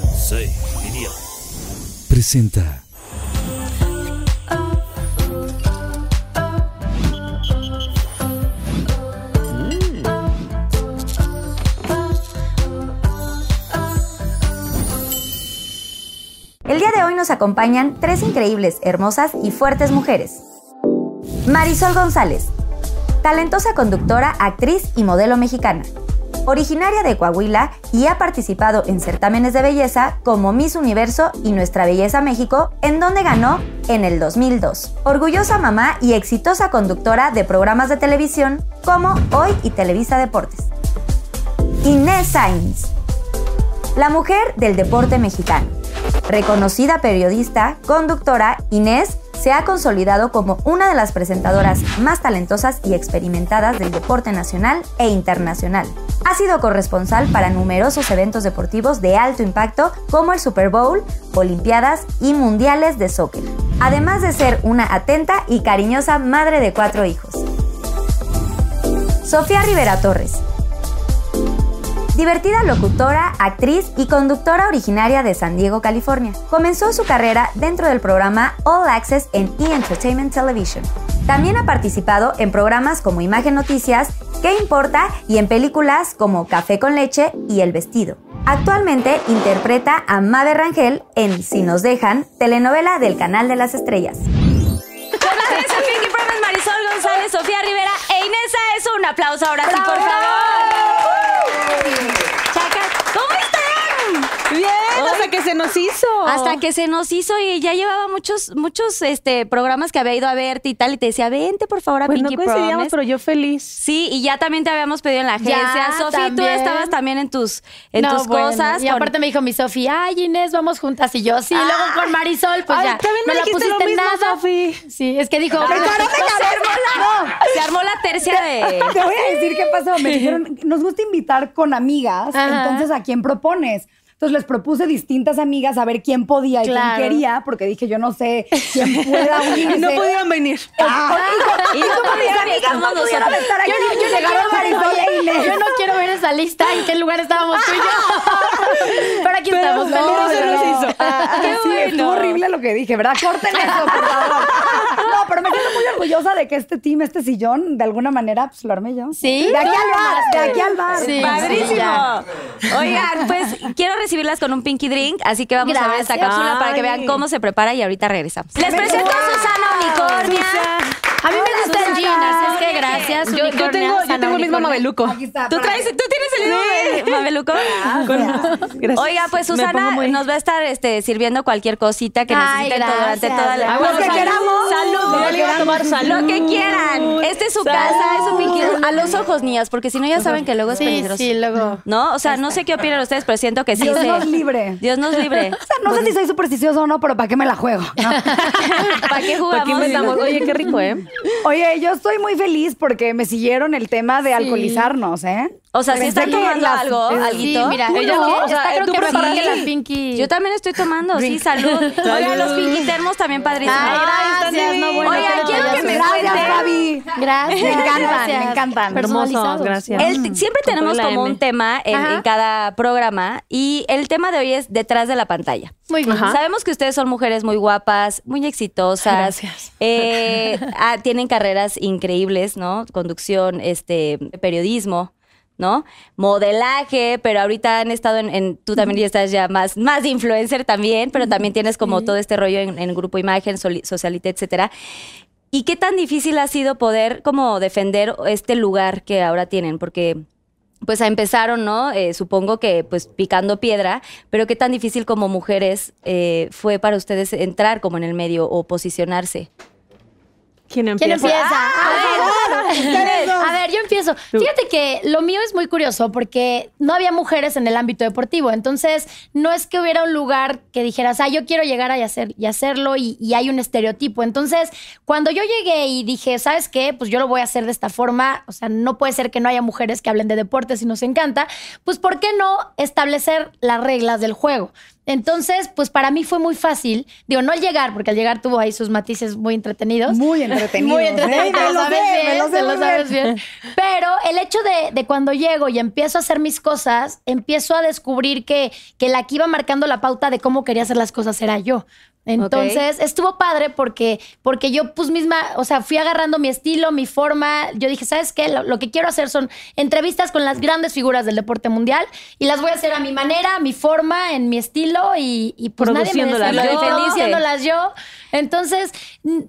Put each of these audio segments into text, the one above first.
Sensei. Presenta. El día de hoy nos acompañan tres increíbles, hermosas y fuertes mujeres. Marisol González, talentosa conductora, actriz y modelo mexicana. Originaria de Coahuila y ha participado en certámenes de belleza como Miss Universo y Nuestra Belleza México, en donde ganó en el 2002. Orgullosa mamá y exitosa conductora de programas de televisión como Hoy y Televisa Deportes. Inés Sainz, la mujer del deporte mexicano. Reconocida periodista, conductora, Inés se ha consolidado como una de las presentadoras más talentosas y experimentadas del deporte nacional e internacional. Ha sido corresponsal para numerosos eventos deportivos de alto impacto como el Super Bowl, Olimpiadas y Mundiales de Soccer, además de ser una atenta y cariñosa madre de cuatro hijos. Sofía Rivera Torres, Divertida locutora, actriz y conductora originaria de San Diego, California. Comenzó su carrera dentro del programa All Access en E! Entertainment Television. También ha participado en programas como Imagen Noticias, ¿Qué importa? y en películas como Café con leche y El vestido. Actualmente interpreta a Made Rangel en Si nos dejan, telenovela del Canal de las Estrellas. Marisol González, Sofía Rivera e Inesa. Es un aplauso ahora sí, por favor. Chacas, ¿cómo están? Bien, hasta que se nos hizo. Hasta que se nos hizo y ya llevaba muchos, muchos este, programas que había ido a verte y tal, y te decía, vente por favor a Pues no Pinky coincidíamos, Promise. pero yo feliz. Sí, y ya también te habíamos pedido en la agencia. Sofi, tú estabas también en tus, en No, tus bueno, cosas. Y con- aparte me dijo mi Sofía, ay Inés, vamos juntas. Y yo, sí, y luego con Marisol, pues Ay, ya. también me no la dijiste lo pusiste mismo, nada. Sofi. Sí, es que dijo. se, armó la, se armó la tercia de... Te voy a decir qué pasó. Me dijeron, nos gusta invitar con amigas, Ajá. entonces ¿a quién propones? Entonces les propuse distintas amigas a ver quién podía y Claro. quién quería, porque dije, yo no sé quién pueda unirse. Y no pudieron venir. Ah, y, Y como mis ya amigas no pudieron estar aquí, Yo no, yo no llegaron quiero ver, Marisol oye, Inés. yo no quiero ver esa lista. ¿En qué lugar estábamos tú y yo? Pero aquí estamos. No, se nos no. hizo. Ah, Qué sí, bueno. estuvo horrible lo que dije, ¿verdad? Corten eso, por favor. No, pero me siento muy orgullosa de que este team, este sillón, de alguna manera, pues lo armé yo. Sí, De aquí al bar, de aquí al bar. Sí. ¡Padrísimo! ya. Oigan, pues quiero recibirlas con un Pinky Drink, así que vamos a ver esta cápsula para que vean cómo se prepara y ahorita regresamos. Les presento a. Susana Unicornia. A mí me gusta el Susana. jean, así es que gracias. Yo, tengo, yo tengo el mismo mameluco. Aquí está. ¿Tú, traes, ¿Tú tienes el mismo mameluco? Gracias. Oiga, pues Susana muy- nos va a estar este, sirviendo cualquier cosita que Ay, necesiten durante toda la Ah, bueno, Lo que queramos. Salud. Ya le iba a tomar salud. Lo que quieran. Esta es su Salud. casa, es su Pinky A los ojos, niñas, porque si no ya saben que luego es Sí, peligroso. sí, luego. ¿No? O sea, no sé qué opinan ustedes, pero siento que sí. Dios nos libre. Dios nos libre. O sea, no sé si soy supersticioso o no, pero ¿para qué me la juego? no? ¿Para qué ¿Para jugamos? qué inventamos? Oye, qué rico, ¿eh? Oye, yo estoy muy feliz porque me siguieron el tema de alcoholizarnos, ¿eh? O sea, ¿sí Pensé están que tomando las- algo? Sí, ¿Alguito? Sí, mira, ella no, o sea, esta creo que mejor que la Pinky. Yo también estoy tomando, sí, salud. Oigan, los Pinky Termos también padrísimos. Ay, gracias, no, bueno. Oigan, quiero que me Gracias, cuenten. Fabi. Gracias. Me encantan, gracias. me encantan. Hermosos, gracias. El- siempre tenemos como M. un tema en, en cada programa y el tema de hoy es detrás de la pantalla. Muy bien. Ajá. Sabemos que ustedes son mujeres muy guapas, muy exitosas. Gracias. eh, ah, tienen carreras increíbles, ¿no? Conducción, este, periodismo. ¿No? Modelaje, pero ahorita han estado en, en- tú también ya estás ya más, más de influencer también, pero también tienes como todo este rollo en, en Grupo Imagen, Soli- Socialite, etcétera. ¿Y qué tan difícil ha sido poder como defender este lugar que ahora tienen? Porque pues empezaron, ¿no? Eh, supongo que pues picando piedra, pero qué tan difícil como mujeres eh, fue para ustedes entrar como en el medio o posicionarse. ¿Quién empieza? ¿Quién empieza? Ah, a, ver, yo empiezo. Fíjate que lo mío es muy curioso porque no había mujeres en el ámbito deportivo. Entonces, no es que hubiera un lugar que dijeras, ah, yo quiero llegar a y hacer, y hacerlo y, y hay un estereotipo. Entonces, cuando yo llegué y dije, ¿sabes qué? Pues yo lo voy a hacer de esta forma. O sea, no puede ser que no haya mujeres que hablen de deportes y nos encanta. Pues, ¿por qué no establecer las reglas del juego? Entonces, pues para mí fue muy fácil. Digo, no al llegar, porque al llegar tuvo ahí sus matices muy entretenidos. Muy entretenidos. Muy entretenido, ¿eh? lo lo sabes sé, me bien, lo sé te lo muy sabes bien. bien. Pero el hecho de, de cuando llego y empiezo a hacer mis cosas, empiezo a descubrir que, que la que iba marcando la pauta de cómo quería hacer las cosas era yo. Entonces, estuvo padre porque, porque yo pues misma, o sea, fui agarrando mi estilo, mi forma. Yo dije, ¿sabes qué? Lo, lo que quiero hacer son entrevistas con las grandes figuras del deporte mundial y las voy a hacer a mi manera, a mi forma, en mi estilo y, y pues nadie me yo. produciéndolas yo. Entonces,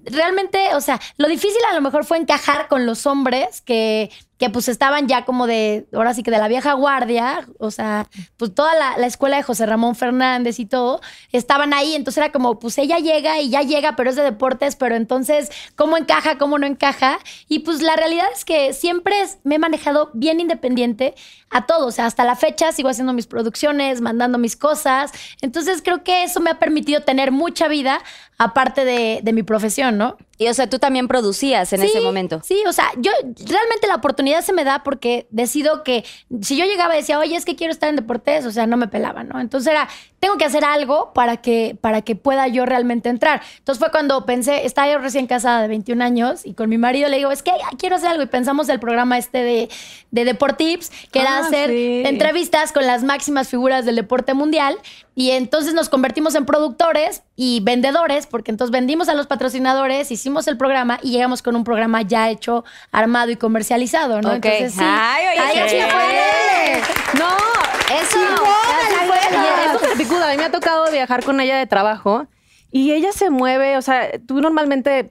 realmente, o sea, lo difícil a lo mejor fue encajar con los hombres que, que pues estaban ya como de, ahora sí que de la vieja guardia, o sea, pues toda la, la escuela de José Ramón Fernández y todo, estaban ahí, entonces era como, pues ella llega y ya llega, pero es de deportes, pero entonces, ¿cómo encaja, cómo no encaja? Y pues la realidad es que siempre es- me he manejado bien independiente a todo, o sea, hasta la fecha sigo haciendo mis producciones, mandando mis cosas, entonces creo que eso me ha permitido tener mucha vida aparte de, de mi profesión, ¿no? Y o sea, tú también producías en Sí, ese momento. Sí, o sea, yo realmente la oportunidad se me da porque decido que si yo llegaba y decía, oye, es que quiero estar en deportes, o sea, no me pelaban, ¿no? Entonces era, tengo que hacer algo para que, para que pueda yo realmente entrar. Entonces fue cuando pensé, estaba yo recién casada de 21 años y con mi marido le digo, es que quiero hacer algo y pensamos el programa este de, de Deportips, que era Ah, hacer sí. entrevistas con las máximas figuras del deporte mundial y entonces nos convertimos en productores y vendedores, porque entonces vendimos a los patrocinadores, hicimos el programa y llegamos con un programa ya hecho, armado y comercializado, ¿no? Entonces sí. Ay, oye, qué sí fue. No, Eso. Así fue. Picuda. A mí me ha tocado viajar con ella de trabajo y ella se mueve, o sea, tú normalmente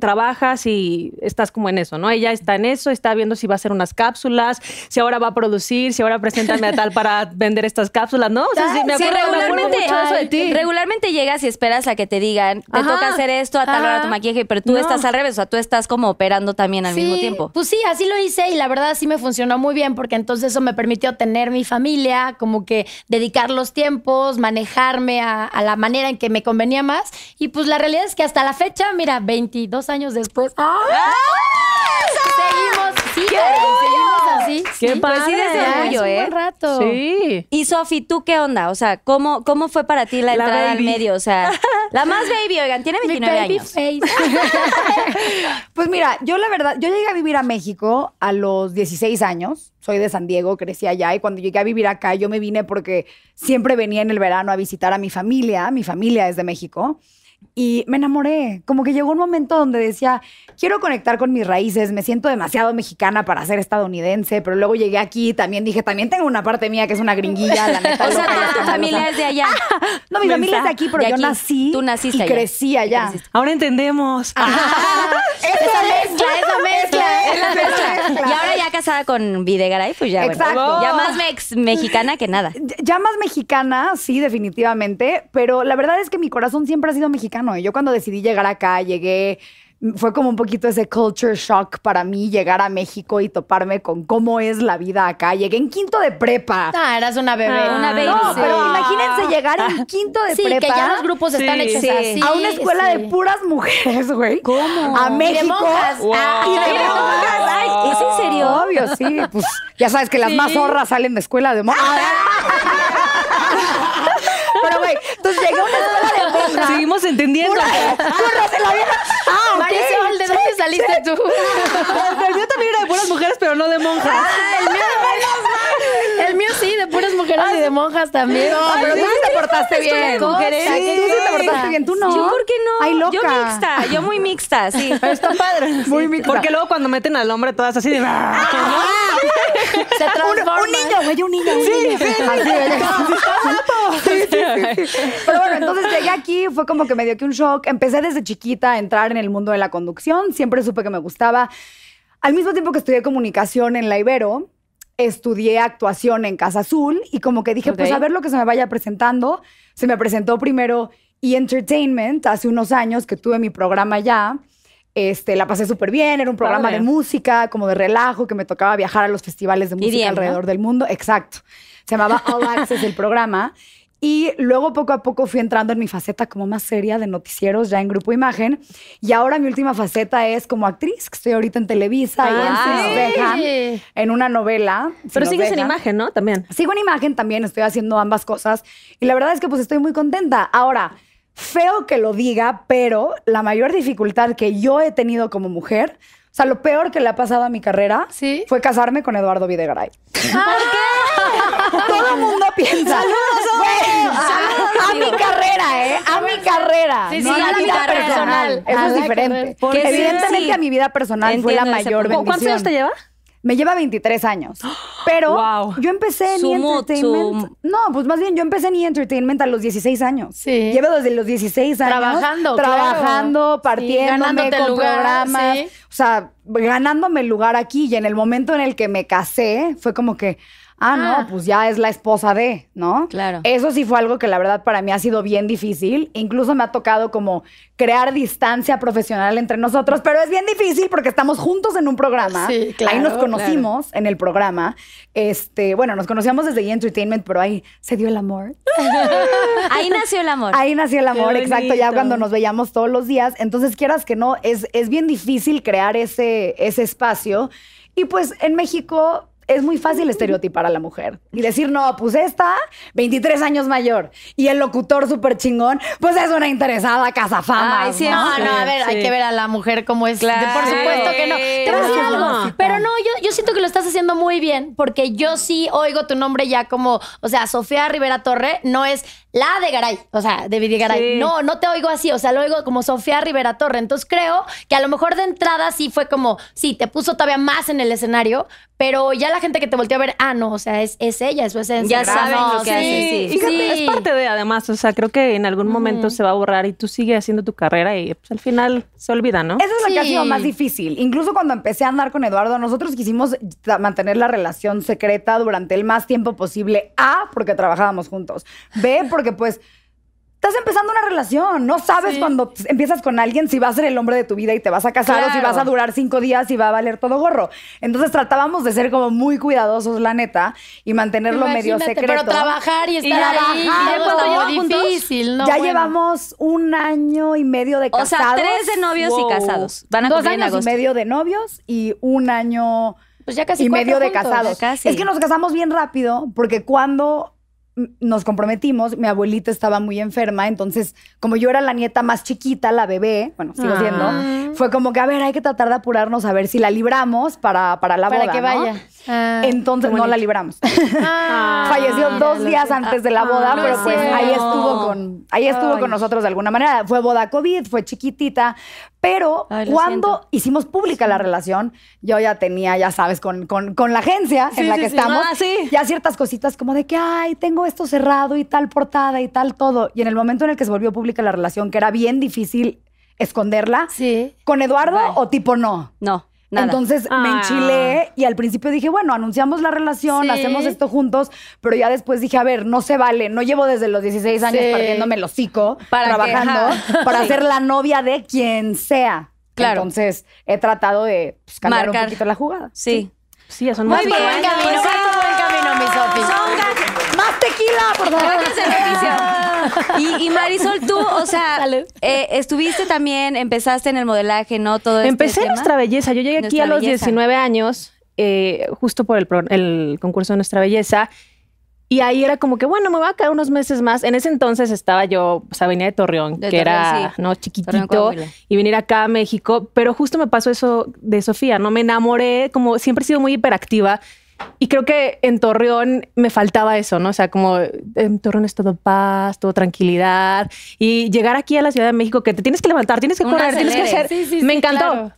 trabajas y estás como en eso, ¿no? Ella está en eso, está viendo si va a hacer unas cápsulas, si ahora va a producir, si ahora preséntame a tal para vender estas cápsulas, ¿no? O sea, sí, me Sí, acuerdo, me acuerdo regularmente, mucho de ti. regularmente llegas y esperas a que te digan, te Ajá. toca hacer esto a tal hora tu maquillaje, pero tú No. estás al revés, o sea, tú estás como operando también al mismo tiempo. Pues sí, así lo hice y la verdad sí me funcionó muy bien porque entonces eso me permitió tener mi familia, como que dedicar los tiempos, manejarme a, a la manera en que me convenía más. Y pues la realidad es que hasta la fecha, mira, 22 años después, ¡ah! seguimos, sí, Karen, seguimos así. Qué sí. padre. Pues sí, desde Ya, orgullo, un ¿eh? buen rato. Sí. Y Sofi, ¿tú qué onda? O sea, ¿cómo, cómo fue para ti la La entrada al baby. medio? O sea, la más baby, oigan, tiene Mi 29 baby años. face. Pues mira, yo la verdad, yo llegué a vivir a México a los 16 años. Soy de San Diego, crecí allá y cuando llegué a vivir acá yo me vine porque siempre venía en el verano a visitar a mi familia. Mi familia es de México. Y me enamoré. Como que llegó un momento donde decía, quiero conectar con mis raíces, me siento demasiado mexicana para ser estadounidense, pero luego llegué aquí y también dije, también tengo una parte mía que es una gringuilla, la neta. O sea, toda tu familia es de allá. No, mi familia es de aquí, pero De yo aquí. nací Tú naciste y allá. crecí allá. creciste. Ahora entendemos. esa mezcla, esa mezcla. Es la mezcla. Y ahora ya casada con Videgaray, pues ya, bueno, Exacto. ya más mex- mexicana que nada. Ya más mexicana, sí, definitivamente, pero la verdad es que mi corazón siempre ha sido mexicano. Y yo cuando decidí llegar acá, llegué, fue como un poquito ese culture shock para mí llegar a México y toparme con cómo es la vida acá. Llegué en quinto de prepa. Ah, eras una bebé. Ah, Una baby. No, sí. pero imagínense llegar en quinto de Sí, prepa. que ya los grupos están Sí. hechos Sí. así. a una escuela sí. de puras mujeres, güey. ¿Cómo? A Y de México. monjas. Ah, Y de Ay, monjas. ay, ¿Es en serio? Obvio, sí. Pues ya sabes que las más zorras salen de escuela de monjas. Pero, güey, entonces llegué a una escuela de monjas. Seguimos entendiendo. Puras de la vieja. Ah, ok. Marisol, ¿de dónde saliste tú? El mío también era de puras mujeres, pero no de monjas. el, mío, el mío sí, de puras mujeres y de monjas también. No, pero tú sí te portaste bien. Sí, ¿Qué tú sí te portaste bien. Tú no. ¿Yo por qué no? Ay, loca. Yo mixta, yo muy mixta, sí. Está padre. Muy mixta. Porque luego cuando meten al hombre todas así de... Se Un, transforma. un niño, güey, un niño. güey. Sí, sí, sí, sí. Pero bueno, entonces llegué aquí, fue como que me dio que un shock. Empecé desde chiquita a entrar en el mundo de la conducción. Siempre supe que me gustaba. Al mismo tiempo que estudié comunicación en la Ibero, estudié actuación en Casa Azul y como que dije, pues a ver lo que se me vaya presentando. Se me presentó primero E! Entertainment hace unos años que tuve mi programa ya. Este, la pasé súper bien, era un programa de música, como de relajo, que me tocaba viajar a los festivales de música alrededor del mundo. Exacto. Se llamaba All Access el programa. Y luego poco a poco fui entrando en mi faceta como más seria de noticieros ya en Grupo Imagen. Y ahora mi última faceta es como actriz, que estoy ahorita en Televisa y en Ah, sí. dejan, en una novela. Pero sigues en imagen, ¿no? También. Sigo en imagen también, estoy haciendo ambas cosas. Y la verdad es que pues estoy muy contenta. Ahora, feo que lo diga, pero la mayor dificultad que yo he tenido como mujer, o sea, lo peor que le ha pasado a mi carrera Sí. fue casarme con Eduardo Videgaray. Todo el mundo piensa. A, a mi carrera, ¿eh? A mi carrera. Sí, no sí, a a mi tu vida carrera personal. Eso A es la diferente. Porque sí, Evidentemente sí. a mi vida personal fue la mayor bendición. ¿Cuántos años te lleva? Me lleva 23 años. Pero Wow. yo empecé en Su E! mood, Entertainment. su- No, pues más bien yo empecé en E! Entertainment a los 16 años. Sí. Llevo desde los 16 años. Trabajando, Trabajando, claro. Sí, partiéndome ganándote con lugar, programas. sí. O sea, ganándome el lugar aquí. Y en el momento en el que me casé, fue como que. Ah, Ah. no, pues ya es la esposa de, ¿no? Claro. Eso sí fue algo que la verdad para mí ha sido bien difícil. Incluso me ha tocado como crear distancia profesional entre nosotros, pero es bien difícil porque estamos juntos en un programa. Sí, claro, Ahí nos conocimos en el programa. Este, bueno, nos conocíamos desde E! Entertainment, pero ahí se dio el amor. Ahí nació el amor. Ahí nació el amor, exacto, ya cuando nos veíamos todos los días. Entonces, quieras que no, es, es bien difícil crear ese, ese espacio. Y pues en México es muy fácil estereotipar a la mujer y decir, no, pues esta, 23 años mayor, y el locutor súper chingón, pues es una interesada cazafama. Ay, sí, No, no, a ver, hay que ver a la mujer como es. Claro. Por supuesto que no. Te voy a decir algo. Pero no, yo, yo siento que lo estás haciendo muy bien, porque yo sí oigo tu nombre ya como, o sea, Sofía Rivera Torre no es la de Garay, o sea, de Vidigaray. Sí. No, no te oigo así, o sea, lo oigo como Sofía Rivera Torre. Entonces creo que a lo mejor de entrada sí fue como, sí, te puso todavía más en el escenario, pero ya la gente que te volteó a ver, ah, no, o sea, es, es ella, es su esencia. Ya saben no, lo que hace, sí. Fíjate, es parte de, además, o sea, creo que en algún momento se va a borrar y tú sigues haciendo tu carrera y pues, al final se olvida, ¿no? Eso es lo que ha Sí. sido más difícil. Incluso cuando empecé a andar con Eduardo, nosotros quisimos mantener la relación secreta durante el más tiempo posible. A, porque trabajábamos juntos. B, porque pues estás empezando una relación. No sabes Sí. cuando empiezas con alguien si va a ser el hombre de tu vida y te vas a casar o si vas a durar cinco días y va a valer todo gorro. Entonces tratábamos de ser como muy cuidadosos, la neta, y mantenerlo medio secreto. Pero trabajar y estar ahí, ¿Y y ya llevamos un año y medio de O casados. sea, tres de novios Wow. y casados. Van a Dos años y medio de novios y un año Pues ya casi y medio de juntos. casados. Casi. Es que nos casamos bien rápido porque cuando nos comprometimos, mi abuelita estaba muy enferma, entonces como yo era la nieta más chiquita, la bebé, bueno, sigo Ah. siendo, fue como que, a ver, hay que tratar de apurarnos a ver si la libramos para, para la Para boda, que ¿no? vaya. Ah. Entonces no la libramos. Ah, Falleció dos días antes de la boda, Ah, pero pues ahí estuvo con, ahí estuvo Ay. con nosotros de alguna manera. Fue boda COVID, fue chiquitita, pero Ay, cuando siento. hicimos pública la relación, yo ya tenía, ya sabes, con, con, con la agencia en la sí, que estamos, Ah, ya ciertas cositas como de que, ay, tengo esto cerrado y tal portada y tal todo. Y en el momento en el que se volvió pública la relación, que era bien difícil esconderla, Sí. ¿con Eduardo Bye. o tipo no? No, nada. Entonces me Ah. enchilé y al principio dije, bueno, anunciamos la relación, Sí. hacemos esto juntos, pero ya después dije, a ver, no se vale, no llevo desde los 16 años Sí. partiéndome el hocico, ¿Para trabajando, para ser la novia de quien sea. Claro. Entonces he tratado de pues, cambiar Marcar. un poquito la jugada. Sí. Sí, ya son Muy bien. Buen camino, buen camino, mi Sofi. ¡Más tequila, por favor! Y, y Marisol, tú, o sea, eh, estuviste también, empezaste en el modelaje, ¿no? Todo este Empecé tema. Nuestra Belleza. Yo llegué aquí a los Belleza. 19 años, eh, justo por el, concurso de Nuestra Belleza. Y ahí era como que, bueno, me voy a quedar unos meses más. En ese entonces estaba yo, o sea, venía de Torreón, De que era, sí. ¿no? Chiquitito. Y venir acá a México. Pero justo me pasó eso de Sofía, ¿no? Me enamoré, como siempre he sido muy hiperactiva. Y creo que en Torreón me faltaba eso, ¿no? O sea, como en Torreón es todo paz, todo tranquilidad. Y llegar aquí a la Ciudad de México, que te tienes que levantar, tienes que correr, tienes que hacer. Sí, sí, me sí, encantó. claro.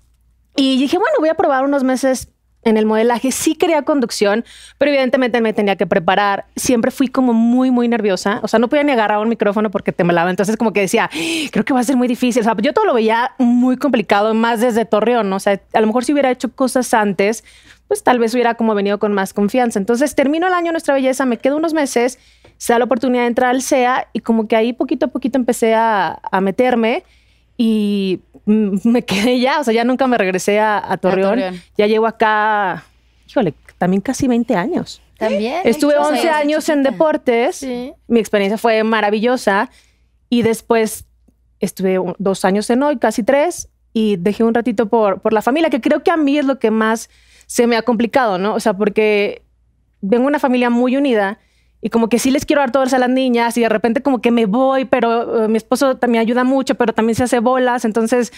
Y dije, bueno, voy a probar unos meses en el modelaje. Sí quería conducción, pero evidentemente me tenía que preparar. Siempre fui como muy, muy nerviosa. O sea, no podía ni agarrar un micrófono porque temblaba. Entonces como que decía, creo que va a ser muy difícil. O sea, yo todo lo veía muy complicado, más desde Torreón. ¿no? O sea, a lo mejor si hubiera hecho cosas antes, pues tal vez hubiera como venido con más confianza. Entonces termino el año Nuestra Belleza, me quedo unos meses, se da la oportunidad de entrar al SEA y como que ahí poquito a poquito empecé a, a meterme y mm, me quedé ya, o sea, ya nunca me regresé a, a Torreón. Torreón. Ya llevo acá, híjole, también casi 20 años. También. Estuve Ay, yo 11 soy años en deportes. Sí. Mi experiencia fue maravillosa. Y después estuve dos años en hoy, casi tres. Y dejé un ratito por, por la familia, que creo que a mí es lo que más se me ha complicado, ¿no? O sea, porque vengo de una familia muy unida y como que sí les quiero dar todas a las niñas y de repente como que me voy, pero eh, mi esposo también ayuda mucho, pero también se hace bolas. Entonces,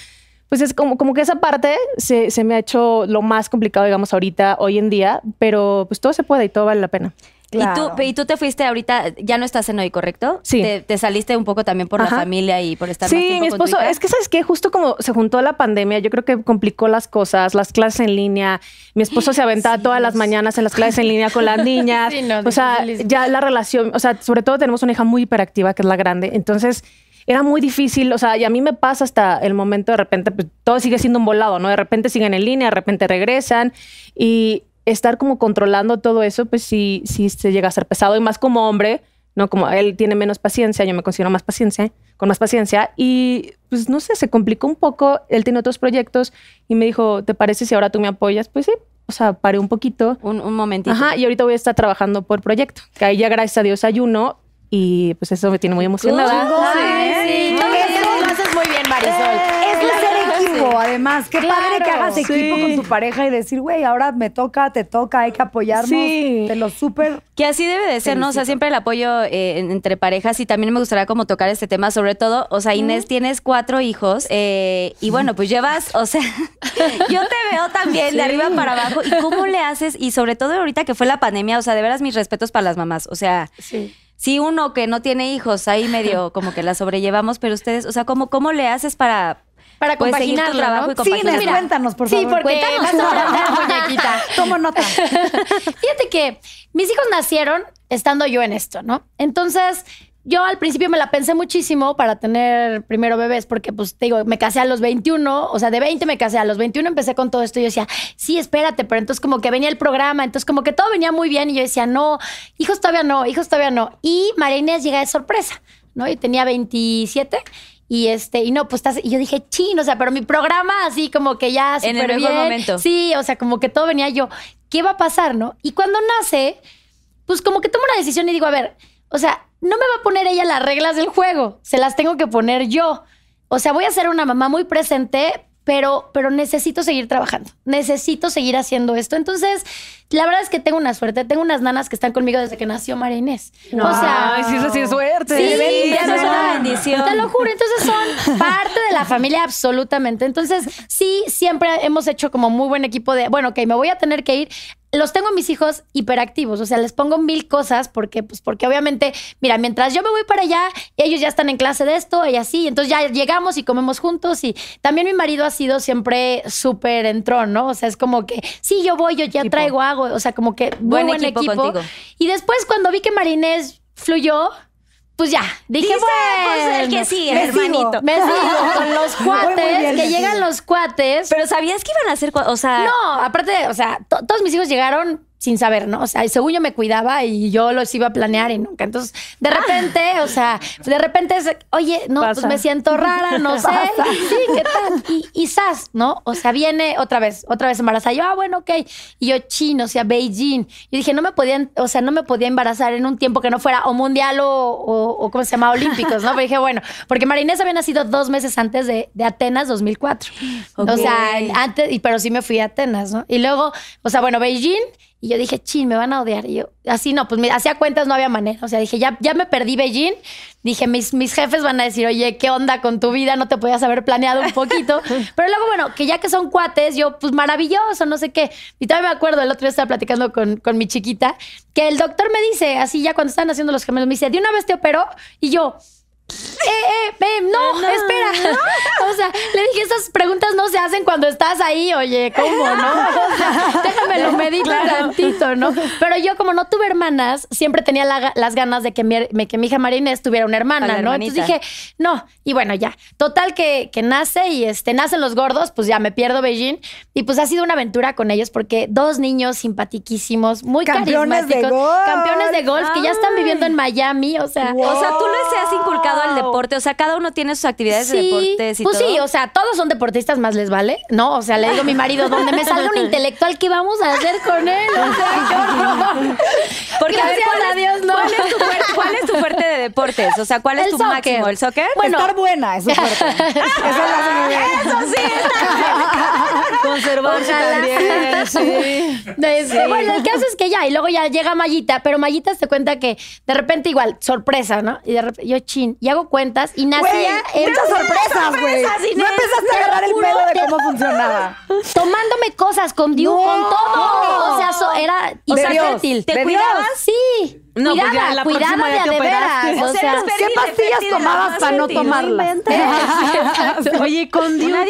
pues es como, como que esa parte se, se me ha hecho lo más complicado, digamos, ahorita, hoy en día, pero pues todo se puede y todo vale la pena. Claro. Y, tú, y tú te fuiste ahorita, ya no estás en hoy, ¿correcto? Sí. Te, te saliste un poco también por Ajá. la familia y por estar más Sí, tiempo mi con tu esposo, hija. es que sabes que justo como se juntó la pandemia, yo creo que complicó las cosas, las clases en línea. Mi esposo se aventaba todas las mañanas en las clases en línea con las niñas. Sí, no, o sea, ya la relación, o sea, sobre todo tenemos una hija muy hiperactiva que es la grande, entonces era muy difícil, o sea, y a mí me pasa hasta el momento de repente, pues todo sigue siendo un volado, ¿no? De repente siguen en línea, de repente regresan y estar como controlando todo eso, pues sí, sí se llega a ser pesado y más como hombre, ¿no? Como él tiene menos paciencia, yo me considero más paciencia, con más paciencia y pues no sé, se complicó un poco, él tiene otros proyectos y me dijo, ¿te parece si ahora tú me apoyas? Pues sí, o sea, paré un poquito. Un, un momentito. Ajá, y ahorita voy a estar trabajando por proyecto, que ahí ya gracias a Dios hay uno y pues eso me tiene muy emocionada. Ay, sí. Todo eso lo haces muy bien, Marisol. Es de ser equipo, además. Qué padre que hagas equipo Sí. con tu pareja y decir, güey, ahora me toca, te toca, hay que apoyarnos. Sí. Te lo súper. Que así debe de ser, ¿no? O sea, siempre el apoyo eh, en- entre parejas y también me gustaría como tocar este tema, sobre todo, o sea, Inés, tienes cuatro hijos eh, y bueno, pues llevas, o sea, yo te veo también de arriba para abajo y cómo le haces y sobre todo ahorita que fue la pandemia, o sea, de veras mis respetos para las mamás, o sea, Sí. sí uno que no tiene hijos ahí medio como que la sobrellevamos, pero ustedes, o sea, ¿cómo, cómo le haces para... Para pues, tu compaginarlo, trabajo ¿no? y Sí, cuéntanos, por Sí, favor. porque vas a muñequita. Tomo nota. Fíjate que mis hijos nacieron estando yo en esto, ¿no? Entonces, yo al principio me la pensé muchísimo para tener primero bebés, porque pues te digo, me casé a los 21, o sea, de 20 me casé, a los 21 empecé con todo esto y yo decía, sí, espérate, pero entonces como que venía el programa, entonces como que todo venía muy bien y yo decía, no, hijos todavía no, hijos todavía no. Y María Inés llega de sorpresa, ¿no? Y tenía 27. Y este, y no, pues estás, y yo dije, chin, o sea, pero mi programa así como que ya En el mejor bien. momento. Sí, o sea, como que todo venía yo, ¿qué va a pasar, no? Y cuando nace, pues como que tomo una decisión y digo, a ver, o sea, no me va a poner ella las reglas del juego, se las tengo que poner yo. O sea, voy a ser una mamá muy presente, pero, pero necesito seguir trabajando, necesito seguir haciendo esto. Entonces, la verdad es que tengo una suerte, tengo unas nanas que están conmigo desde que nació María Inés. O sea, Ay, sí, eso sí es suerte. Sí, Sí, eso es una no. bendición. Te lo juro, entonces son parte de la familia absolutamente. Entonces, sí, siempre hemos hecho como muy buen equipo de, bueno, ok, me voy a tener que ir. Los tengo a mis hijos hiperactivos, o sea, les pongo mil cosas porque, pues, porque obviamente, mira, mientras yo me voy para allá, ellos ya están en clase de esto, y así, entonces ya llegamos y comemos juntos y también mi marido ha sido siempre súper entrón, ¿no? O sea, es como que, sí, yo voy, yo ya traigo, hago, o sea, como que muy Buen buen, equipo equipo. contigo. Y después cuando vi que Marinés fluyó, pues ya, dije, Dice, pues, el que sigue, me hermanito. sigo. me sigo con los cuates, bien, que llegan los cuates. Pero ¿sabías que iban a hacer, o sea, no, aparte, o sea, to- todos mis hijos llegaron sin saber, ¿no? O sea, según yo me cuidaba y yo los iba a planear y nunca. Entonces, de repente, o sea, de repente es, oye, no, Pasa. pues me siento rara, no sé. Sí, ¿qué tal? Y, y sas, ¿no? O sea, viene otra vez, otra vez embarazada. Yo, ah, bueno, ok. Y yo, chino, o sea, Beijing. Yo dije, no me podían, o sea, no me podía embarazar en un tiempo que no fuera o mundial o, o, o ¿cómo se llama? Olímpicos, ¿no? Pero dije, bueno, porque Marinés había nacido dos meses antes de, de Atenas 2004. Ok. O sea, antes, pero sí me fui a Atenas, ¿no? Y luego, o sea, bueno, Beijing, y yo dije, chin, me van a odiar. Y yo, así no, pues me hacía cuentas, no había manera. O sea, dije, ya, ya me perdí Beijing. Dije, mis, mis jefes van a decir, oye, ¿qué onda con tu vida? No te podías haber planeado un poquito. Pero luego, bueno, que ya que son cuates, yo, pues maravilloso, no sé qué. Y todavía me acuerdo, el otro día estaba platicando con, con mi chiquita, que el doctor me dice, así ya cuando estaban haciendo los gemelos, me dice, ¿de una vez te operó? Y yo, eh, eh, eh, no, espera. O sea, le dije, esas preguntas no se hacen cuando estás ahí, oye, ¿cómo, no? O sea, déjame lo medito tantito, ¿no? Pero yo, como no tuve hermanas, siempre tenía la- las ganas de que mi, me- que mi hija Marinés tuviera una hermana, ¿no? Entonces dije, no. Y bueno, ya. Total que, que nace y este, nacen los gordos, pues ya me pierdo Beijing. Y pues ha sido una aventura con ellos porque dos niños simpatiquísimos, muy Campeones de carismáticos. golf. Campeones de golf que ya están viviendo en Miami, o sea. o sea, tú les has inculcado dedicado al deporte? O sea, cada uno tiene sus actividades de deportes y pues todo. sí, o sea, todos son deportistas, más les vale, ¿no? O sea, le digo a mi marido, donde me salga un intelectual, ¿qué vamos a hacer con él? O sea. Porque a ver, Gracias ¿cuál a es- Dios, no. ¿cuál es, tu fuerte, cuál es tu fuerte de deportes? O sea, ¿cuál es El tu soccer. máximo? ¿El soccer? Bueno, Estar buena, eso es fuerte. Eso lo hace muy bien. Eso sí. Conservarse también. Sí. Este, Bueno, el caso es que ya, y luego ya llega Mayita, pero Mayita se cuenta que de repente igual, sorpresa, ¿no? Y de repente yo chin, y hago cuentas y nacía en- muchas sorpresas, güey. No empezaste a agarrar el pedo de cómo funcionaba. tomándome cosas con Diu, No. con todo. O sea, so- era De Dios, fértil. ¿te cuidabas? Sí. No, pues cuidada, ya la cuidada próxima de ya te de operaste. veras. O sea, eres ¿Qué pastillas tomabas para no no tomarlas? inventes. Oye, con Diu, la No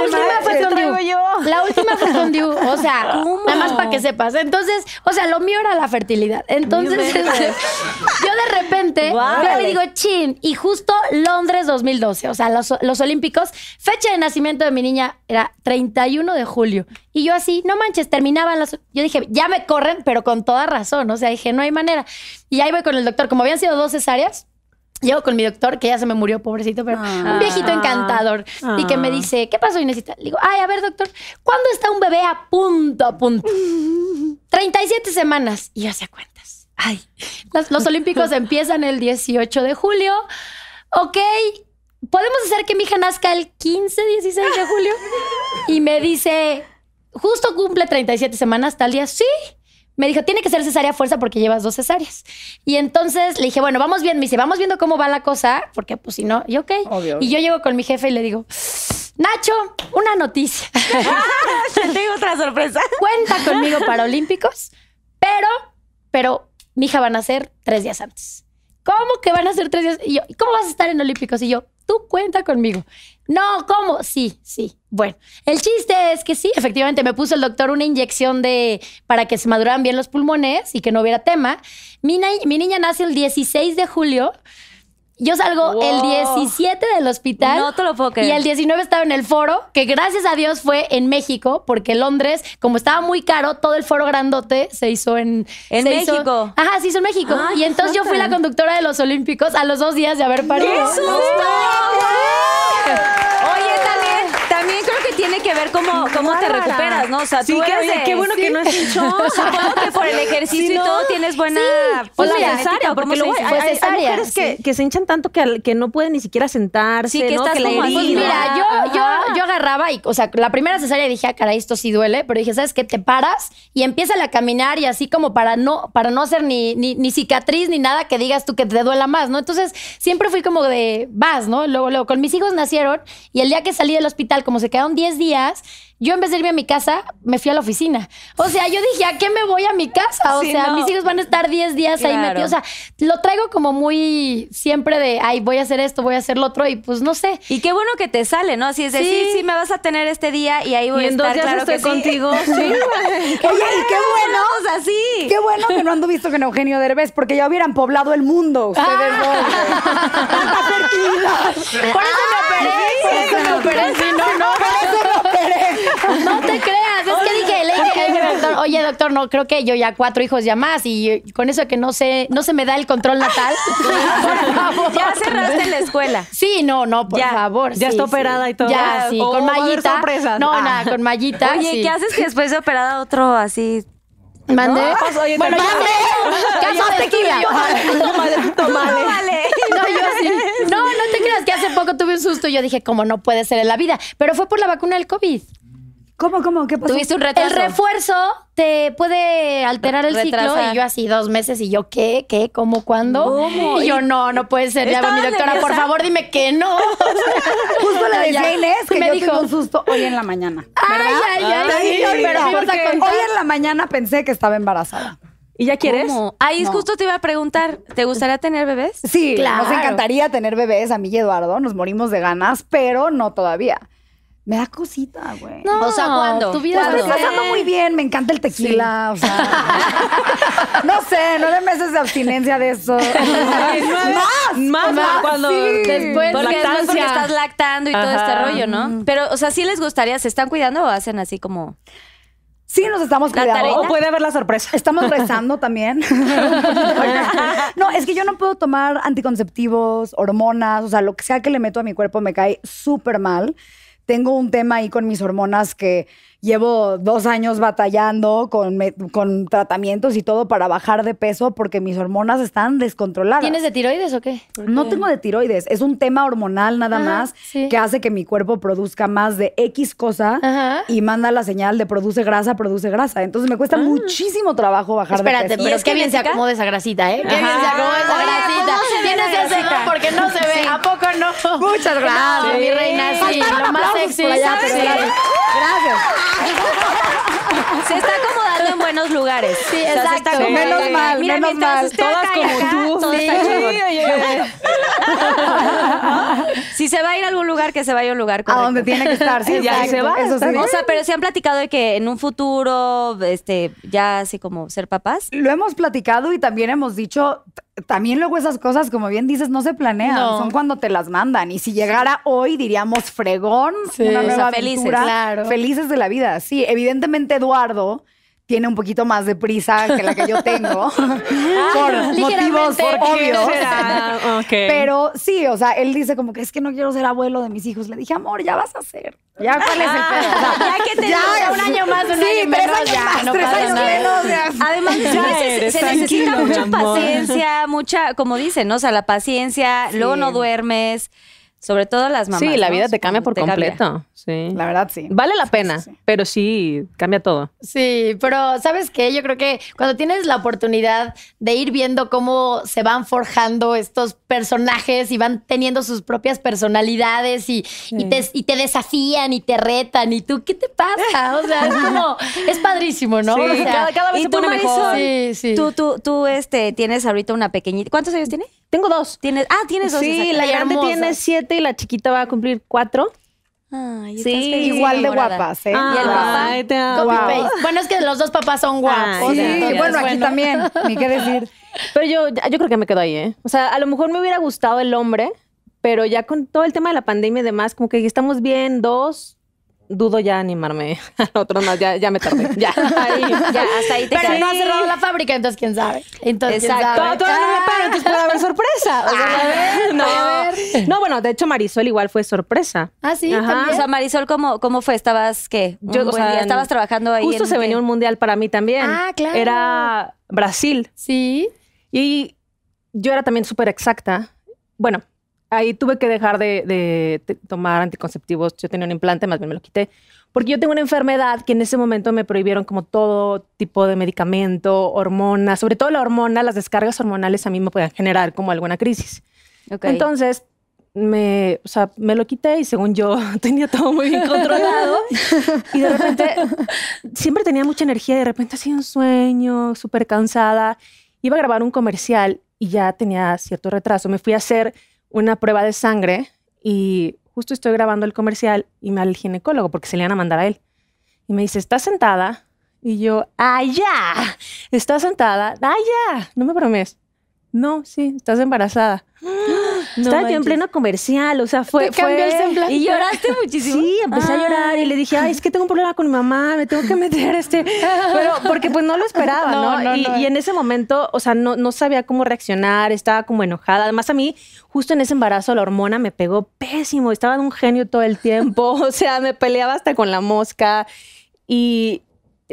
última manches, fue con Diu. yo. La última fue con Diu. O sea, nada más para que sepas. Entonces, o sea, lo mío era la fertilidad. Entonces, este, yo de repente Guau. veo y digo, chin. Y justo Londres 2012, o sea, los, los Olímpicos, fecha de nacimiento de mi niña era 31 de julio. Y yo así, no manches, terminaban las. Yo dije, ya me corren, pero con toda razón. O sea, dije, no hay manera. Y ahí voy con el doctor. Como habían sido dos cesáreas. Llego con mi doctor, que ya se me murió, pobrecito, pero un viejito encantador. Y que me dice, ¿qué pasó, Inesita? Le digo, ay, a ver, doctor, ¿cuándo está un bebé a punto, a punto? 37 semanas. Y yo hacía cuentas. Ay, las- los Olímpicos empiezan el 18 de julio. Ok, ¿podemos hacer que mi hija nazca el 15, 16 de julio? Y me dice, justo cumple 37 semanas, tal día, sí. Me dijo, tiene que ser cesárea a fuerza porque llevas dos cesáreas. Y entonces le dije, bueno, vamos bien. Me dice, vamos viendo cómo va la cosa, porque pues si no, y ok. Obvio, Y yo llego con mi jefe y le digo, Nacho, una noticia. Tengo otra sorpresa. Cuenta conmigo para Olímpicos, pero, pero mi hija va a nacer tres días antes. ¿Cómo que van a ser tres días? Y yo, ¿y cómo vas a estar en Olímpicos? Y yo, tú cuenta conmigo. No, ¿cómo? Sí, sí. Bueno, el chiste es que sí, efectivamente me puso el doctor una inyección de para que se maduraran bien los pulmones y que no hubiera tema. Mi, mi niña nace el 16 de julio. Yo salgo el 17 del hospital. No te lo puedo creer. Y el 19 estaba en el foro, que gracias a Dios fue en México, porque Londres, como estaba muy caro, todo el foro grandote se hizo en... En hizo- México. Ajá, se hizo en México. y entonces yo fui la conductora de los Olímpicos a los dos días de haber parido. Creo que tiene que ver cómo, cómo te recuperas, ¿no? O sea, Sí, tú eres qué bueno sí. que no es un show. Supongo que por el ejercicio Sí, y todo tienes buena... Pues O mira, la cesárea, ¿cómo porque se luego dice? hay, Fue hay- hay cesárea, mujeres que, sí. que se hinchan tanto que, al- que no pueden ni siquiera sentarse, Sí, que ¿no? estás la como así, Pues herida. mira, yo, yo, yo agarraba y, o sea, la primera cesárea dije, ah, caray, esto sí duele, pero dije, ¿sabes qué? Te paras y empieza a caminar y así como para no, para no hacer ni, ni, ni cicatriz ni nada que digas tú que te duela más, ¿no? Entonces, siempre fui como de, vas, ¿no? Luego, luego, con mis hijos nacieron y el día que salí del hospital, como se quedaron 10 días, yo en vez de irme a mi casa, me fui a la oficina. O sea, yo dije, ¿a qué me voy a mi casa? O Sí, sea, no. mis hijos van a estar 10 días ahí metidos. O sea, lo traigo como muy siempre de, ay, voy a hacer esto, voy a hacer lo otro y pues no sé. Y qué bueno que te sale, ¿no? Así es decir, Sí. sí, me vas a tener este día y ahí voy Y a dos estar, días claro estoy que sí. contigo. Sí. Oye, y qué bueno. Vamos así. Qué bueno que no ando visto con Eugenio Derbez, porque ya hubieran poblado el mundo ustedes dos. Tanta fertilidad. Por eso me operé. Por eso me operé. Sí, no, no. Por eso me operé. No te creas. Es que dije, le dije, le dije, doctor, oye, doctor, no, creo que yo ya cuatro hijos ya más y con eso que no sé, no se me da el control natal. Por favor. Ya cerraste la escuela. Sí, no, no, por Ya, favor. ya sí, está sí. operada y todo. Ya, sí, O con mallita. No, Ah. nada, con mallita. Oye, sí. ¿qué haces que después de operada otro así? ¿Mandé? Pues, oye, bueno, ya sé. Caso de. Vale. No, yo sí. Te creas que hace poco tuve un susto y yo dije, como no puede ser en la vida. Pero fue por la vacuna del COVID. ¿Cómo, cómo? ¿Qué pasó? Tuviste un El retraso. refuerzo te puede alterar el ciclo Retrasar. y yo así dos meses y yo qué, qué, cómo, cuándo. ¿Cómo? Y yo no, no puede ser. Ya mi ¿Estabas doctora, por favor dime que no. Justo le decía a Inés que Me yo dijo. tuve un susto hoy en la mañana. Ay, ay, ay, pero vamos a contar. Hoy en la mañana pensé que estaba embarazada. ¿Y ya quieres? ¿Cómo? Ahí No. justo te iba a preguntar, ¿te gustaría tener bebés? Sí, Claro. nos encantaría tener bebés, a mí y Eduardo, nos morimos de ganas, pero no todavía. Me da cosita, güey. No, O sea, ¿cuándo? Tu vida La es estoy bebé. pasando muy bien, me encanta el tequila, o sea. no sé, nueve meses de abstinencia de eso. Más, más, más, cuando sí. Después, Porque después porque lactancia. estás lactando y todo este rollo, ¿no? Pero, o sea, ¿sí les gustaría? ¿Se están cuidando o hacen así como...? Sí, nos estamos cuidando. O puede haber la sorpresa. Estamos rezando también. no, es que yo no puedo tomar anticonceptivos, hormonas, o sea, lo que sea que le meto a mi cuerpo me cae súper mal. Tengo un tema ahí con mis hormonas que llevo dos años batallando con, me- con tratamientos y todo para bajar de peso porque mis hormonas están descontroladas. ¿Tienes de tiroides o qué? No tengo de tiroides, es un tema hormonal nada Ajá, más sí. que hace que mi cuerpo produzca más de X cosa Ajá. y manda la señal de produce grasa, produce grasa. Entonces me cuesta muchísimo trabajo bajar Espérate, de peso. pero qué bien se acomoda esa grasita, ¿eh? Qué bien se acomoda esa Oye, grasita. ¿cómo se ve Tienes ese porque no se ve. ¿A poco no? Muchas gracias. No, mi reina, sí. Lo más sexy. gracias. Gracias. Se está acomodando en buenos lugares. Sí, O sea, se está exacto. Menos mal, Mira, menos mal. Todas como acá, tú. Sí. Si se va a ir a algún lugar, que se vaya a un lugar A correcto. donde tiene que estar. Sí, Ya se va, Eso sí. O sea, pero se han platicado de que en un futuro, este, ya así como ser papás. Lo hemos platicado y también hemos dicho, también luego esas cosas, como bien dices, no se planean, No. son cuando te las mandan. Y si llegara hoy, diríamos fregón, una O nueva sea, felices, aventura, claro. felices de la vida. Sí, evidentemente Eduardo tiene un poquito más de prisa que la que yo tengo, por motivos obvios. Ok. Pero sí, o sea, él dice como que es que no quiero ser abuelo de mis hijos. Le dije, amor, ya vas a ser. Ya, ¿cuál es el pedo? O sea, Ya que te ya, un año más, un sí, año tres menos, años ya, más, no tres años menos. ya. Además, se, Ya eres, se necesita mucha paciencia, mucha, como dicen, ¿no? O sea, la paciencia, luego no duermes, sobre todo las mamás. sí, la ¿no? vida te cambia por Te cambia. completo. Sí. La verdad, sí. Vale la pena, sí. pero sí, cambia todo. Sí, pero ¿sabes qué? Yo creo que cuando tienes la oportunidad de ir viendo cómo se van forjando estos personajes y van teniendo sus propias personalidades y, y, te, y te desafían y te retan y tú, ¿qué te pasa? O sea, es como, es padrísimo, ¿no? Sí, O sea, cada, cada vez ¿Y se tú, pone mejor. Marisol? Sí, sí. Tú, tú, tú, este, tienes ahorita una pequeñita. ¿Cuántos años tiene? Tengo dos. Tienes, ah, tienes dos. Sí, la grande tiene siete y la chiquita va a cumplir cuatro. Ay, Sí, Igual de guapas, ¿eh? ¿Y el papá? Ay, te amo. Copy Wow. paste. Bueno, es que los dos papás son guapos. Ay, Sí, bueno, aquí también, ni qué decir. Pero yo, yo creo que me quedo ahí, ¿eh? O sea, a lo mejor me hubiera gustado el hombre, pero ya con todo el tema de la pandemia y demás, como que estamos bien, dos, dudo ya animarme al otro, no, ya, ya me tardé. Ya, ahí. Ya, hasta ahí te Pero quedas. no ha cerrado la fábrica, entonces quién sabe. Entonces, ¿quién Exacto. sabe? Todo, todo no me paro, entonces puede haber sorpresa. O sea, A ver, no. a ver. no, bueno, de hecho Marisol igual fue sorpresa. Ah, sí, Ajá. también. O sea, Marisol, ¿cómo, cómo fue? ¿Estabas qué? Yo, o buen sea, día. ¿Estabas trabajando ahí? Justo en se qué? venía un mundial para mí también. Ah, claro. Era Brasil. Sí. Y yo era también súper exacta. Bueno, ahí tuve que dejar de, tomar anticonceptivos. Yo tenía un implante, más bien me lo quité. Porque yo tengo una enfermedad que en ese momento me prohibieron como todo tipo de medicamento, hormonas, sobre todo la hormona, las descargas hormonales a mí me podían generar como alguna crisis. Entonces, me, o sea, me lo quité y según yo tenía todo muy bien controlado. y de repente, siempre tenía mucha energía y de repente hacía un sueño, súper cansada. Iba a grabar un comercial y ya tenía cierto retraso. Me fui a hacer una prueba de sangre y justo estoy grabando el comercial y me al ginecólogo porque se le iban a mandar a él. Y me dice, ¿estás sentada? Y yo, ¡ah, ya! ¿Estás sentada? ¡ah, ya! No me bromees. No, sí, estás embarazada. Estaba yo en pleno comercial, o sea, fue... Te cambió el fue- semblante. ¿Y lloraste muchísimo? Sí, empecé a llorar y le dije, ay, es que tengo un problema con mi mamá, me tengo que meter este. Pero porque pues no lo esperaba, ¿no? No, no, y, no. y en ese momento, o sea, no, no sabía cómo reaccionar, estaba como enojada. Además, a mí, justo en ese embarazo, la hormona me pegó pésimo, estaba de un genio todo el tiempo, o sea, me peleaba hasta con la mosca y.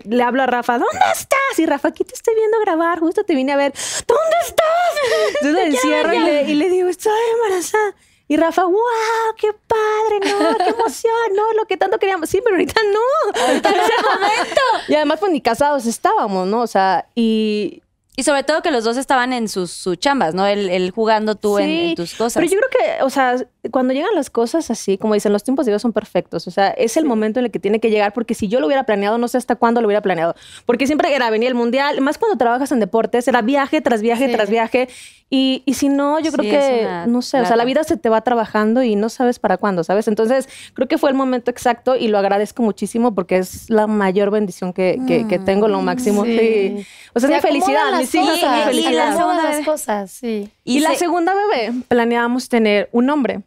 Le hablo a Rafa, ¿dónde estás? Y Rafa, aquí te estoy viendo grabar, justo te vine a ver, ¿dónde estás? Entonces le encierro y le, y le digo, estoy embarazada. Y Rafa, wow, qué padre, no, qué emoción, no, lo que tanto queríamos. Sí, pero ahorita no. Ahorita no es el momento. Y además, pues ni casados estábamos, ¿no? O sea, y. Y sobre todo que los dos estaban en sus, sus chambas, ¿no? Él, él jugando tú en, en tus cosas. Pero yo creo que, o sea, cuando llegan las cosas así, como dicen, los tiempos de Dios son perfectos. O sea, es el momento en el que tiene que llegar, porque si yo lo hubiera planeado, no sé hasta cuándo lo hubiera planeado. Porque siempre era venir el mundial, más cuando trabajas en deportes, era viaje tras viaje Sí. tras viaje. Y, y si no, yo creo que, una no sé, o sea, la vida se te va trabajando y no sabes para cuándo, ¿sabes? Entonces, creo que fue el momento exacto y lo agradezco muchísimo porque es la mayor bendición que, que, que tengo, lo máximo. Sí. Sí. O sea, Se es mi felicidad, mis las hijos son mi cosas, felicidad. segunda las cosas, sí. y, la se- segunda bebé planeábamos tener un hombre.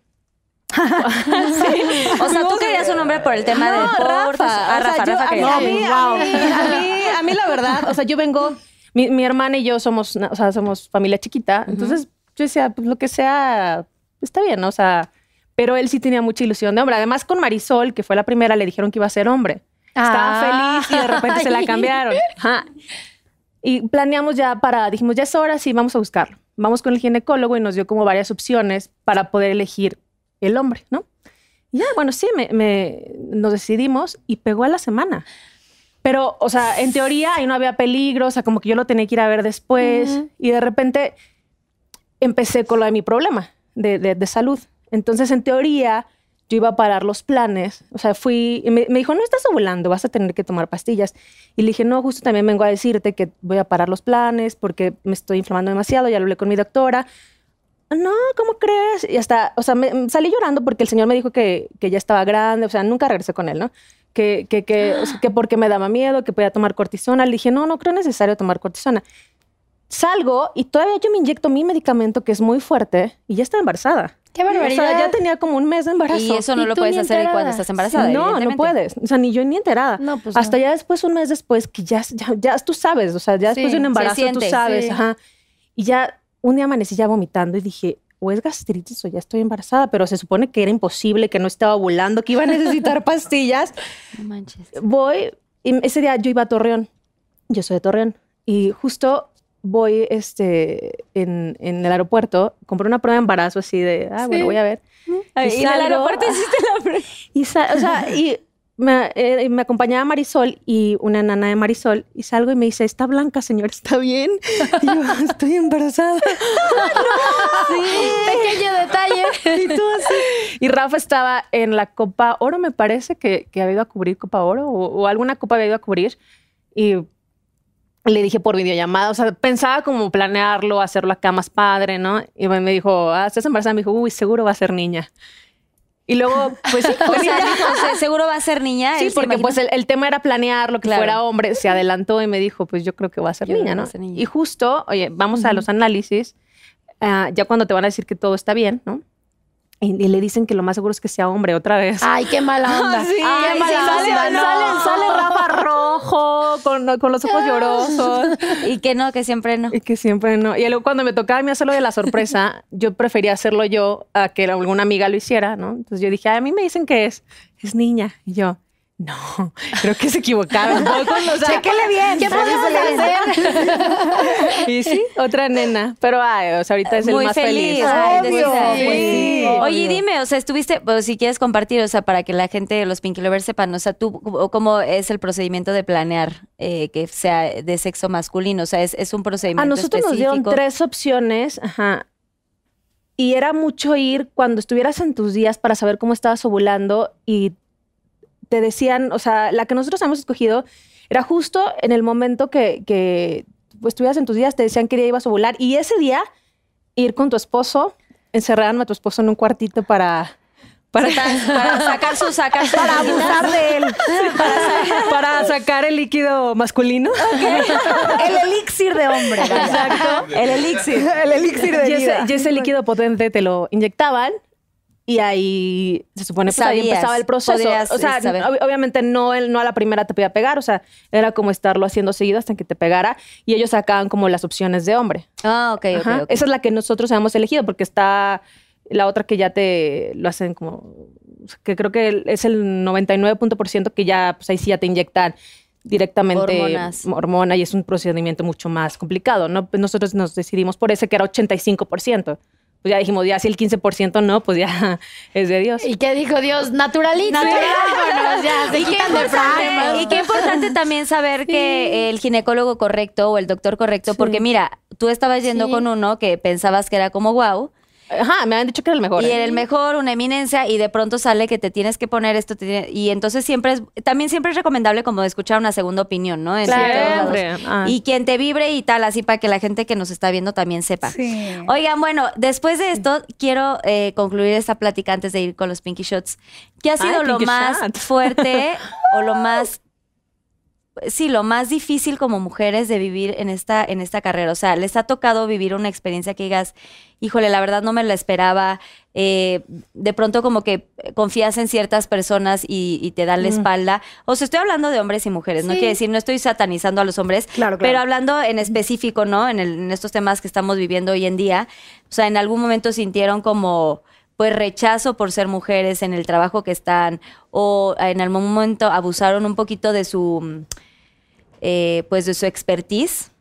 O sea, tú querías un hombre por el tema o sea, Rafa, yo- Rafa a, mí, a, mí, a, mí, a mí- a mí la verdad, o sea, yo vengo, mi, mi hermana y yo somos, o sea, somos familia chiquita, entonces yo decía, pues lo que sea, está bien, ¿no? O sea, pero él sí tenía mucha ilusión de hombre. Además, con Marisol, que fue la primera, le dijeron que iba a ser hombre. Estaba Ah. feliz y de repente se la cambiaron. Ajá. Y planeamos ya para, dijimos, ya es hora, sí, vamos a buscarlo. Vamos con el ginecólogo y nos dio como varias opciones para poder elegir el hombre, ¿no? Y ya, bueno, sí, me, me- nos decidimos y pegó a la semana. Pero, o sea, en teoría ahí no había peligro, o sea, como que yo lo tenía que ir a ver después. Y de repente empecé con lo de mi problema de, de- de salud. Entonces, en teoría, yo iba a parar los planes. O sea, fui y me, me dijo, no estás ovulando, vas a tener que tomar pastillas. Y le dije, no, justo también vengo a decirte que voy a parar los planes porque me estoy inflamando demasiado. Ya lo hablé con mi doctora. No, ¿cómo crees? Y hasta, o sea, me, salí llorando porque el señor me dijo que, que ya estaba grande, o sea, nunca regresé con él, ¿no? Que, que, que, o sea, que porque me daba miedo, que podía tomar cortisona. Le dije, no, no creo necesario tomar cortisona. Salgo y todavía yo me inyecto mi medicamento que es muy fuerte y ya estaba embarazada. Qué O barbaridad. sea, ya tenía como un mes de embarazo. Y eso no Y lo puedes hacer cuando estás embarazada. No, no puedes. O sea, ni yo ni enterada. No, pues Hasta no. ya después, un mes después, que ya, ya, ya tú sabes, o sea, ya después Sí, de un embarazo tú sabes. sí. Ajá. Y ya un día amanecí ya vomitando y dije, o es gastritis o ya estoy embarazada, pero se supone que era imposible, que no estaba ovulando, que iba a necesitar pastillas. No manches. Voy, y ese día yo iba a Torreón, yo soy de Torreón, y justo voy este, en, en el aeropuerto, compré una prueba de embarazo así de, ah, bueno, voy a ver. Y en el aeropuerto hiciste la prueba. y, sa- o sea, y me, eh, me acompañaba Marisol y una nana de Marisol y salgo y me dice, está blanca, señor, ¿está bien? Y yo, estoy embarazada. Pequeño detalle. Y tú así. Y Rafa estaba en la Copa Oro, me parece, que, que había ido a cubrir Copa Oro o, o alguna copa había ido a cubrir. Y le dije por videollamada, o sea, pensaba como planearlo, hacerlo acá más padre, ¿no? Y me dijo, ah, ¿estás embarazada? Me dijo, uy, seguro va a ser niña. Y luego, pues sí, O fue sea, niña. dijo, "Se- seguro va a ser niña. Sí, porque pues el, el tema era planearlo, que Claro. fuera hombre, se adelantó y me dijo, pues yo creo que va a ser Yo niña, que ¿no? a ser niña. Y justo, oye, vamos a los análisis, ah, ya cuando te van a decir que todo está bien, ¿no? Y, le dicen que lo más seguro es que sea hombre otra vez. Ay, qué mala onda. Sí, Ay, qué mala sale, onda. no. sale, sale Rafa rojo, con, con los ojos llorosos. Y que no, que siempre no. Y que siempre no. Y luego cuando me tocaba a mí hacerlo de la sorpresa, yo prefería hacerlo yo a que alguna amiga lo hiciera, ¿no? Entonces yo dije, "Ay, a mí me dicen que es, es niña. Y yo, no, creo que se equivocaron. o sea, Chéquele bien. ¿Qué podemos hacer? Y sí, otra nena. Pero ay, o sea, ahorita es el Muy más feliz. feliz. Ay, Obvio, decida. pues sí. Oye, dime, o sea, estuviste, o si quieres compartir, o sea, para que la gente, los Pinky Lovers sepan, o sea, tú, ¿cómo es el procedimiento de planear eh, que sea de sexo masculino? O sea, es, es un A procedimiento nosotros nos dieron tres opciones, ajá. Y era mucho ir cuando estuvieras en tus días para saber cómo estabas ovulando y te decían, o sea, la que nosotros hemos escogido era justo en el momento que, que pues, estuvieras en tus días, te decían qué día ibas a ovular y ese día ir con tu esposo, encerraron a tu esposo en un cuartito para... Para, Para sacar su, sacar su Para abusar de él. para, para sacar el líquido masculino. El elixir de hombre. vaya. Exacto. El elixir. El elixir de y ese, vida. y ese líquido potente te lo inyectaban y ahí se supone que ahí Sabías, empezaba el proceso. O sea, eh, ob- obviamente no, el- no a la primera te podía pegar, o sea, era como estarlo haciendo seguido hasta que te pegara y ellos sacaban como las opciones de hombre. Ah, ok, ok, Ajá. ok. Esa es la que nosotros hemos elegido porque está la otra que ya te lo hacen como, que creo que es el 99% que ya, pues ahí sí ya te inyectan directamente Hormonas. hormona y es un procedimiento mucho más complicado, ¿no? Pues nosotros nos decidimos por ese que era 85%. Pues ya dijimos, ya si el 15% no, pues ya es de Dios. ¿Y qué dijo Dios? Naturalito. Natural. ya, se Y qué, de importante, problemas. y qué importante también saber que el ginecólogo correcto o el doctor correcto, porque mira, tú estabas yendo Sí. con uno que pensabas que era como wow, Ajá, me han dicho que era el mejor. y ¿eh? era el mejor, una eminencia, y de pronto sale que te tienes que poner esto, te tiene- y entonces siempre es, también siempre es recomendable como escuchar una segunda opinión, ¿no? En Claro. ah. Y quien te vibre y tal, así para que la gente que nos está viendo también sepa. Sí. Oigan, bueno, después de esto, quiero eh, concluir esta plática antes de ir con los Pinky Shots. ¿Qué ha Ay, sido lo más Shot. fuerte o lo más sí, lo más difícil como mujeres de vivir en esta, en esta carrera. O sea, les ha tocado vivir una experiencia que digas, híjole, la verdad no me la esperaba. Eh, de pronto como que confías en ciertas personas y, y te dan la espalda. O sea, estoy hablando de hombres y mujeres, no quiere decir, no estoy satanizando a los hombres, Claro, claro. pero hablando en específico, ¿no? En, el- en estos temas que estamos viviendo hoy en día. O sea, en algún momento sintieron como pues rechazo por ser mujeres en el trabajo que están o en algún momento abusaron un poquito de su mm, eh, pues de su expertise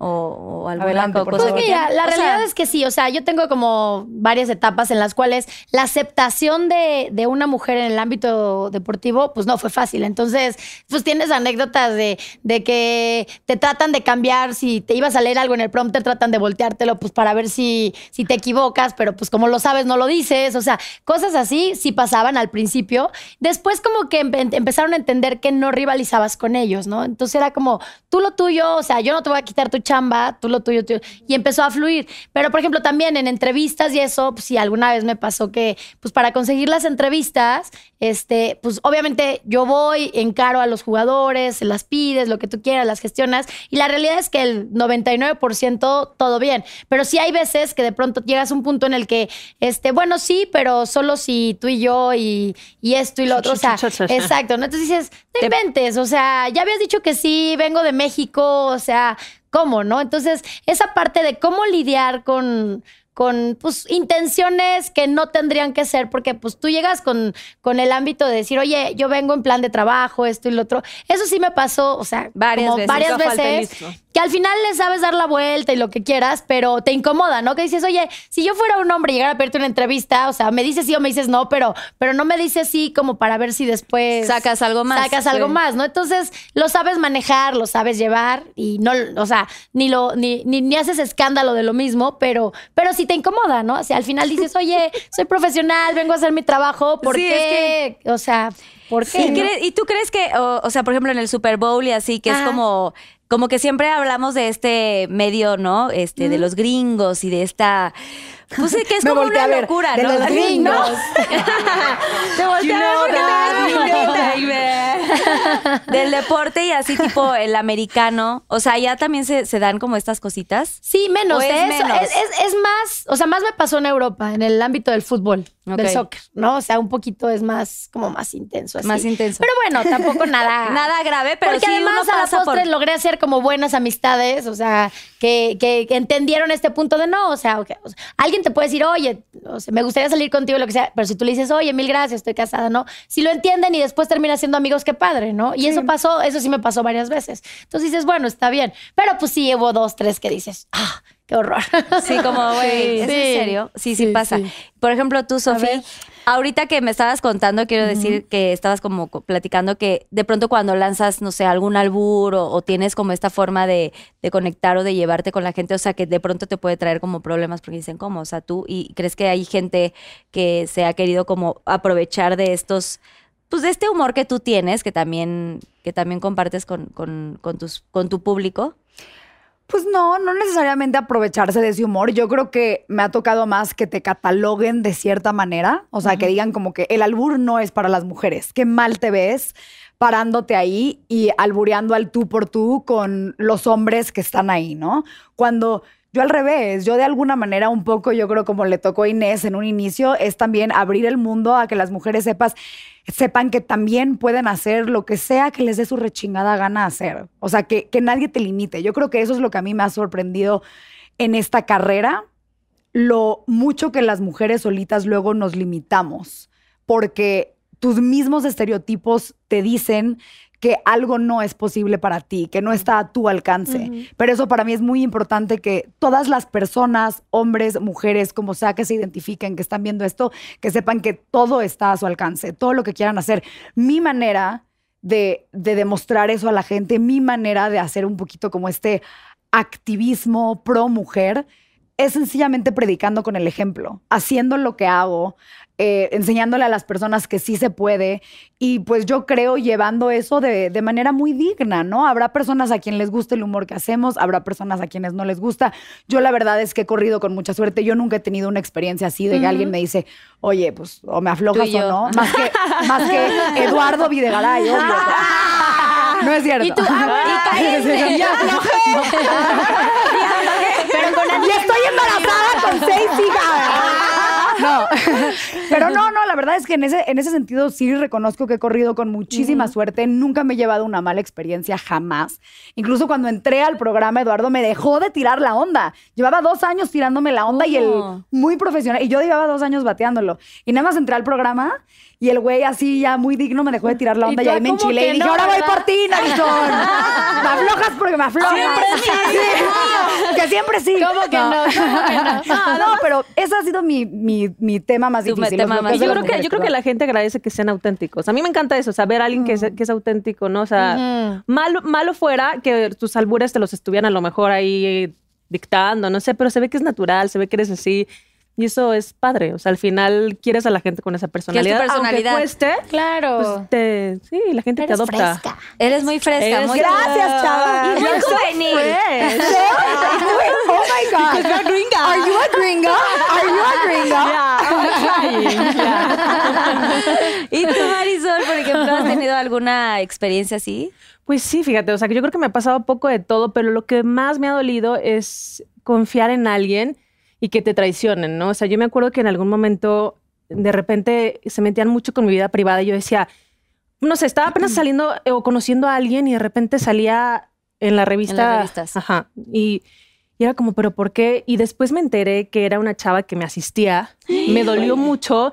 o, o alguna Adelante, cosa Pues mira, la o sea, realidad es que sí, o sea, yo tengo como varias etapas en las cuales la aceptación de, de una mujer en el ámbito deportivo, pues no fue fácil. Entonces, pues tienes anécdotas de, de que te tratan de cambiar, si te ibas a leer algo en el prompter, tratan de volteártelo pues para ver si, si te equivocas, pero pues como lo sabes, no lo dices. O sea, cosas así sí pasaban al principio. Después como que empe- empezaron a entender que no rivalizabas con ellos, ¿no? Entonces era como, tú lo tuyo, o sea, yo no te voy a quitar tu chamba, tú lo tuyo, tuyo. Y empezó a fluir. Pero, por ejemplo, también en entrevistas y eso, pues sí, alguna vez me pasó que, pues para conseguir las entrevistas, este, pues obviamente yo voy, encaro a los jugadores, se las pides, lo que tú quieras, las gestionas. Y la realidad es que el 99% todo bien. Pero sí hay veces que de pronto llegas a un punto en el que, este, bueno, sí, pero solo si tú y yo y, y esto y lo otro. O sea, exacto. ¿no? Entonces dices, te inventes, o sea, ya habías dicho que sí, vengo de México, o sea, ¿cómo, no? Entonces, esa parte de cómo lidiar con con pues intenciones que no tendrían que ser porque pues tú llegas con, con el ámbito de decir, oye, yo vengo en plan de trabajo, esto y lo otro. Eso sí me pasó, o sea, Varias como veces. varias veces. Que al final le sabes dar la vuelta y lo que quieras, pero te incomoda, ¿no? Que dices, oye, si yo fuera un hombre y llegara a pedirte una entrevista, o sea, me dices sí o me dices no, pero, pero no me dices sí como para ver si después Sacas algo más. Sacas algo más, ¿no? Entonces lo sabes manejar, lo sabes llevar y no, o sea, ni lo, ni, ni, ni haces escándalo de lo mismo, pero, pero sí te incomoda, ¿no? O sea, al final dices, oye, soy profesional, vengo a hacer mi trabajo, ¿por Sí, es qué? O sea, ¿por qué? ¿Y, no? crees- y tú crees que, o, o sea, por ejemplo, en el Super Bowl y así, que es como, como que siempre hablamos de este medio, ¿no? Este, de los gringos y de esta. Pues sí, que es Me como una ver, locura, de ¿no? los gringos. ¿no? Te volteé a. Del deporte y así, tipo el americano. O sea, ya también se, se dan como estas cositas. Sí, menos ¿O de es eso. menos? Es, es- es más, o sea, más me pasó en Europa, en el ámbito del fútbol, del soccer, ¿no? O sea, un poquito es más, como más intenso. Así. Más intenso. Pero bueno, tampoco nada. Nada grave, pero Porque sí además uno a la pasa postre por- logré hacer como buenas amistades, o sea, que, que- que entendieron este punto de no, o sea, ok, o sea, alguien te puede decir, oye, o sea, me gustaría salir contigo, lo que sea, pero si tú le dices, oye, mil gracias, estoy casada, ¿no? Si lo entienden y después terminan siendo amigos, qué padre, ¿no? Y eso pasó, eso sí me pasó varias veces. Entonces dices, bueno, está bien, pero pues sí hubo dos, tres que dices, ah, qué horror. Sí, como, güey, ¿es Sí. en serio? Sí, sí, Sí, pasa. sí. Por ejemplo, tú, Sofía. Ahorita que me estabas contando, quiero decir que estabas como co- platicando que de pronto cuando lanzas, no sé, algún albur o, o tienes como esta forma de, de conectar o de llevarte con la gente, o sea, que de pronto te puede traer como problemas porque dicen, ¿cómo? O sea, tú, y crees que hay gente que se ha querido como aprovechar de estos pues de este humor que tú tienes, que también, que también compartes con, con, con tus, con tu público. Pues no, no necesariamente aprovecharse de ese humor. Yo creo que me ha tocado más que te cataloguen de cierta manera. O sea, que digan como que el albur no es para las mujeres. Qué mal te ves parándote ahí y albureando al tú por tú con los hombres que están ahí, ¿no? Cuando yo al revés, yo de alguna manera un poco, yo creo como le tocó a Inés en un inicio, es también abrir el mundo a que las mujeres sepas, sepan que también pueden hacer lo que sea que les dé su rechingada gana hacer. O sea, que, que nadie te limite. Yo creo que eso es lo que a mí me ha sorprendido en esta carrera, lo mucho que las mujeres solitas luego nos limitamos, porque tus mismos estereotipos te dicen que algo no es posible para ti, que no está a tu alcance. Pero eso para mí es muy importante que todas las personas, hombres, mujeres, como sea que se identifiquen, que están viendo esto, que sepan que todo está a su alcance, todo lo que quieran hacer. Mi manera de, de demostrar eso a la gente, mi manera de hacer un poquito como este activismo pro mujer, es sencillamente predicando con el ejemplo, haciendo lo que hago, eh, enseñándole a las personas que sí se puede y pues yo creo llevando eso de, de manera muy digna, ¿no? Habrá personas a quien les guste el humor que hacemos, habrá personas a quienes no les gusta. Yo la verdad es que he corrido con mucha suerte, yo nunca he tenido una experiencia así de que alguien me dice, oye, pues o me aflojas y o no, más que, más que Eduardo Videgaray, obvio. No es cierto. Y tú, ah, bueno, caíste. Ya Pero con Y estoy embarazada con seis hijas. No, pero no, no, la verdad es que en ese, en ese sentido sí reconozco que he corrido con muchísima suerte. Nunca me he llevado una mala experiencia, jamás. Incluso cuando entré al programa, Eduardo me dejó de tirar la onda. Llevaba dos años tirándome la onda y el ¿Cómo? muy profesional. Y yo llevaba dos años bateándolo. Y nada más entré al programa y el güey así ya muy digno me dejó de tirar la Y onda y, tú, ahí me ¿cómo enchilé y dije, no, ahora voy por ti, Narizón. me aflojas porque me aflojas. Sí. Que siempre sí. ¿Cómo que no? ¿Cómo que no? No, no, pero ese ha sido mi, mi, mi tema más difícil. tema más Yo creo, que, mujeres, yo creo que la gente agradece que sean auténticos. A mí me encanta eso, saber a alguien que, es, que es auténtico, ¿no? O sea, malo, malo fuera que tus albures te los estuvieran a lo mejor ahí dictando, no sé, pero se ve que es natural, se ve que eres así. Y eso es padre. O sea, al final quieres a la gente con esa personalidad. personalidad. Aunque cueste, Claro. pues te, sí, la gente te Eres adopta. fresca. Eres muy fresca, Eres- muy Gracias, chava. Y muy juvenil. Pues. Oh my God. Are you a gringa? Are you a gringa? ¿Y tú, Marisol, por ejemplo, has tenido alguna experiencia así? Pues sí, fíjate, o sea, que yo creo que me ha pasado poco de todo, pero lo que más me ha dolido es confiar en alguien y que te traicionen, ¿no? O sea, yo me acuerdo que en algún momento de repente se metían mucho con mi vida privada y yo decía, no sé, estaba apenas saliendo eh, o conociendo a alguien y de repente salía en la revista. revistas. Ajá. Y, y era como, ¿pero por qué? Y después me enteré que era una chava que me asistía. Me dolió mucho.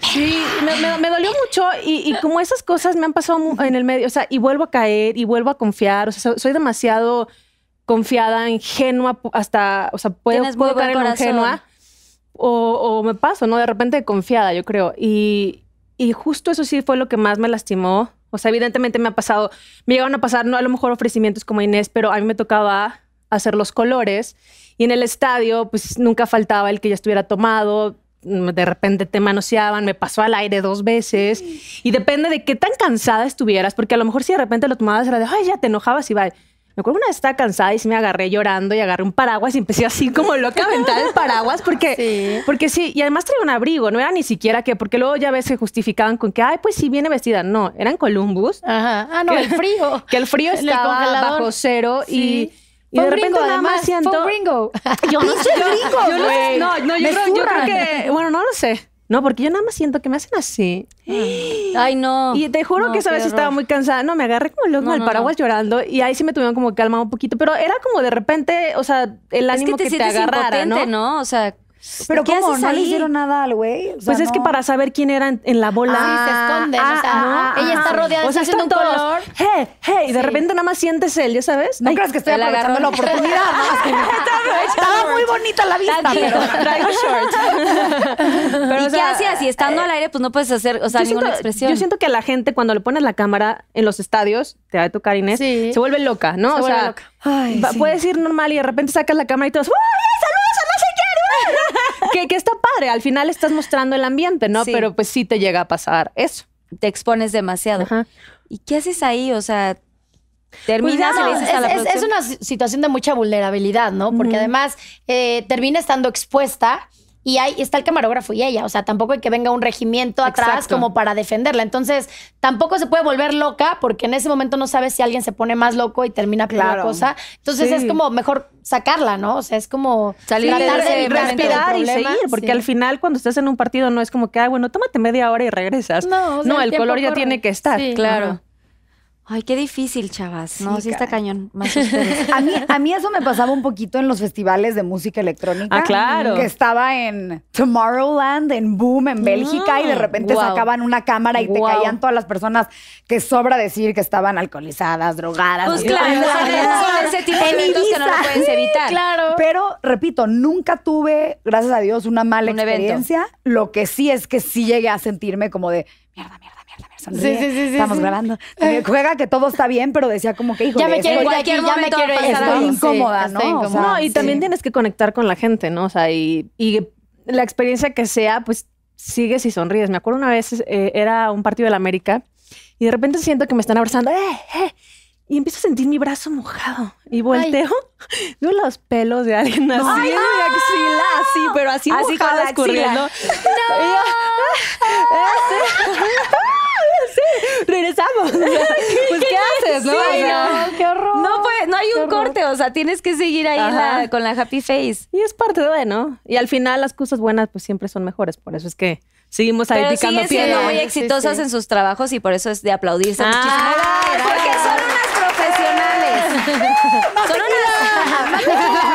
Sí, me, me- me dolió mucho y, y como esas cosas me han pasado en el medio, o sea, y vuelvo a caer y vuelvo a confiar, o sea, so- soy demasiado confiada, ingenua, hasta, o sea, puedo, puedo caer en ingenua o, o me paso, ¿no? De repente confiada, yo creo. Y, y justo eso sí fue lo que más me lastimó. O sea, evidentemente me ha pasado, me llegaron a pasar, no a lo mejor ofrecimientos como Inés, pero a mí me tocaba hacer los colores y en el estadio pues nunca faltaba el que ya estuviera tomado, de repente te manoseaban, me pasó al aire dos veces y depende de qué tan cansada estuvieras, porque a lo mejor si de repente lo tomabas era de, ay, ya te enojabas y va. Me acuerdo una vez estaba cansada y sí me agarré llorando y agarré un paraguas y empecé así como loca a aventar el paraguas porque Sí. porque sí, y además traía un abrigo, no era ni siquiera que, porque luego ya ves se justificaban con que, ay, pues sí viene vestida. No, eran Columbus, Ajá. Ah, no, el frío. que el frío el estaba congelador. bajo cero Sí. y, y de repente gringo, nada más siento. Yo no sé, yo, gringos, yo no, no, yo creo, yo que, bueno, no lo sé. No, porque yo nada más siento que me hacen así. Ay, no. Y te juro No, que esa vez estaba muy cansada. No, me agarré como loco No, al no, paraguas llorando y ahí sí me tuvieron como calmar un poquito. Pero era como de repente, o sea, el es ánimo que te que te, agarrara, ¿no? ¿no? O sea, Pero ¿qué ¿cómo? haces ¿No le hicieron nada al güey? O sea, Pues es que para saber quién era en, en la bola. Sí, se esconden. o sea, ah, ella está ajá. rodeada, O sea, está un color. Hey, hey, y de Sí. repente nada más sientes él, ¿ya sabes? No Ay, creas que estoy aprovechando la oportunidad. Estaba muy bonita la vista, pero... traigo shorts. Pero, ¿y o qué hacías? Y estando al aire, pues no puedes hacer, o sea, ninguna siento, expresión. yo siento que a la gente cuando le pones la cámara en los estadios, te va a tocar Inés, Sí. se vuelve loca, ¿no? Se o vuelve sea, loca. Puedes ir normal y de repente sacas la cámara y todos, ¡Uy, saludos a no sé quién! Que, que está padre, al final estás mostrando el ambiente, ¿no? Sí. Pero pues sí te llega a pasar eso. Te expones demasiado. Ajá. ¿Y qué haces ahí? O sea, terminas Pues y no, le dices a la es, es- una si- situación de mucha vulnerabilidad, ¿no? Porque además eh, termina estando expuesta y ahí está el camarógrafo y ella. O sea, tampoco hay que venga un regimiento atrás Exacto. como para defenderla. Entonces, tampoco se puede volver loca porque en ese momento no sabes si alguien se pone más loco y termina por la Claro. cosa. Entonces, Sí. es como mejor sacarla, ¿no? O sea, es como Salir tratar de respirar y seguir, porque Sí. al final cuando estás en un partido no es como que, ah, bueno, tómate media hora y regresas. No, o sea, el color ya corre. tiene que estar. Sí. Claro. Ay, qué difícil, chavas. No, Sí, sí está cañón. Más ustedes. A mí, a mí eso me pasaba un poquito en los festivales de música electrónica. Ah, claro. Que estaba en Tomorrowland, en Boom, en Bélgica, y de repente wow. sacaban una cámara y te caían todas las personas que sobra decir que estaban alcoholizadas, drogadas. Pues claro, son, ese tipo de En eventos que no lo puedes evitar. Claro. Pero, repito, nunca tuve, gracias a Dios, una mala Un evento. experiencia. Lo que sí es que sí llegué a sentirme como de mierda, mierda. Sonríe, Sí, sí, sí, sí, Estamos sí. grabando. Eh, Juega que todo está bien, pero decía como que, hijo, Ya me quiero ir aquí, ya me quiero ir. Estoy algo. incómoda, Sí, ¿no? estoy O sea, incómoda. No, y sí. también tienes que conectar con la gente, ¿no? O sea, y, y la experiencia que sea, pues sigues y sonríes. Me acuerdo una vez, eh, era un partido de la América y de repente siento que me están abrazando, ¡eh, eh! Y empiezo a sentir mi brazo mojado. Y volteo, veo los pelos de alguien así en mi axila, así, pero así, Así con mojada, escurriendo. Y yo, "Ah, este". regresamos. O sea, pues, ¿qué haces, no? Sí, O sea, no. qué horror. No, pues, no hay un corte, o sea, tienes que seguir ahí la- con la happy face. Y es parte de, ¿no? Y al final las cosas buenas pues siempre son mejores. Por eso es que seguimos ahí Pero picando siguen siendo piedra. muy Sí, sí. exitosas en sus trabajos y por eso es de aplaudirse Ah, muchísimo. Porque son unas profesionales.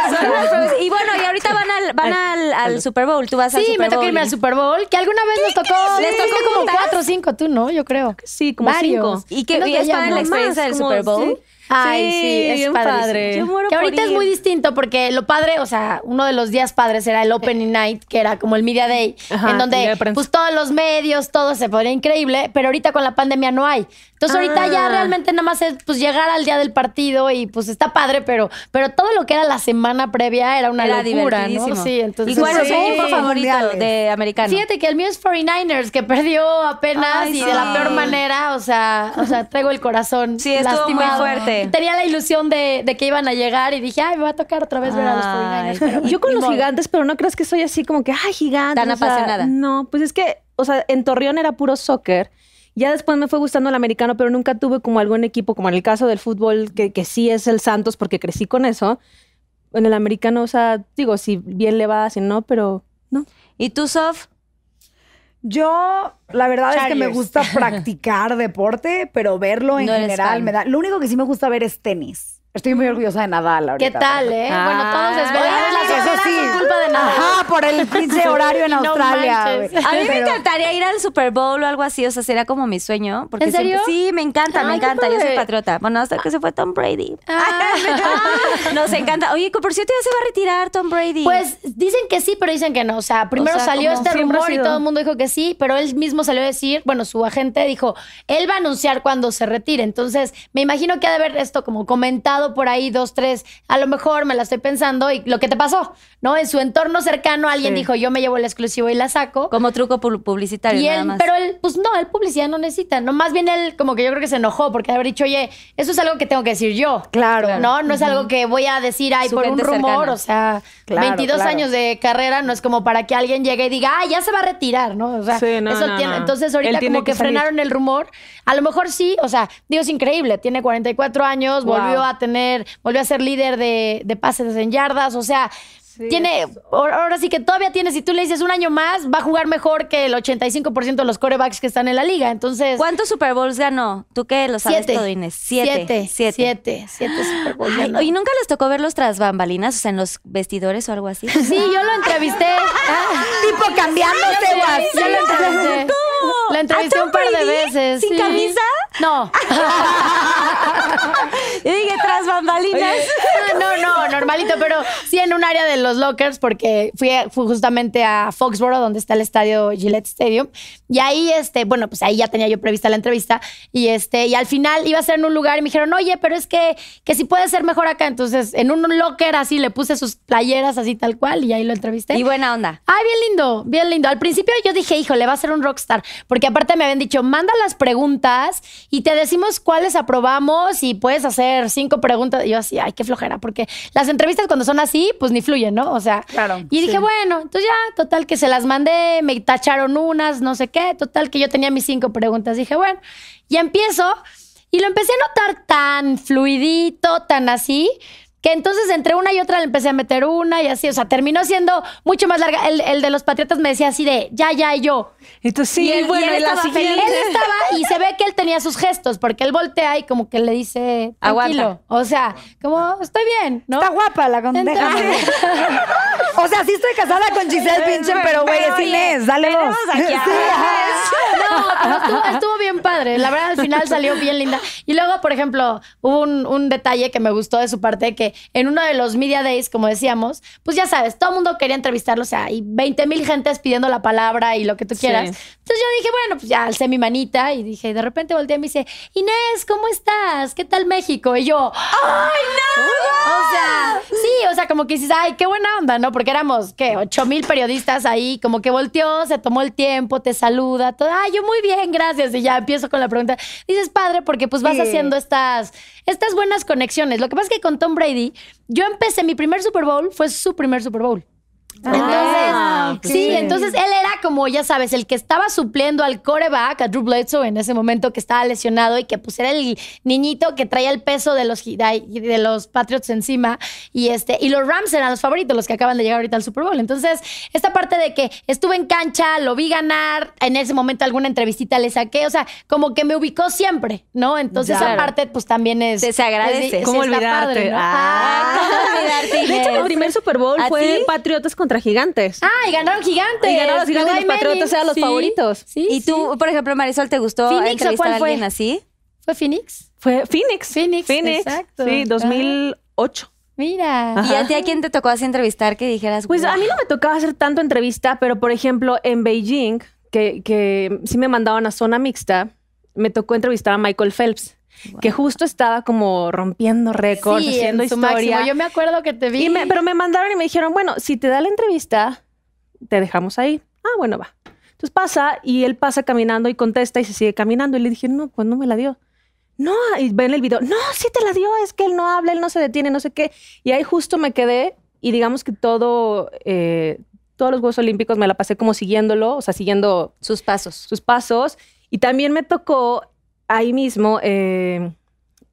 son unas, Y bueno, y ahorita van al, van al, al Super Bowl. Tú vas al Sí, Super me toca Bowl. irme al Super Bowl, que alguna vez nos tocó. ¿Les tocó como cinco, tú, ¿no? Yo creo. Sí, como Varios. cinco. ¿Y qué Nos y es para la experiencia del Super Bowl? sí. Ay, sí, es bien padre. Yo muero Que por ahorita es muy distinto porque lo padre, o sea, uno de los días padres era el Opening Night, que era como el Media Day, Ajá, en donde pues todos los medios, todo se ponía increíble, pero ahorita con la pandemia no hay. Entonces ahorita ya Ah. realmente nada más es pues llegar al día del partido y pues está padre, pero, pero todo lo que era la semana previa era una Era locura, ¿no? Sí, entonces ¿Y cuál es sí, equipo favorito mundiales. de americano? Fíjate que el mío es 49ers, que perdió apenas Ay, y de la peor manera. O sea, o sea, traigo el corazón. Sí, estuvo muy lastimado. Tenía la ilusión de, de que iban a llegar y dije, ay, me va a tocar otra vez ver a los Ay, 49ers. pero Yo con los modo. gigantes, pero no crees que soy así como que, ay, gigante. Tan sea, apasionada. no, pues es que, o sea, en Torreón era puro soccer. Ya después me fue gustando el americano, pero nunca tuve como algún equipo, como en el caso del fútbol, que, que sí es el Santos, porque crecí con eso. En el americano, o sea, digo, si bien le va, si no, pero no. ¿Y tú, Sof? Yo, la verdad es que me gusta practicar deporte, pero verlo en No general me da. Lo único que sí me gusta ver es tenis. Estoy muy orgullosa de Nadal ahorita. ¿Qué tal, eh? Ah. bueno, todos desvelados. Oye, Las eso sí. son culpa de nada. Ajá, por el pinche horario en No Australia. manches. A mí me encantaría ir al Super Bowl o algo así, o sea, sería como mi sueño. Porque ¿En serio? siempre- sí, me encanta, me Ay, encanta. Yo soy patriota. Bueno, hasta que se fue Tom Brady. Ah. Nos encanta. Oye, por cierto, ya se va a retirar Tom Brady. Pues dicen que sí, pero dicen que no. O sea, primero sea, salió este rumor y todo el mundo dijo que sí, pero él mismo salió a decir, bueno, su agente dijo, él va a anunciar cuando se retire. Entonces, me imagino que ha de haber esto como comentado por ahí, dos, tres, a lo mejor me la estoy pensando y lo que te pasó, ¿no? En su entorno cercano alguien Sí. dijo, yo me llevo el exclusivo y la saco. como truco pu- publicitario, Y nada él, más. pero él, pues no, él publicidad no necesita, no, más bien él como que yo creo que se enojó porque haber dicho, oye, eso es algo que tengo que decir yo. Claro. No, no es algo que voy a decir, ay, Su por un rumor, cercana. o sea, Claro, 22 claro. años de carrera no es como para que alguien llegue y diga, ah, ya se va a retirar, ¿no? O sea, Sí, no, eso no, tiene, no. entonces ahorita tiene como que, frenaron el rumor, a lo mejor sí, o sea, digo, es increíble, tiene 44 años, Wow. volvió a tener, volvió a ser líder de, de pases en yardas, o sea, tiene, ahora ahora sí que todavía tiene, si tú le dices un año más, va a jugar mejor que el 85% de los corebacks que están en la liga, entonces... ¿Cuántos Super Bowls ganó? ¿Tú qué lo sabes Siete. todo, Inés? Siete. Siete. Siete. Siete Super Bowls Ay, ganó. ¿Y nunca les tocó verlos tras bambalinas, o sea, en los vestidores o algo así? Sí, yo lo entrevisté. Ah, Tipo cambiándose yo lo entrevisté. Lo entrevisté ¿A Tom un par de veces. ¿Sin sí. camisa? No. Y dije, tras bambalinas. No, no, normalito, pero sí en un área de los lockers, porque fui, fui justamente a Foxborough, donde está el estadio Gillette Stadium. Y ahí, este, bueno, pues ahí ya tenía yo prevista la entrevista. Y este, y al final iba a ser en un lugar y me dijeron, oye, pero es que, que si puede ser mejor acá. Entonces, en un locker así le puse sus playeras así tal cual y ahí lo entrevisté. Y buena onda. Ay, bien lindo, bien lindo. Al principio yo dije, híjole, va a ser un rockstar, porque aparte me habían dicho, manda las preguntas y te decimos cuáles aprobamos y puedes hacer cinco preguntas. Y yo así, ay, qué flojera, porque las entrevistas cuando son así, pues ni fluyen, ¿no? O sea, Claro, y dije, sí. bueno, entonces ya, total que se las mandé, me tacharon unas, no sé qué, total que yo tenía mis cinco preguntas. Dije, bueno, y empiezo y lo empecé a notar tan fluidito, tan así. Que entonces entre una y otra le empecé a meter una y así, o sea, terminó siendo mucho más larga. El, el de los patriotas me decía así de ya, ya, y yo. Entonces sí, Y él- bueno, y él y la estaba siguiente. Él estaba y se ve que él tenía sus gestos, porque él voltea y como que le dice, tranquilo. Aguanta. O sea, como, estoy bien, ¿no? Está guapa la condeja. O sea, sí estoy casada con Giselle Pinche, pero güey, es Inés. Dale dos. aquí a-. No, pero estuvo, estuvo bien padre. La verdad, al final salió bien linda. Y luego, por ejemplo, hubo un, un detalle que me gustó de su parte, que en uno de los Media Days, como decíamos, pues ya sabes, todo el mundo quería entrevistarlo, o sea, y 20 mil gentes pidiendo la palabra y lo que tú Sí. quieras. Entonces yo dije, bueno, pues ya alcé mi manita y dije, de repente volteé y me dice, Inés, ¿cómo estás? ¿Qué tal México? Y yo, ¡ay, no! O sea, sí, o sea, como que dices, ay, qué buena onda, ¿no? Porque éramos, ¿qué? 8 mil periodistas ahí, como que volteó, se tomó el tiempo, te saluda, todo, ay, yo muy bien, gracias. Y ya empiezo con la pregunta. Dices, padre, porque pues vas Sí. haciendo estas, estas buenas conexiones. Lo que pasa es que con Tom Brady, yo empecé, mi primer Super Bowl fue su primer Super Bowl. Entonces, pues sí, sí. entonces él era como, ya sabes, el que estaba supliendo al coreback, a Drew Bledsoe en ese momento que estaba lesionado y que pues era el niñito que traía el peso de los, de los Patriots encima y este y los Rams eran los favoritos, los que acaban de llegar ahorita al Super Bowl. Entonces, esta parte de que estuve en cancha, lo vi ganar, en ese momento alguna entrevistita le saqué, o sea, como que me ubicó siempre, ¿no? Entonces, Ya. esa parte pues también es... Se- se agradece. es- ¿Cómo olvidarte? padre, ¿no? Ah. ¿Cómo olvidarte, De hecho, el primer Super Bowl ¿A fue? Patriotas contra Gigantes. Ah, y ganaron gigantes. Y ganaron los Gigantes, los Patriotas eran los Sí, favoritos. Sí, ¿Y sí. tú, por ejemplo, Marisol, te gustó Phoenix, ¿o entrevistar cuál a fue? alguien así? ¿Fue Phoenix? Fue Phoenix. Phoenix, exacto. Sí, 2008. Mira. ¿Y a ti a quién te tocó así entrevistar que dijeras? Pues a mí no me tocaba hacer tanto entrevista, pero por ejemplo en Beijing, que, que sí me mandaban a zona mixta, me tocó entrevistar a Michael Phelps, que justo estaba como rompiendo récords, Sí, haciendo en su historia. máximo. Yo me acuerdo que te vi. Y me- pero me mandaron y me dijeron, bueno, si te da la entrevista, te dejamos ahí. Ah, bueno, va. Entonces pasa y él pasa caminando y contesta y se sigue caminando. Y le dije, no, pues no me la dio. No, y ven el video, no, sí te la dio, es que él no habla, él no se detiene, no sé qué. Y ahí justo me quedé y digamos que todo, eh, todos los Juegos Olímpicos me la pasé como siguiéndolo, o sea, siguiendo sus pasos. sus pasos. Y también me tocó ahí mismo, eh,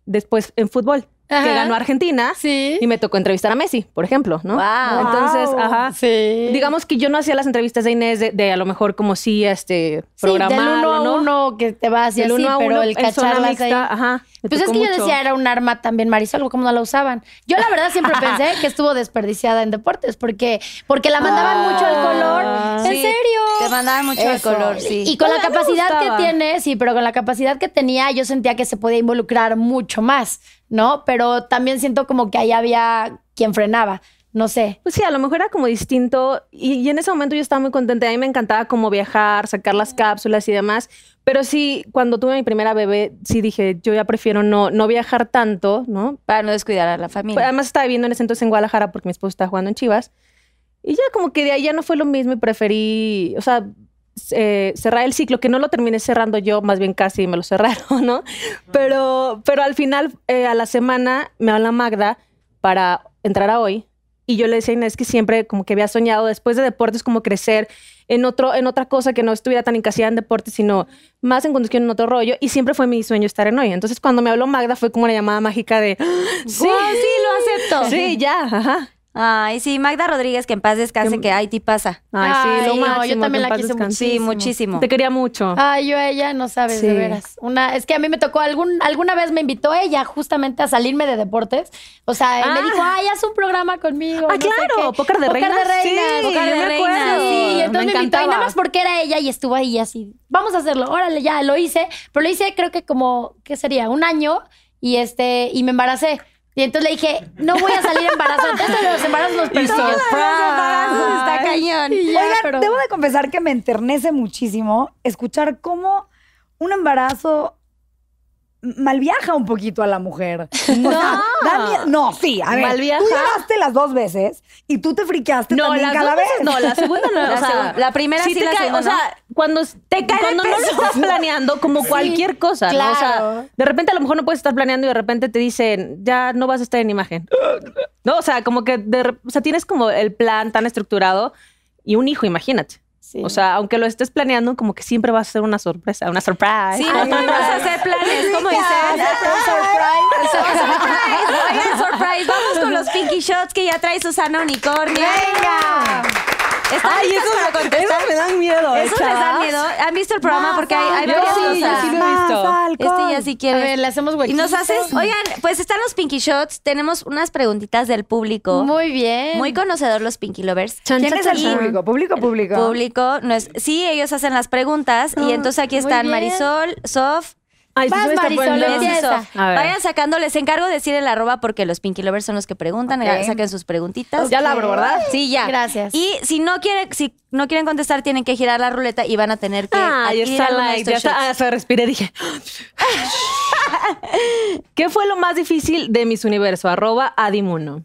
después en fútbol, Ajá. que ganó Argentina. Sí. Y me tocó entrevistar a Messi, por ejemplo, ¿no? Wow. Entonces, ajá. Sí. Digamos que yo no hacía las entrevistas de Inés de, de a lo mejor como sí, este, Sí, del programarlo, uno a ¿no? uno que te vas y así, uno a pero uno el en cacharlas ahí. ajá. Pues es que yo decía, era un arma también, Marisol, ¿cómo no la usaban? Yo la verdad siempre pensé que estuvo desperdiciada en deportes, porque, porque la mandaban mucho al color. ¿En Sí, serio? Te mandaban mucho Eso. color, sí. Y con No, la capacidad que tiene, sí, pero con la capacidad que tenía, yo sentía que se podía involucrar mucho más, ¿no? Pero también siento como que ahí había quien frenaba. No sé. Pues sí, a lo mejor era como distinto y, y en ese momento yo estaba muy contenta. A mí me encantaba como viajar, sacar las cápsulas y demás. Pero sí, cuando tuve mi primera bebé, sí dije, yo ya prefiero no, no viajar tanto, ¿no? Para no descuidar a la familia. Además estaba viviendo en ese entonces en Guadalajara porque mi esposo estaba jugando en Chivas. Y ya como que de ahí ya no fue lo mismo y preferí, o sea, eh, cerrar el ciclo, que no lo terminé cerrando yo, más bien casi me lo cerraron, ¿no? Pero, pero al final, eh, a la semana, me habla Magda para entrar a hoy. Y yo le decía a Inés que siempre como que había soñado después de deportes como crecer en, otro, en otra cosa que no estuviera tan encasillada en deportes, sino más en conducción en otro rollo. Y siempre fue mi sueño estar en hoy. Entonces cuando me habló Magda fue como una llamada mágica de, sí, sí, lo acepto. Sí, ya, ajá. Ay, sí, Magda Rodríguez, que en paz descanse, Que- que ay, ti pasa. Ay, sí, Ay, lo no, máximo. yo también la quise descanse. Sí, Muchísimo. muchísimo. Te quería mucho. Ay, yo a ella no sabes, de veras. Una, es que a mí me tocó algún, alguna vez me invitó ella justamente a salirme de deportes. O sea, Ah. me dijo, ay, haz un programa conmigo. Ah, no sé claro, qué". Póker de Reinas. de reinas. Sí, Póker de acuerdo. Sí, y Me entonces me, invitó y nada más porque era ella y estuvo ahí así. Vamos a hacerlo, órale, ya, lo hice. Pero lo hice creo que como, ¿qué sería? Un año y este, y me embaracé. Y entonces le dije, no voy a salir embarazada. Entonces los embarazos nos persiguen. Está cañón. Ya, Oigan, pero- debo de confesar que me enternece muchísimo escuchar cómo un embarazo malviaja un poquito a la mujer. No, no sí, a ver, Malviaja. tú lloraste las dos veces y tú te friqueaste No, también las cada dos vez. veces no, la segunda no. La o sea, segunda- la primera sí, te la cae, segunda O sea, cuando, te cae cuando no lo estás planeando, como cualquier cosa, ¿no? O sea, claro. de repente a lo mejor no puedes estar planeando y de repente te dicen, ya no vas a estar en imagen. No, o sea, como que, de, o sea, tienes como el plan tan estructurado y un hijo, imagínate. Sí. O sea, aunque lo estés planeando, como que siempre va a ser una sorpresa, una surprise. Sí, no, vas a hacer planes, ¿cómo dices? Oigan, surprise, vamos con los Pinky Shots que ya trae Susana Unicornio. ¡Venga! ¿Están Ay, esos, para contestar? esos me dan miedo. ¿eh, ¿Esos les chavas? miedo? ¿Han visto el programa? Porque hay, hay Yo varias sí, yo sí lo he visto. Este ya sí A quiere. ver, le hacemos ¿Y huequito. nos haces? Oigan, pues están los Pinky Shots. Tenemos unas preguntitas del público. Muy bien. Muy conocedor los Pinky Lovers. ¿Quién es el público? ¿Público público? Público, no es, sí, ellos hacen las preguntas y entonces aquí están. Marisol, Sof, Ay, Vas, se Marisol, empieza. Sof. A ver. Vayan sacando, les encargo decir el arroba porque los Pinky Lovers son los que preguntan, Ok. saquen sus preguntitas. Ya la abro, ¿verdad? Sí, ya. Gracias. Y si no quieren, si no quieren contestar, tienen que girar la ruleta y van a tener que Ah, ya está de estos Ya está, ah, hasta respiré, dije. ¿Qué fue lo más difícil de Miss Universo? Arroba Adimuno.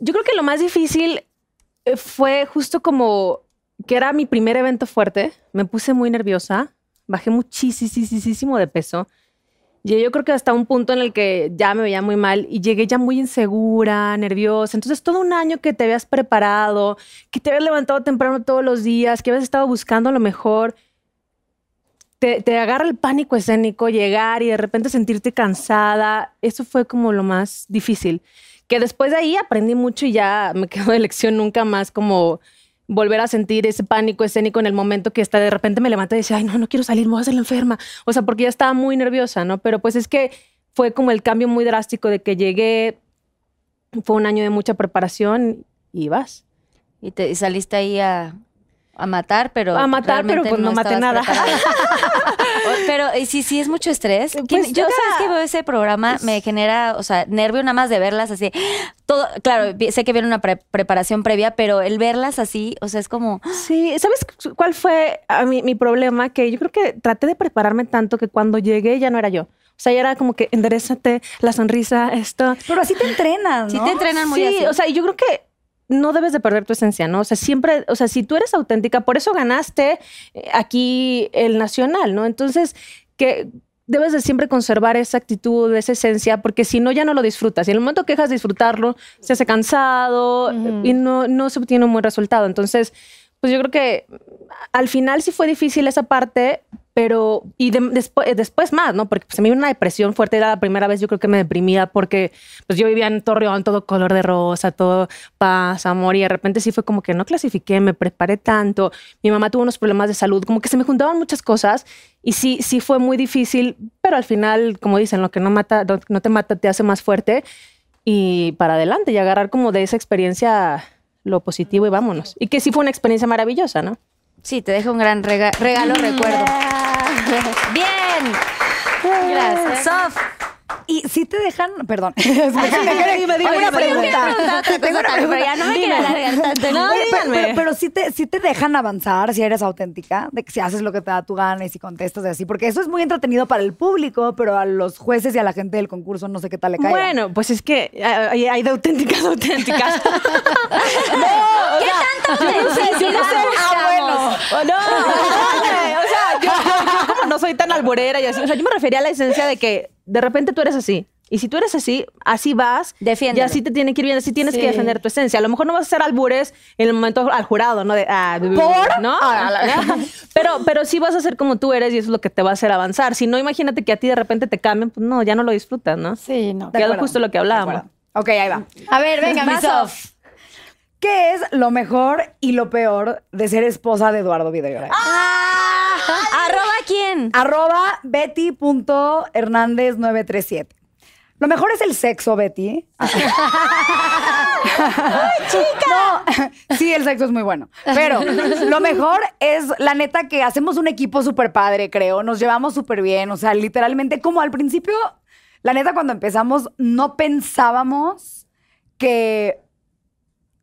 Yo creo que lo más difícil eh, fue justo como que era mi primer evento fuerte. Me puse muy nerviosa. Bajé muchísimo de peso. Y yo creo que hasta un punto en el que ya me veía muy mal y llegué ya muy insegura, nerviosa. Entonces, todo un año que te habías preparado, que te habías levantado temprano todos los días, que habías estado buscando lo mejor, te, te agarra el pánico escénico, llegar y de repente sentirte cansada. Eso fue como lo más difícil. Que después de ahí aprendí mucho y ya me quedo de lección nunca más como volver a sentir ese pánico escénico en el momento que hasta de repente me levanté y decía, ay, no, no quiero salir, me voy a hacer la enferma. O sea, porque ya estaba muy nerviosa, ¿no? Pero pues es que fue como el cambio muy drástico de que llegué, fue un año de mucha preparación y vas. Y, te, y saliste ahí a, a matar, pero. A matar, pero pues no maté estabas nada. pero ¿y si sí es mucho estrés. ¿Quién- Pues, yo sea, que veo ese programa me genera, o sea, nervio nada más de verlas así. Todo, claro, sé que viene una pre- preparación previa, pero el verlas así, o sea, es como. Sí, ¿sabes cuál fue a mí, mi problema? Que yo creo que traté de prepararme tanto que cuando llegué ya no era yo. O sea, ya era como que enderezate, la sonrisa, esto. Pero así te entrenas, Sí te entrenan muy sí, así. o sea, yo creo que no debes de perder tu esencia, ¿no? O sea, siempre, o sea, si tú eres auténtica, por eso ganaste eh, aquí el nacional, ¿no? Entonces, que debes de siempre conservar esa actitud, esa esencia, porque si no, ya no lo disfrutas. Y en el momento que dejas de disfrutarlo, se hace cansado y no, no se obtiene un buen resultado. Entonces, pues yo creo que al final sí fue difícil esa parte, pero y de- después, después más, ¿no? Porque pues, a mí una depresión fuerte era la primera vez yo creo que me deprimía porque pues yo vivía en Torreón, todo color de rosa, todo paz, amor y de repente sí fue como que no clasifiqué, me preparé tanto, mi mamá tuvo unos problemas de salud, como que se me juntaban muchas cosas y sí, sí fue muy difícil, pero al final, como dicen, lo que no mata, no no te mata te hace más fuerte y para adelante y agarrar como de esa experiencia lo positivo y vámonos. Y que sí fue una experiencia maravillosa, ¿no? Sí, te deja un gran rega- regalo, recuerdo. Bien. Gracias. Sof. Y si te dejan, perdón. Es que me quedé- dime, dime, una pregunta. Tengo Tengo una pero ya no me quiero alargar tanto. No, Oye, pero, díganme. pero, pero sí te, sí te dejan avanzar si eres auténtica, de que si haces lo que te da tu gana y si contestas y así, porque eso es muy entretenido para el público, pero a los jueces y a la gente del concurso no sé qué tal le cae. Bueno, pues es que eh, hay, de auténticas, auténticas. ¿Qué tanto yo no sé, yo no sé. Ah, bueno. Oh, no, no, o sea, yo, como no soy tan alborera y así, o sea, yo me refería a la esencia de que de repente tú eres así. Y si tú eres así, así vas. Defiéndelo. Y así te tiene que ir bien, así tienes Sí. que defender tu esencia. A lo mejor no vas a hacer albures en el momento al jurado, ¿no? De, ah, ¿Por? ¿No? Ah, pero, pero sí vas a ser como tú eres y eso es lo que te va a hacer avanzar. Si no, imagínate que a ti de repente te cambien, pues no, ya no lo disfrutas, ¿no? Sí, no. Que es justo lo que hablábamos. Ok, ahí va. A ver, venga, mi Vas, Sof. Sof. ¿Qué es lo mejor y lo peor de ser esposa de Eduardo Videgaray? ¿Arroba quién? Arroba Betty.hernández937. Lo mejor es el sexo, Betty. No, sí, el sexo es muy bueno. Pero lo mejor es, la neta, que hacemos un equipo súper padre, creo. Nos llevamos súper bien. O sea, literalmente, como al principio, la neta, cuando empezamos, no pensábamos que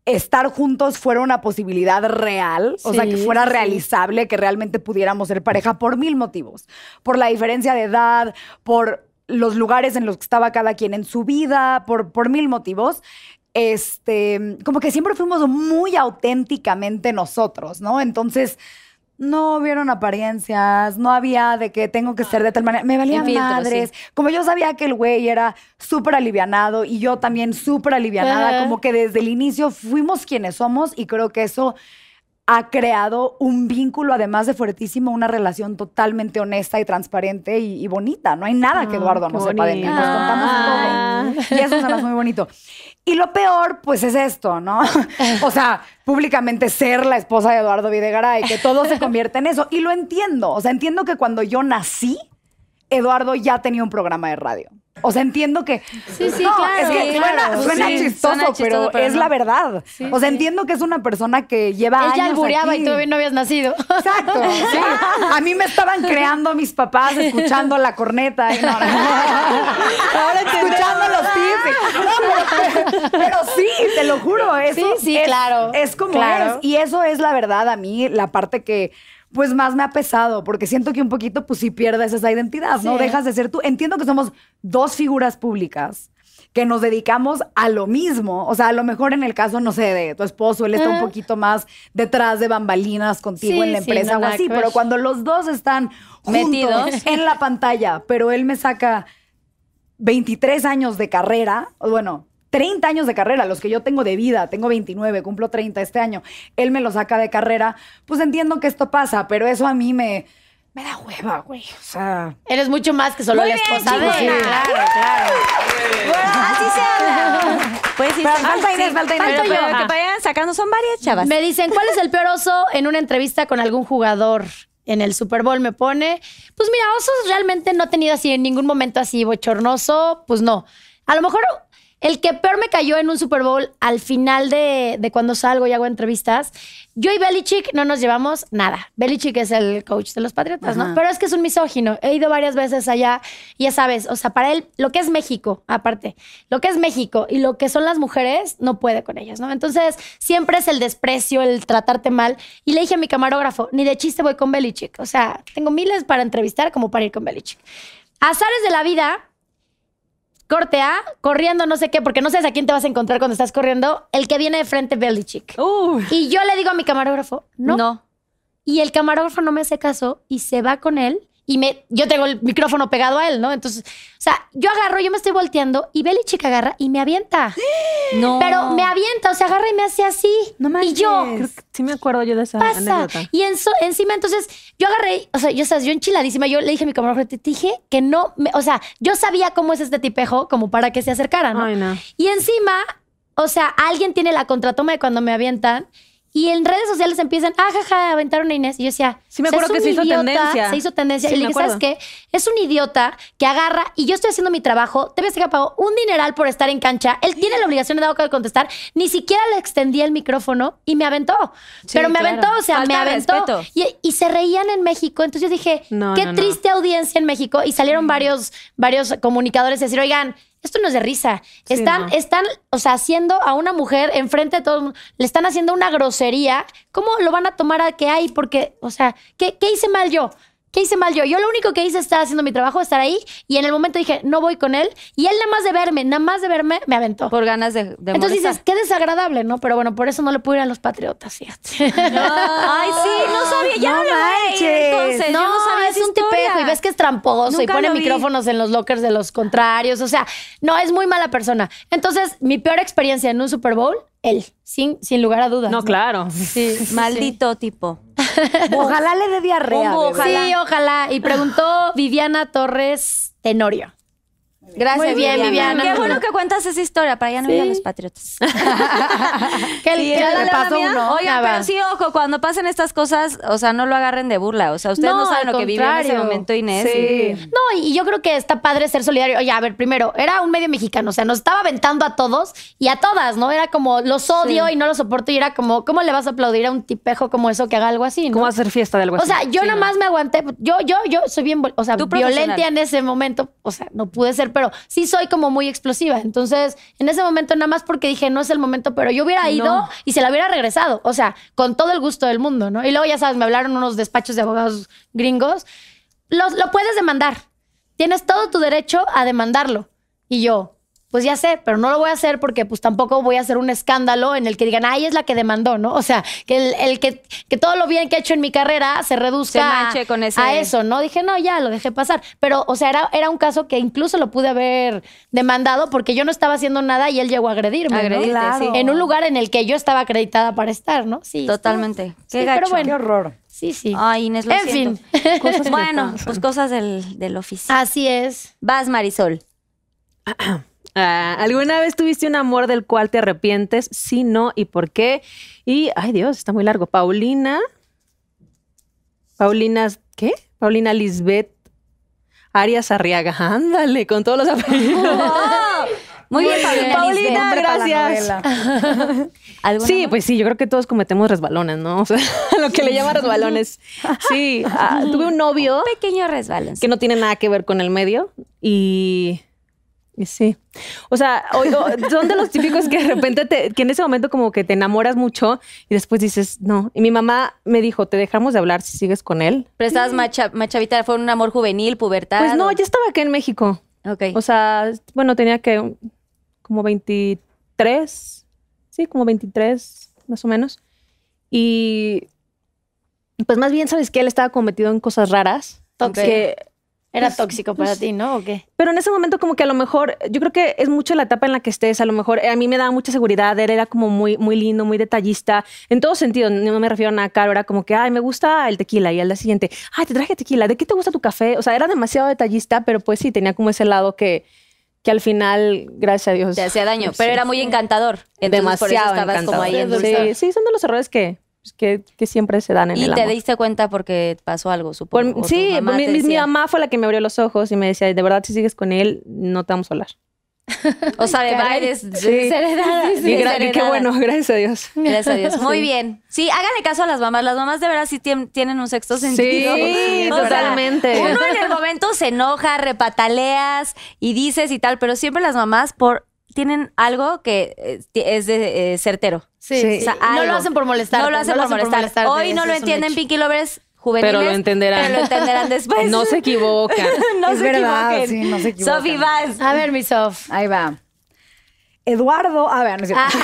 estar juntos fuera una posibilidad real, o sea, que fuera sí. realizable, que realmente pudiéramos ser pareja por mil motivos. Por la diferencia de edad, por los lugares en los que estaba cada quien en su vida, por, por mil motivos. Este, como que siempre fuimos muy auténticamente nosotros, ¿no? Entonces, no vieron apariencias, no había de que tengo que ser de tal manera. Me valían filtros, madres. sí. Como yo sabía que el güey era súper alivianado y yo también súper alivianada, como que desde el inicio fuimos quienes somos y creo que eso ha creado un vínculo, además de fuertísimo, una relación totalmente honesta y transparente y, y bonita. No hay nada que Ah, Eduardo no sepa de mí. Nos contamos todo. Y eso hace muy bonito. Y lo peor, pues es esto, ¿no? O sea, públicamente ser la esposa de Eduardo Videgaray, que todo se convierte en eso. Y lo entiendo. O sea, entiendo que cuando yo nací, Eduardo ya tenía un programa de radio. O sea, entiendo que. Sí, sí, No, claro. Es que Sí, suena, claro. suena Sí, chistoso, suena chistoso, pero, pero es no. la verdad. Sí, o sea, entiendo que es una persona que lleva Él ya años albureaba aquí. y todavía no habías nacido. Exacto. A mí me estaban creando mis papás escuchando la corneta. Y no. Ahora escuchando los tips. No, pero, pero sí, te lo juro. Eso Sí, sí, es, claro, Es como claro. es. Y eso es la verdad a mí, la parte que pues más me ha pesado, porque siento que un poquito pues sí pierdes esa identidad, ¿no? Dejas de ser tú. Entiendo que somos dos figuras públicas que nos dedicamos a lo mismo. O sea, a lo mejor en el caso, no sé, de tu esposo, él está un poquito más detrás de bambalinas contigo Sí, en la sí, empresa no, o así, pero cuando los dos están juntos Metidos. en la pantalla, pero él me saca 23 años de carrera, bueno, 30 años de carrera, los que yo tengo de vida, tengo 29, cumplo 30 este año, él me lo saca de carrera, pues entiendo que esto pasa, pero eso a mí me, me da hueva, güey. O sea, Eres mucho más que solo Muy la bien, esposa de. chingona. Claro, claro. Así se habla. Pues sí, falta Inés, sí, falta Inés. pero- pero que vayan sacando, son varias chavas. Me dicen, ¿cuál es el peor oso en una entrevista con algún jugador? En el Super Bowl me pone, pues mira, osos realmente no he tenido así en ningún momento así bochornoso, pues no. A lo mejor el que peor me cayó en un Super Bowl al final de, de cuando salgo y hago entrevistas, yo y Belichick no nos llevamos nada. Belichick es el coach de los Patriotas, ¿no? Pero es que es un misógino. He ido varias veces allá y ya sabes, o sea, para él, lo que es México, aparte, lo que es México y lo que son las mujeres, no puede con ellas, ¿no? Entonces, siempre es el desprecio, el tratarte mal. Y le dije a mi camarógrafo, ni de chiste voy con Belichick. O sea, tengo miles para entrevistar como para ir con Belichick. Azares de la vida, corte A, corriendo no sé qué, porque no sabes a quién te vas a encontrar cuando estás corriendo, el que viene de frente Belichick. Uy. Y yo le digo a mi camarógrafo, no. No. Y el camarógrafo no me hace caso y se va con él. Y me, yo tengo el micrófono pegado a él, ¿no? Entonces, o sea, yo agarro, yo me estoy volteando y Belichick agarra y me avienta. No. Pero me avienta, o sea, agarra y me hace así. No y yo, manches. Creo que sí me acuerdo yo de esa pasa. anécdota. Y en so- encima, entonces, yo agarré, o sea, yo, sabes, yo enchiladísima, yo le dije a mi camarógrafo, te dije que no, me- o sea, yo sabía cómo es este tipejo como para que se acercara, ¿no? Ay, no. Y encima, o sea, alguien tiene la contratoma de cuando me avientan. Y en redes sociales empiezan, ah, jaja, aventaron a Inés. Y yo decía, Sí, me acuerdo que se hizo tendencia. Se hizo tendencia. Sí, y le dije, ¿sabes qué? Es un idiota que agarra y yo estoy haciendo mi trabajo. TV Azteca pagó un dineral por estar en cancha. Él tiene la obligación de dado de contestar. Ni siquiera le extendí el micrófono y me aventó. Pero me claro. aventó, o sea, Falta me aventó. Y, y se reían en México. Entonces yo dije, No, qué no, no. triste audiencia en México. Y salieron varios, varios comunicadores a decir, oigan, esto no es de risa. Sí, Están, no. están, o sea, haciendo a una mujer enfrente de todo el mundo, le están haciendo una grosería. ¿Cómo lo van a tomar a que hay? Porque, o sea, ¿qué, qué hice mal yo? ¿Qué hice mal yo? Yo lo único que hice es estar haciendo mi trabajo, estar ahí, y en el momento dije, no voy con él, y él nada más de verme, nada más de verme, me aventó. Por ganas de, de Entonces molestar. dices, qué desagradable, ¿no? Pero bueno, por eso no le puedo ir a los patriotas, fíjate. Ay, sí, no sabía. Ya no, No le voy a ir, manches. entonces. No, yo no sabía es un tipejo y ves que es tramposo y pone micrófonos en los lockers de los contrarios. O sea, no, es muy mala persona. Entonces, mi peor experiencia en un Super Bowl, él, sin, sin lugar a dudas. No, claro. Sí, Maldito tipo. ojalá le dé diarrea. Ojalá. Sí, ojalá. Y preguntó Viviana Torres Tenorio. Gracias, Muy bien, Viviana. Qué bueno que cuentas esa historia para ya no ir a los patriotas. Que Sí, le pasó uno. Oigan, pero sí, ojo, cuando pasen estas cosas, o sea, no lo agarren de burla. O sea, ustedes no, No, saben lo que vivió en ese momento Inés. Sí. No, y yo creo que está padre ser solidario. Oye, a ver, primero, era un medio mexicano, o sea, nos estaba aventando a todos y a todas, ¿no? Era como, los odio y no los soporto y era como, ¿cómo le vas a aplaudir a un tipejo como eso que haga algo así, no? ¿Cómo hacer fiesta de algo O así? sea, yo Sí, nada no. más me aguanté. Yo, yo, yo soy bien, o sea, violenta en ese momento. O sea, no pude ser, pero sí soy como muy explosiva. Entonces, en ese momento, nada más porque dije, no es el momento, pero yo hubiera ido No. y se la hubiera regresado. O sea, con todo el gusto del mundo, ¿no? Y luego, ya sabes, me hablaron unos despachos de abogados gringos. Lo, lo puedes demandar. Tienes todo tu derecho a demandarlo. Y yo, pues ya sé, pero no lo voy a hacer porque pues tampoco voy a hacer un escándalo en el que digan, ay, es la que demandó, ¿no? O sea, que el, el que, que todo lo bien que he hecho en mi carrera se reduzca Se manche con ese- a eso, ¿no? Dije, no, ya, lo dejé pasar. Pero, o sea, era, era un caso que incluso lo pude haber demandado porque yo no estaba haciendo nada y él llegó a agredirme, ¿no? Agredirte, Claro. sí. En un lugar en el que yo estaba acreditada para estar, ¿no? Sí. Totalmente. Qué sí, gacho. pero Qué bueno. horror. Sí, sí. Ay, Inés, lo En siento. fin. Cosas bueno, pues cosas del, del oficio. Así es. Vas, Marisol. Ah, ¿Alguna vez tuviste un amor del cual te arrepientes? Sí, no, ¿y por qué? Y, ay Dios, está muy largo. Paulina. Paulina, ¿qué? Paulina Lisbeth Arias Arriaga. Ándale, con todos los apellidos. Muy bien, Paulina. Paulina, gracias. novela. ¿Alguna Sí, más? pues sí, yo creo que todos cometemos resbalones, ¿no? O sea, lo que le llaman resbalones. Sí, ah, tuve un novio Pequeño resbalón. que no tiene nada que ver con el medio y sí. O sea, son de los típicos que de repente, te, que en ese momento como que te enamoras mucho y después dices, no. Y mi mamá me dijo, te dejamos de hablar si sigues con él. Pero estabas más, cha- más chavita, fue un amor juvenil, pubertad. Pues no, yo estaba acá en México. Ok. O sea, bueno, tenía que como 23, sí, como 23 más o menos. Y pues más bien, ¿sabes que Él estaba cometido en cosas raras. Que, Era pues, tóxico para ti, ¿no? ¿O qué? pero en ese momento como que a lo mejor, yo creo que es mucho la etapa en la que estés, a lo mejor eh, a mí me daba mucha seguridad, él era como muy, muy lindo, muy detallista, en todo sentido, no me refiero a nada caro, era como que, ay, me gusta el tequila y al día siguiente, ay, te traje tequila, ¿de qué te gusta tu café? O sea, era demasiado detallista, pero pues sí, tenía como ese lado que, que al final, gracias a Dios. Te hacía daño, Sí, pero era muy encantador. Entonces, por eso demasiado estabas como ahí en encantador. Sí, sí, son de los errores que, pues, que, que siempre se dan en Y el te amor. diste cuenta porque pasó algo, supongo. sí, mamá mi, te mamá fue la que me abrió los ojos y me decía, de verdad, si sigues con él, no te vamos a hablar. O sea, de bailes. Sí. Sí. y y qué bueno, gracias a Dios. Gracias a Dios. Muy bien. Sí, háganle caso a las mamás. Las mamás de verdad sí tien- tienen un sexto sentido. Sí, O sea, totalmente. uno en el momento se enoja, repataleas y dices y tal, pero siempre las mamás por tienen algo que eh, es de eh, certero. Sí. O sea, no lo hacen por molestar. No lo hacen por molestar. Hoy no lo entienden Pinky Lovers juveniles. Pero lo entenderán. Pero lo entenderán después. No se equivocan. no Es se verdad, equivoquen. sí, no se equivocan. Sofi, vas. A ver, mi Sof. Ahí va. Eduardo, a ver, no es cierto.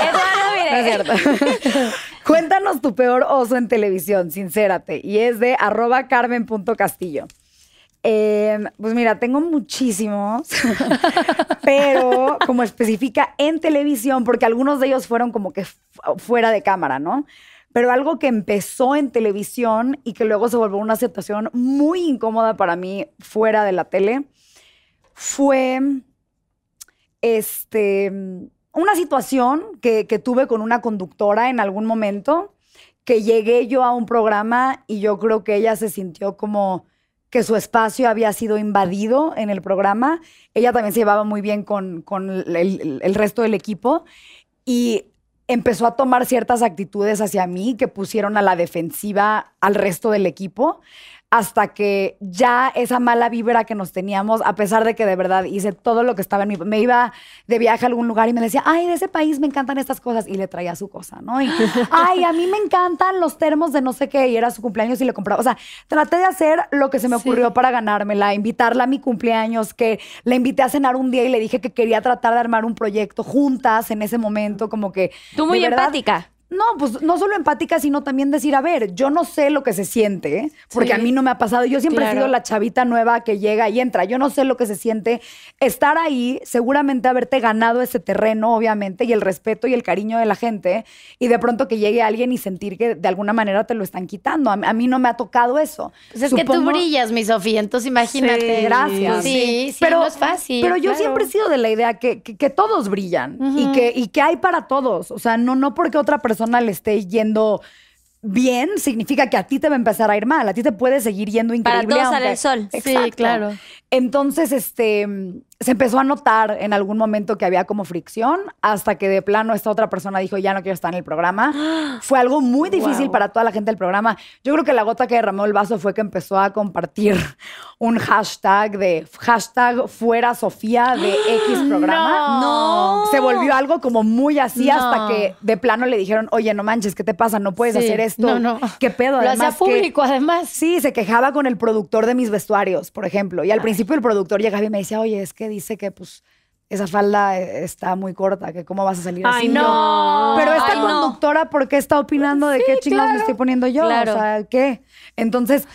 Eduardo, mire. No es cierto. Cuéntanos tu peor oso en televisión, sincérate. Y es de arroba carmen.castillo. Eh, pues mira, tengo muchísimos, pero como especifica en televisión, porque algunos de ellos fueron como que fu- fuera de cámara, ¿no? Pero algo que empezó en televisión y que luego se volvió una situación muy incómoda para mí fuera de la tele, fue este, una situación que tuve con una conductora en algún momento, que llegué yo a un programa y yo creo que ella se sintió como que su espacio había sido invadido en el programa. Ella también se llevaba muy bien con, con el, el- el resto del equipo y empezó a tomar ciertas actitudes hacia mí que pusieron a la defensiva al resto del equipo hasta que ya esa mala vibra que nos teníamos, a pesar de que de verdad hice todo lo que estaba en mi... Me iba de viaje a algún lugar y me decía, ay, de ese país me encantan estas cosas. Y le traía su cosa, ¿no? Y, ay, a mí me encantan los termos de no sé qué. Y era su cumpleaños y le compraba. O sea, traté de hacer lo que se me ocurrió para ganármela, invitarla a mi cumpleaños, que la invité a cenar un día y le dije que quería tratar de armar un proyecto juntas en ese momento, como que... Tú muy verdad, empática. No, pues no solo empática, sino también decir, a ver, yo no sé lo que se siente, ¿eh? porque Sí. a mí no me ha pasado. Yo siempre he sido la chavita nueva que llega y entra. Yo no sé lo que se siente estar ahí, seguramente haberte ganado ese terreno, obviamente, y el respeto y el cariño de la gente, y de pronto que llegue alguien y sentir que de alguna manera te lo están quitando. A, mí- a mí no me ha tocado eso. Pues es que tú Supongo- brillas, mi Sofía, entonces imagínate. Sí, gracias. Sí, sí, no es fácil. Pero yo claro. siempre he sido de la idea que, que- que todos brillan y, que, y que hay para todos. O sea, no, no porque otra persona le esté yendo bien, significa que a ti te va a empezar a ir mal. A ti te puede seguir yendo Para increíble. todos sale aunque- el sol. Sí, Exacto. claro. Entonces, este, se empezó a notar en algún momento que había como fricción, hasta que de plano esta otra persona dijo, ya no quiero estar en el programa. Fue algo muy difícil Wow. para toda la gente del programa. Yo creo que la gota que derramó el vaso fue que empezó a compartir un hashtag de hashtag fuera Sofía de X programa. No. Se volvió algo como muy así No. hasta que de plano le dijeron, oye, no manches, ¿qué te pasa? No puedes Sí. hacer esto. No, no. ¿Qué pedo? Lo hacía Además que- público, además. Sí, se quejaba con el productor de mis vestuarios, por ejemplo. Y al principio el productor llegaba y me decía, oye, es que dice que pues esa falda eh, está muy corta, que cómo vas a salir Ay, así. no. Pero esta Ay, no. conductora, ¿por qué está opinando de qué chingados me estoy poniendo yo? Claro. O sea, ¿qué? Entonces,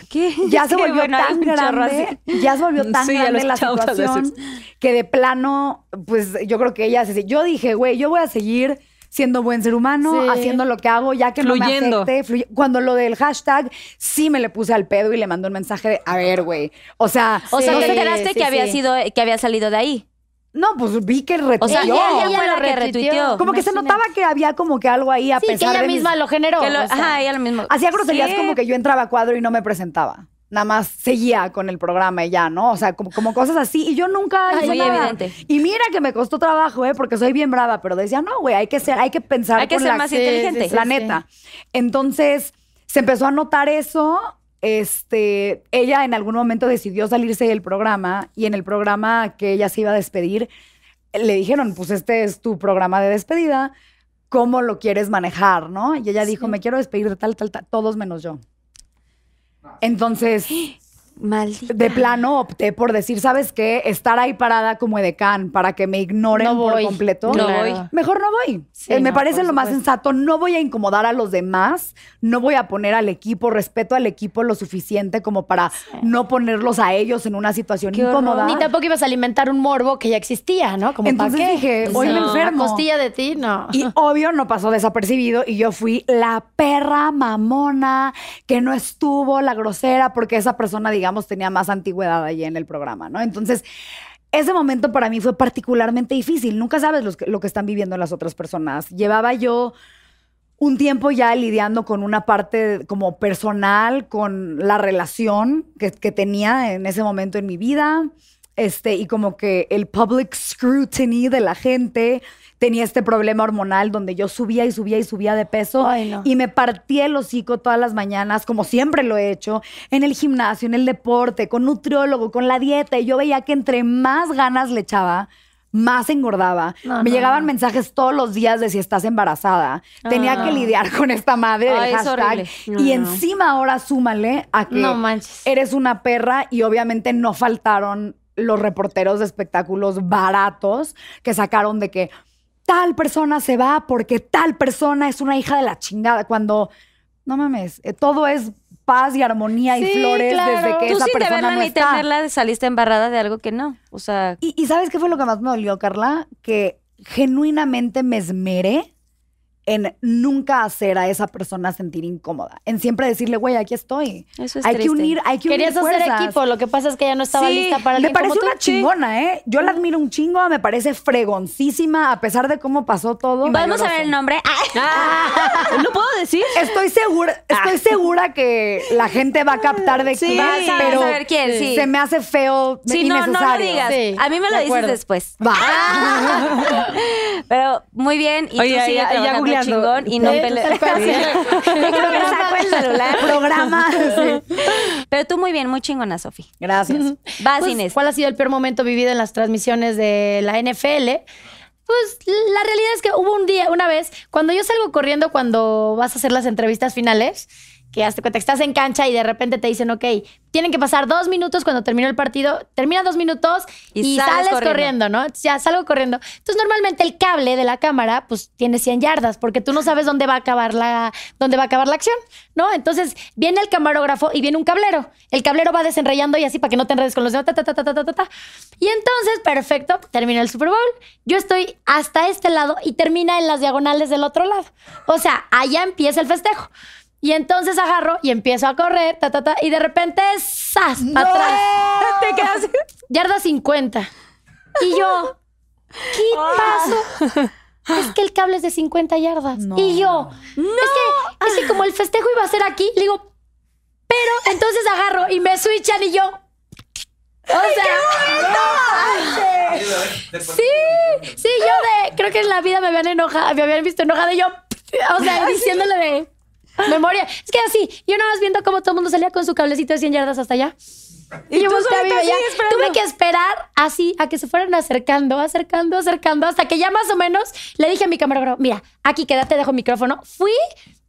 ya Es se volvió bueno, tan grande, ya se volvió tan Sí, ya grande la situación que de plano, pues yo creo que ella se... Yo dije, güey, yo voy a seguir siendo buen ser humano, Sí. haciendo lo que hago, ya que no Fluyendo. me afecte. Cuando lo del hashtag, sí me le puse al pedo y le mandé un mensaje de, a ver, güey, o sea... O sea, no te enteraste sí, que había sido, que había salido de ahí. No, pues vi que retuiteó. O sea, Ella- ella, ella fue lo la que retuiteó. como que se notaba que había como que algo ahí a Sí, que pesar ella de mis- misma lo generó. Que lo- o sea. ajá, ella lo mismo. Hacía groserías Sí. como que yo entraba a cuadro y no me presentaba. Nada más seguía con el programa y ya, ¿no? O sea, como, como cosas así. Y yo nunca Ay, hice muy nada. evidente. Y mira que me costó trabajo, ¿eh? Porque soy bien brava. Pero decía, no, güey, hay que ser, hay que pensar Hay que con ser la- más inteligente. sí, sí. la neta. Entonces, se empezó a notar eso. Este, ella en algún momento decidió salirse del programa y en el programa que ella se iba a despedir, le dijeron, pues este es tu programa de despedida, ¿cómo lo quieres manejar, no? Y ella dijo, me quiero despedir de tal, tal, tal, todos menos yo. Entonces, Maldita. de plano opté por decir, ¿sabes qué? Estar ahí parada como edecán para que me ignoren No por completo. No Claro. voy. Mejor no voy. Sí, Eh, me no, parece lo más sensato. No voy a incomodar a los demás. No voy a poner al equipo, respeto al equipo lo suficiente como para no ponerlos a ellos en una situación Qué horror. incómoda. Ni tampoco ibas a alimentar un morbo que ya existía, ¿no? Como Entonces ¿para qué? dije, hoy me No, enfermo. A costilla de ti, no. Y obvio no pasó desapercibido y yo fui la perra mamona que no estuvo, la grosera, porque esa persona, digamos, tenía más antigüedad allí en el programa, ¿no? Entonces, ese momento para mí fue particularmente difícil. Nunca sabes lo que están viviendo las otras personas. Llevaba yo un tiempo ya lidiando con una parte como personal, con la relación que tenía en ese momento en mi vida, este, y como que el public scrutiny de la gente tenía este problema hormonal donde yo subía y subía y subía de peso Ay, no. y me partía el hocico todas las mañanas, como siempre lo he hecho, en el gimnasio, en el deporte, con nutriólogo, con la dieta, y yo veía que entre más ganas le echaba, más engordaba. No, me no, llegaban no. mensajes todos los días de si estás embarazada. Tenía que lidiar con esta madre del Ay, hashtag. y encima ahora súmale a que eres una perra y obviamente no faltaron los reporteros de espectáculos baratos que sacaron de que tal persona se va porque tal persona es una hija de la chingada. Cuando, no mames, eh, todo es paz y armonía y flores claro. desde que Tú esa sin persona no ni está. temerla saliste embarrada de algo que no. O sea, Y, y ¿sabes qué fue lo que más me dolió, Carla? Que genuinamente me esmeré en nunca hacer a esa persona sentir incómoda. En siempre decirle, güey, aquí estoy. Eso es hay que unir, hay que Querías unir hacer fuerzas. equipo, lo que pasa es que ella no estaba Sí, lista para me parece como tú. una chingona, ¿eh? Yo la admiro un chingo, me parece fregoncísima, a pesar de cómo pasó todo. ¿podemos mayor saber el nombre? Ah. Ah, ¿Lo puedo decir? Estoy segura, estoy segura que la gente va a captar de Sí, quién, vas a pero saber quién, sí. se me hace feo, Sí, no, no lo innecesario. digas. Sí, a mí me lo de dices acuerdo. después. Va. Pero muy bien. Y Oye, tú sigue ya- ya chingón y no peleas. Programa. Pero tú muy bien, muy chingona, Sofi. Gracias. Vas, Pues, Inés. ¿Cuál ha sido el peor momento vivido en las transmisiones de la NFL? Pues la realidad es que hubo un día, una vez, cuando yo salgo corriendo cuando vas a hacer las entrevistas finales, que hasta cuenta que estás en cancha y de repente te dicen, ok, tienen que pasar dos minutos cuando terminó el partido, termina dos minutos Y y, sales sales corriendo. corriendo. ¿no? Ya salgo corriendo. Entonces normalmente el cable de la cámara pues tiene 100 yardas porque tú no sabes dónde va a acabar la, dónde va a acabar la acción, ¿no? Entonces viene el camarógrafo y viene un cablero. El cablero va desenrayando y así para que no te enredes con los demás. ta, ta, ta, ta, ta, ta, ta. Y entonces, perfecto, termina el Super Bowl. Yo estoy hasta este lado y termina en las diagonales del otro lado. O sea, allá empieza el festejo. Y entonces agarro y empiezo a correr, ta, ta, ta, y de repente, ¡zas! para atrás. Te quedas. Yarda 50. Y yo, ¿qué pasó? Es que el cable es de 50 yardas. Y yo, es, que, es que como el festejo iba a ser aquí, le digo, pero entonces agarro y me switchan y yo. O sea, sí, sí, yo de, creo que en la vida me habían enojado, me habían visto enojada y yo, o sea, diciéndole de memoria. Es que así, yo nada más viendo cómo todo el mundo salía con su cablecito de 100 yardas hasta allá. Y, yo tú volteé a solita mi así, veía. esperando. Tuve que esperar así a que se fueran acercando, acercando, acercando, hasta que ya más o menos le dije a mi camarógrafo, mira, aquí quédate, dejo el micrófono. Fui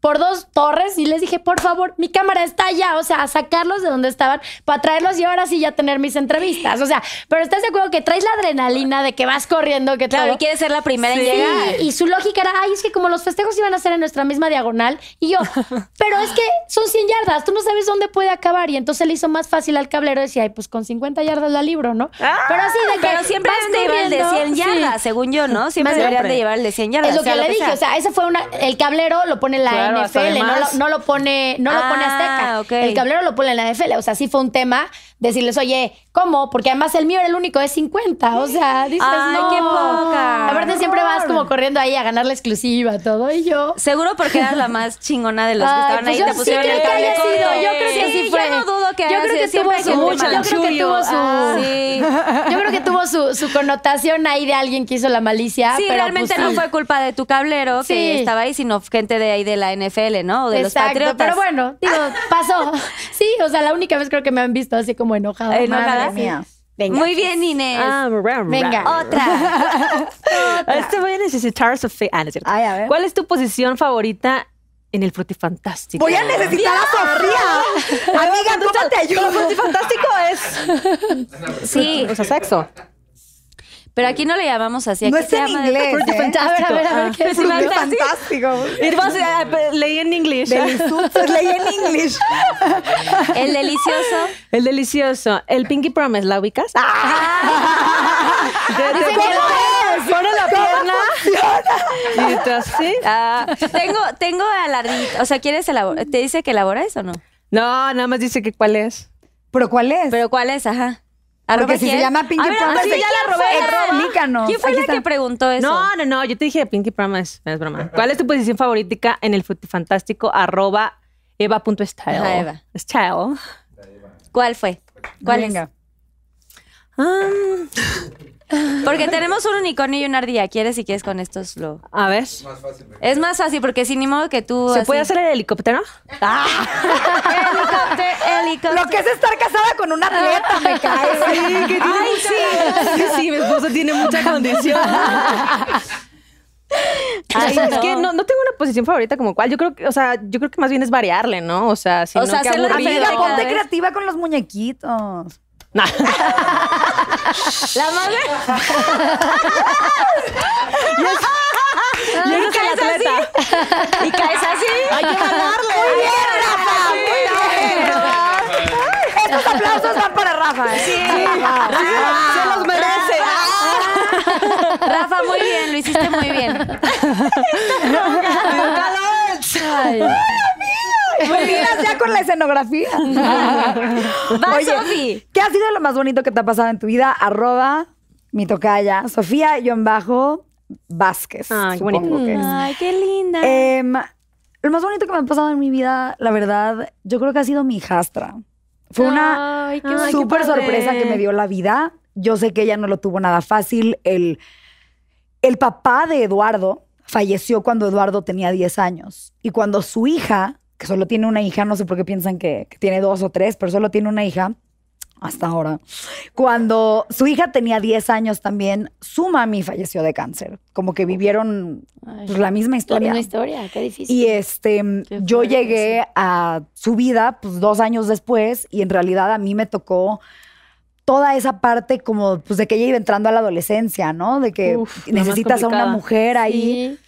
por dos torres y les dije, por favor, mi cámara está allá, o sea, a sacarlos de donde estaban para traerlos y ahora sí ya tener mis entrevistas. O sea, pero estás de acuerdo que traes la adrenalina de que vas corriendo, que Claro, todo. y quieres ser la primera en llegar. y su lógica era, ay, es que como los festejos iban a ser en nuestra misma diagonal, y yo, pero es que son 100 yardas, tú no sabes dónde puede acabar, y entonces le hizo más fácil al cablero, decía, ay, pues con 50 yardas la libro, ¿no? pero así de que Pero siempre llevar el de 100 corriendo, yardas, sí. según yo, ¿no? Siempre deberían de llevar el de 100 yardas. Es lo sea que le dije, sea. o sea, ese fue una, el cablero lo pone la Claro, NFL, no lo, no lo pone, no lo pone Ah, Azteca. ok. El cablero lo pone en la NFL, o sea, sí fue un tema decirles, oye, ¿cómo? Porque además el mío era el único de 50, o sea, dices, Ay, no. qué poca. Aparte siempre vas como corriendo ahí a ganar la exclusiva, todo, y yo... Seguro porque eras la más chingona de los que estaban pues ahí yo te sí pusieron el sido, yo creo que sí fue. Yo no dudo que Yo creo que siempre tuvo hay su mucho, yo creo que tuvo su- Ah, sí. Yo creo que tuvo su, su connotación ahí de alguien que hizo la malicia. Sí, pero realmente pues, no sí. fue culpa de tu cablero que Sí. estaba ahí, sino gente de ahí de la NFL, ¿no? O de los Patriotas. Pero bueno, digo, pasó. Sí, o sea, la única vez creo que me han visto así como enojada. ¿Enojada? Madre mía. Venga. Muy bien, Inés. Ah, ra, ra. Venga. Otra. Este voy a necesitar, Sofía. Ah, no es cierto. Ay, a ver. ¿Cuál es tu posición favorita en el frutifantástico. Voy a necesitar a Sofía. Amiga, ¿cómo te ayudo? frutifantástico es. Sí, O sea, sexo. Pero aquí no le llamamos así. No aquí es se en llama inglés. A ¿eh? ver, a ver, a ver, ¿qué es? Fantástico. Y vamos a- eh, leí en inglés. Leí en inglés. El delicioso. El delicioso. El Pinky Promise, ¿la ubicas? Dicen que pone- lo pone la pierna. Y tú así. Ah, tengo, tengo alardito. O sea, ¿quieres elaborar? ¿Te dice que elabora eso o no? No, nada más dice que cuál es. ¿Pero cuál es? ¿Pero cuál es? Ajá. Porque ¿Arroba si se quién? llama Pinky A ver, Promise, ya la robé. ¿quién fue? Explícanos. ¿Quién fue Aquí la está. que preguntó eso? No, no, no. Yo te dije Pinky Promise. No es broma. ¿Cuál es tu posición favorita en el frutifantástico? Arroba eva.style. Ajá, Eva. Style. ¿Cuál fue? ¿Cuál Venga. Um, es? Porque tenemos un unicornio y una ardilla. ¿Quieres si quieres con estos lo...? a ver. Es más fácil porque sin ni modo que tú ¿Se así- puede hacer el helicóptero? helicóptero, helicóptero. Lo que es estar casada con un atleta, me cae. Sí, que tiene mucha... Sí, sí, mi esposo tiene mucha condición. Ay, es que no, no tengo una posición favorita como cual. Yo creo que, o sea, yo creo que más bien es variarle, ¿no? O sea, si O no, sea, qué hacerlo aburrido. Amiga, Cada ponte vez. creativa con los muñequitos. Nah. La madre. Y eres el atleta. Y caes así. Hay que ganarle. Muy bien, Rafa. Muy bien. Estos aplausos van para Rafa. ¿eh? Se los merece. Rafa, muy bien, lo hiciste muy bien. Muy bien, ya con la escenografía. Va, Oye, Sofi. ¿Qué ha sido lo más bonito que te ha pasado en tu vida? Arroba mi tocaya, Sofía bajo Vázquez. Ay, bonito. que es. Ay, qué linda. Em, lo más bonito que me ha pasado en mi vida, la verdad, yo creo que ha sido mi hijastra. Fue una súper sorpresa que me dio la vida. Yo sé que ella no lo tuvo nada fácil. El, el papá de Eduardo falleció cuando Eduardo tenía 10 años. Y cuando su hija, que solo tiene una hija, no sé por qué piensan que, que tiene dos o tres, pero solo tiene una hija, hasta ahora. Cuando su hija tenía 10 años también, su mami falleció de cáncer. Como que vivieron pues, la misma La historia. misma historia, qué difícil. Y este, Qué yo llegué a su vida pues dos años después y en realidad a mí me tocó toda esa parte como pues de que ella iba entrando a la adolescencia, ¿no? De que Uf, la necesitas a una mujer ahí. Sí.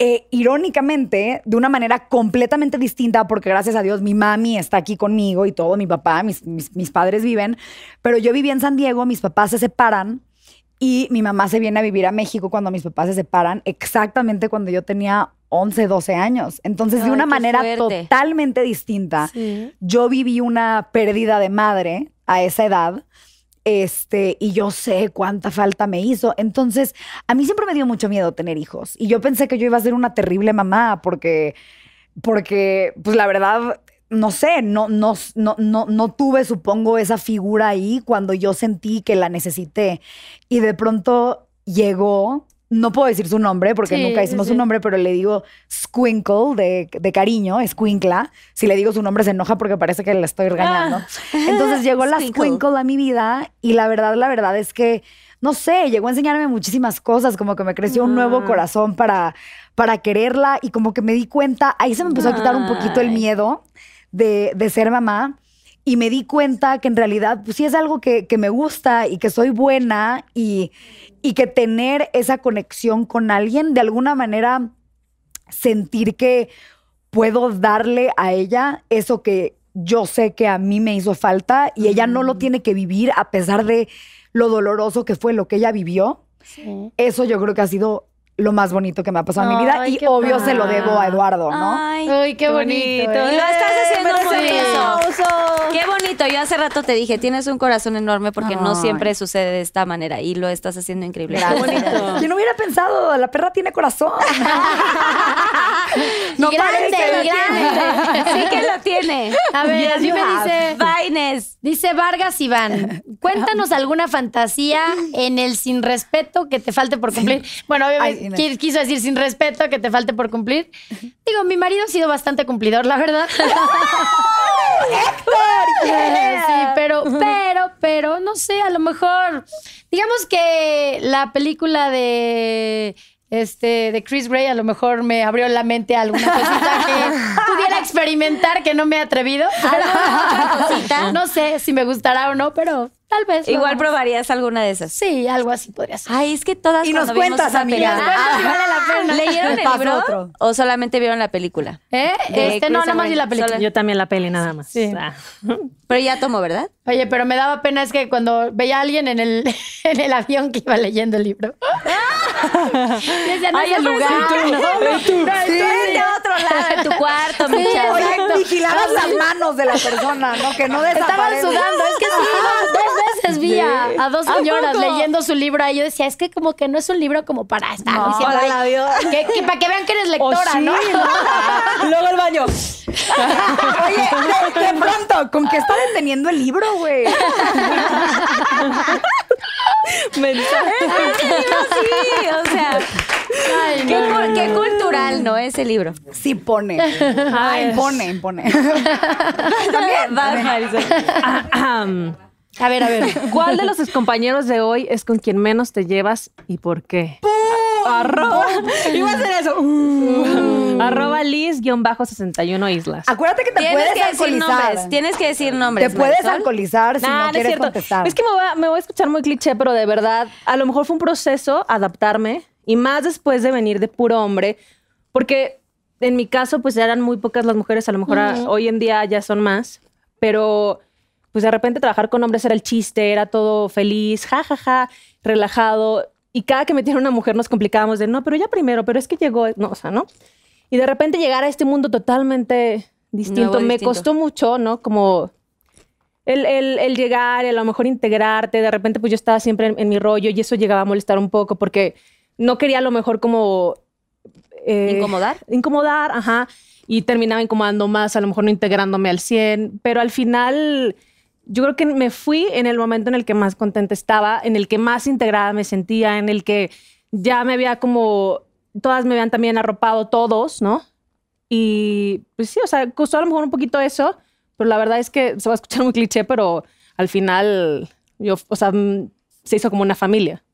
Eh, irónicamente, de una manera completamente distinta, porque gracias a Dios mi mami está aquí conmigo y todo, mi papá, mis, mis, mis padres viven, pero yo viví en San Diego, mis papás se separan y mi mamá se viene a vivir a México cuando mis papás se separan, exactamente cuando yo tenía 11, 12 años. Entonces, de una manera totalmente distinta, Sí. yo viví una pérdida de madre a esa edad. Este, y yo sé cuánta falta me hizo. Entonces, a mí siempre me dio mucho miedo tener hijos. Y yo pensé que yo iba a ser una terrible mamá porque, porque, pues la verdad, no sé, no, no, no, no, no tuve, supongo, esa figura ahí cuando yo sentí que la necesité. Y de pronto llegó, no puedo decir su nombre porque Sí, nunca sí, hicimos sí. su nombre, pero le digo Squinkle de, de cariño, Squinkla. Si le digo su nombre se enoja porque parece que la estoy regañando. Entonces llegó la Squinkle. A mi vida y la verdad, la verdad es que, no sé, llegó a enseñarme muchísimas cosas, como que me creció un nuevo corazón para, para quererla y como que me di cuenta, ahí se me empezó a quitar un poquito el miedo de, de ser mamá. Y me di cuenta que en realidad, pues sí es algo que, que me gusta y que soy buena y, y que tener esa conexión con alguien, de alguna manera, sentir que puedo darle a ella eso que yo sé que a mí me hizo falta y ella no lo tiene que vivir a pesar de lo doloroso que fue lo que ella vivió. Sí. Eso yo creo que ha sido lo más bonito que me ha pasado en mi vida y obvio se lo debo a Eduardo, ¿no? Ay, Ay, qué, Qué bonito. bonito. ¿eh? Y lo estás haciendo muy bien. Qué bonito. Yo hace rato te dije, tienes un corazón enorme porque no siempre sucede de esta manera y lo estás haciendo increíble. Gracias. ¿Quién hubiera pensado? La perra tiene corazón. Y grande, parece. grande. Sí que lo tiene. A ver, Yes, a mí you me have. dice... Vaines. Dice Vargas Iván, cuéntanos alguna fantasía en el sin respeto que te falte por cumplir. Bueno, obviamente Ay, quiso decir sin respeto que te falte por cumplir. Digo, mi marido ha sido bastante cumplidor, la verdad. Sí, pero, pero, pero, no sé, a lo mejor, digamos que la película de este, de Chris Gray a lo mejor me abrió la mente a alguna cosita que pudiera experimentar que no me he atrevido. No sé si me gustará o no, pero tal vez. Igual hagamos. probarías alguna de esas. Sí, algo así podría ser. Ay, es que todas Y nos cuentas, amiga. Ah, vale la pena. ¿Leyeron el libro otro. o solamente vieron la película? ¿Eh? De Este, no, nada más vi la película. Solo- Yo también la peli nada más. Sí. Ah. Pero ya tomó, ¿verdad? Oye, pero me daba pena es que cuando veía a alguien en el, en el avión que iba leyendo el libro. Decía, no Ay, el el lugar. Sí. Vete a otro lado de tu cuarto, chavo. Oye, vigilabas las manos de la persona, ¿no? Que no Estaban desaparezca. sudando, es que sí, veces vi a, a dos ¿A señoras leyendo su libro ahí. Yo decía, es que como que no es un libro como para estar No, diciendo, para ay, que, que para que vean que eres lectora, O sí, ¿no? Luego el baño. Oye, de, de pronto, ¿con qué está deteniendo el libro, güey? Mensaje. Sí, o sea, Ay, qué, no, no, qué no. cultural, ¿no? Ese libro. Sí pone. Ah. También. Vas, Marisol. Ahem. A ver, a ver. ¿Cuál de los compañeros de hoy es con quien menos te llevas y por qué? Arroba. Iba a hacer eso. Uh. Arroba Liz-61 Islas. Acuérdate que te Tienes puedes que decir alcoholizar. nombres. Tienes que decir nombres. Te puedes Marisol. alcoholizar si Nah, no, no es quieres cierto. contestar. Es que me voy, a, me voy a escuchar muy cliché, pero de verdad, a lo mejor fue un proceso adaptarme y más después de venir de puro hombre, porque en mi caso, pues eran muy pocas las mujeres, a lo mejor a- hoy en día ya son más, pero pues de repente trabajar con hombres era el chiste, era todo feliz, jajaja, relajado. Y cada que metieron una mujer nos complicábamos de no, pero ya primero, pero es que llegó, no, o sea, ¿no? Y de repente llegar a este mundo totalmente distinto, Nuevo, me distinto. costó mucho, ¿no? Como el, el- el llegar, el a lo mejor integrarte, de repente pues yo estaba siempre en, en mi rollo y eso llegaba a molestar un poco porque no quería a lo mejor como... eh, ¿Incomodar? Incomodar, ajá. Y terminaba incomodando más, a lo mejor no integrándome al 100, pero al final yo creo que me fui en el momento en el que más contenta estaba, en el que más integrada me sentía, en el que ya me había como, todas me habían también arropado todos, ¿no? Y pues sí, o sea, costó a lo mejor un poquito eso, pero la verdad es que se va a escuchar muy cliché, pero al final yo, o sea, mm, se hizo como una familia.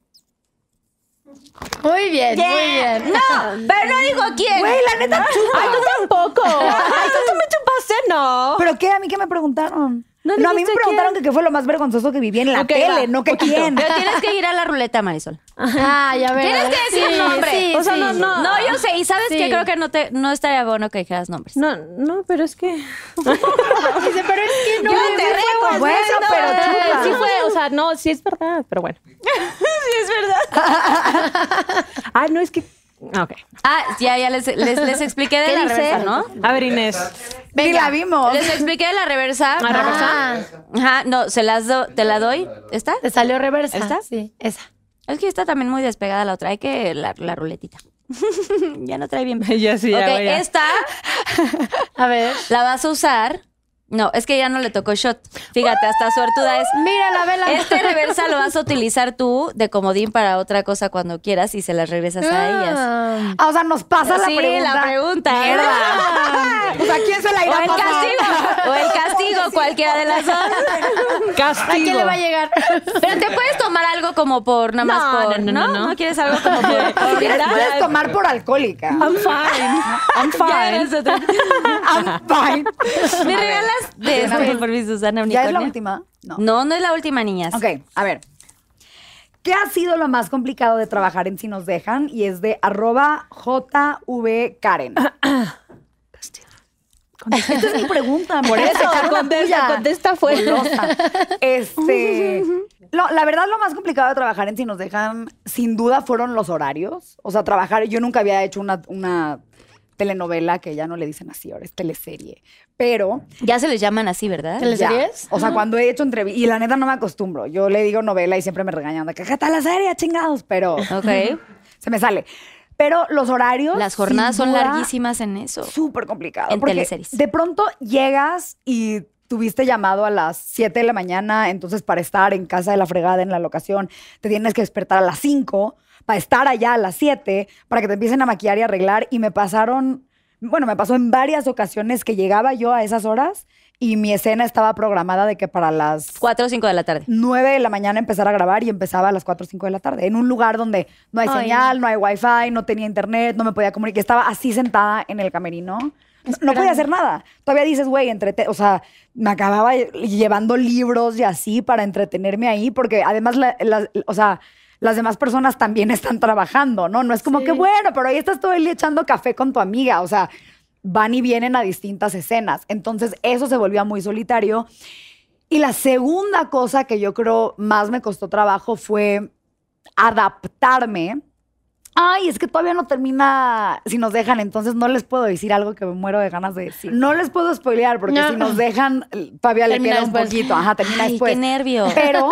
Muy bien, muy bien. No, pero no digo quién. Güey, la neta chupa. ¡Ay, tú tampoco! ¡Ay, tú también chupaste, no! ¿Pero qué? ¿A mí qué me preguntaron? No No, a mí me preguntaron quién. que qué fue lo más vergonzoso que viví en la tele, va, no que quién. Pero tienes que ir a la ruleta, Marisol. Ah, ya ves. Tienes que decir Sí, nombre. sí, O sea, sí. no, no. No, yo sé. Y sabes Sí. que creo que no, te, no estaría bueno que dijeras nombres. No, no, pero es que... Dice, pero es que no. Yo te recuerdo, Bueno, pero. Sí fue, o sea, no, sí es verdad, pero bueno. Sí, es verdad. Ay, no, es que... Ah, Ok. Ah, ya, ya les, les, les expliqué de ¿Qué la dice? reversa, ¿no? A ver, Inés. La vimos. Les expliqué de la reversa. ¿La reversa? Ah, Ajá, no, se las do, ¿te la doy? ¿Esta? te salió reversa. ¿Esta? Sí, esa. Es que está también muy despegada la otra. Hay que la, la ruletita. ya no trae bien. Ya sí, ya, Ok, ya. esta A ver. la vas a usar. No, es que ya no le tocó shot. Fíjate, hasta suertuda es. Mira la vela. Este reversa lo vas a utilizar tú de comodín para otra cosa cuando quieras y se las regresas a ellas. Ah. Ah, o sea, nos pasa la Sí, pregunta. la pregunta. Mierda. o sea, ¿quién se la O irá a el pasar? castigo. O el castigo, cualquiera de las dos. Castigo. ¿A quién le va a llegar? Pero te puedes tomar algo como por nada más No, por. no, no, no, no. quieres algo como por. Si quieres, puedes tomar por alcohólica. I'm fine. I'm fine. I'm fine. ¿Me regalas de este por mi Susana ¿Ya es la última? No. No, no es la última, niñas. Ok, a ver. ¿Qué ha sido lo más complicado de trabajar en Si Nos Dejan? Y es de arroba JV Karen. Esta es mi pregunta, por eso. Contesta, contesta, contesta fuerte. Golosa. Este. lo- la verdad, lo más complicado de trabajar en Si Nos Dejan, sin duda, fueron los horarios. O sea, trabajar. Yo nunca había hecho una, una telenovela, que ya no le dicen así, ahora es teleserie. Pero. Ya se les llaman así, ¿verdad? ¿Tele- ya. ¿Teleseries? O sea, cuando he hecho entrevistas. Y la neta no me acostumbro. Yo le digo novela y siempre me regañan de que ¿qué está la serie, chingados? Pero Ok. se me sale. Pero los horarios. Las jornadas son larguísimas en eso. Súper complicado. En porque teleseries. De pronto llegas y tuviste llamado a las 7 de la mañana, entonces para estar en casa de la fregada en la locación, te tienes que despertar a las 5 para estar allá a las 7, para que te empiecen a maquillar y arreglar. Y me pasaron, bueno, me pasó en varias ocasiones que llegaba yo a esas horas y mi escena estaba programada de que para las 4 o 5 de la tarde. 9 de la mañana empezar a grabar y empezaba a las 4 o 5 de la tarde. En un lugar donde no hay Ay, señal, no. hay wifi, no tenía internet, no me podía comunicar. Estaba así sentada en el camerino. No, no podía hacer nada. Todavía dices, güey, entrete o sea, me acababa llevando libros y así para entretenerme ahí, porque además, la- la- o sea, las demás personas también están trabajando, ¿no? No es como que, bueno, pero ahí estás todo el día echando café con tu amiga, o sea, van y vienen a distintas escenas. Entonces, eso se volvía muy solitario. Y la segunda cosa que yo creo más me costó trabajo fue adaptarme. Ay, es que todavía no termina si nos dejan, entonces no les puedo decir algo que me muero de ganas de decir. No les puedo spoilear porque No. si nos dejan, todavía le Termina queda un después. poquito. Ajá, termina Ay, después. qué nervio. Pero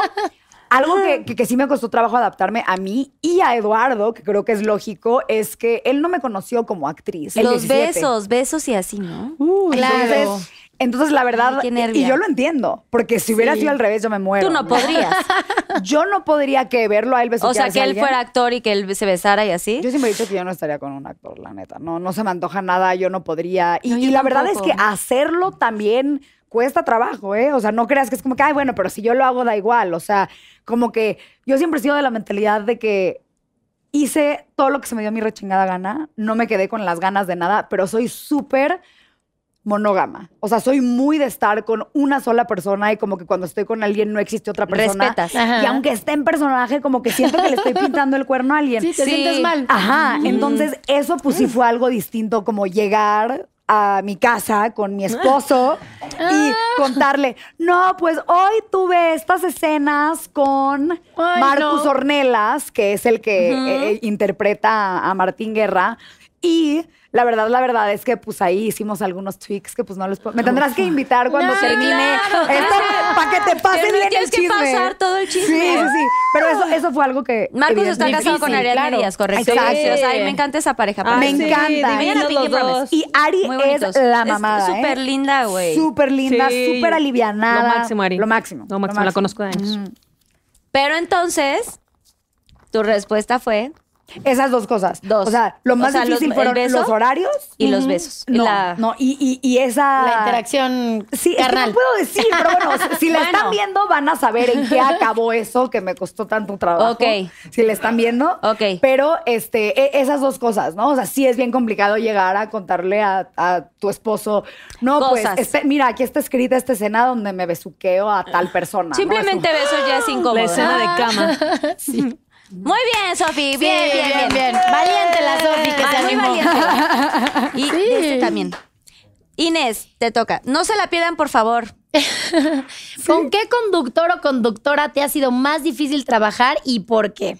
algo que, que- que sí me costó trabajo adaptarme a mí y a Eduardo, que creo que es lógico, es que él no me conoció como actriz. Los 17. besos, besos y así, ¿no? Claro. Entonces, entonces, la verdad, Ay, y- yo lo entiendo, porque si hubiera sido al revés, yo me muero. Tú no podrías. Yo no podría que verlo a él O sea, que él alguien. fuera actor y que él se besara y así. Yo siempre he dicho que yo no estaría con un actor, la neta. No, no se me antoja nada, yo no podría. Y, No, yo y la verdad es que hacerlo también cuesta trabajo, ¿eh? O sea, no creas que es como que, ay, bueno, pero si yo lo hago da igual. O sea, como que yo siempre he sido de la mentalidad de que hice todo lo que se me dio mi rechingada gana, no me quedé con las ganas de nada, pero soy súper monógama. O sea, soy muy de estar con una sola persona y como que cuando estoy con alguien no existe otra persona. Respetas. Ajá. Y aunque esté en personaje, como que siento que le estoy pintando el cuerno a alguien. Sí, te Sí. sientes mal. Ajá, entonces eso pues sí fue algo distinto, como llegar a mi casa con mi esposo y contarle, no, pues hoy tuve estas escenas con Ay, Marcus no. Ornelas, que es el que eh, interpreta a Martín Guerra, y la verdad, la verdad es que pues ahí hicimos algunos tweaks que pues no les puedo... Me tendrás que invitar cuando No, termine claro, esto claro. para que te pase bien tienes el que chisme. pasar todo el chisme. Sí, sí, sí. Pero eso, eso fue algo que... Marcus está casado con claro. Díaz, correcto. Exacto. Sí, o sea, a mí me encanta esa pareja. Ay, Me parece. encanta. los. Y Ari es la Es mamada. ¿eh? súper linda, güey. Súper linda, Sí. súper alivianada. Lo máximo, Ari. Lo máximo. Lo máximo, la conozco de años. Pero entonces, tu respuesta fue Esas dos cosas. Dos. O sea, lo O más sea, difícil fueron los horarios. y los besos. No, la- no, y, y, y esa... La interacción Sí, es que carnal. no puedo decir, pero bueno, si- si la Bueno. están viendo van a saber en qué acabó eso que me costó tanto trabajo. Ok. Si la están viendo. Ok. Pero este, e- esas dos cosas, ¿no? O sea, sí es bien complicado llegar a contarle a, a tu esposo, no, Cosas. pues, mira, aquí está escrita esta escena donde me besuqueo a tal persona. ¿no? Simplemente Es besos ya es incómodo. La escena de cama. Muy bien, Sofi. Sí, Bien, bien, bien, bien. Valiente la Sofi que se Ah, muy animó. valiente. Y de este también. Inés, te toca. No se la pierdan, por favor. ¿Con qué conductor o conductora te ha sido más difícil trabajar y por qué?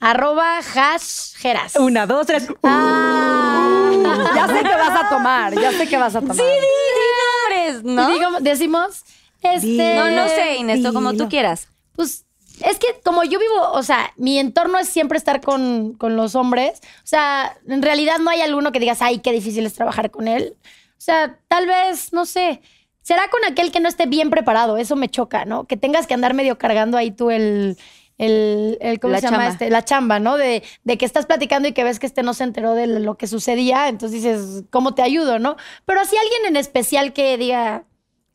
Arroba hash Geras. Una, dos, tres. como- Ya sé que vas a tomar, ya sé que vas a tomar. Sí, di, di nombres, ¿no? Y digo- decimos, este... No, no sé, Inés, tú como tú quieras. Pues es que como yo vivo, o sea, mi entorno es siempre estar con, con los hombres. O sea, en realidad no hay alguno que digas, ay, qué difícil es trabajar con él. O sea, tal vez, no sé, será con aquel que no esté bien preparado. Eso me choca, ¿no? Que tengas que andar medio cargando ahí tú el... El, el- ¿cómo La se llama chamba. este? La chamba, ¿no? De, de que estás platicando y que ves que este no se enteró de lo que sucedía, entonces dices, ¿cómo te ayudo, no? Pero así alguien en especial que diga,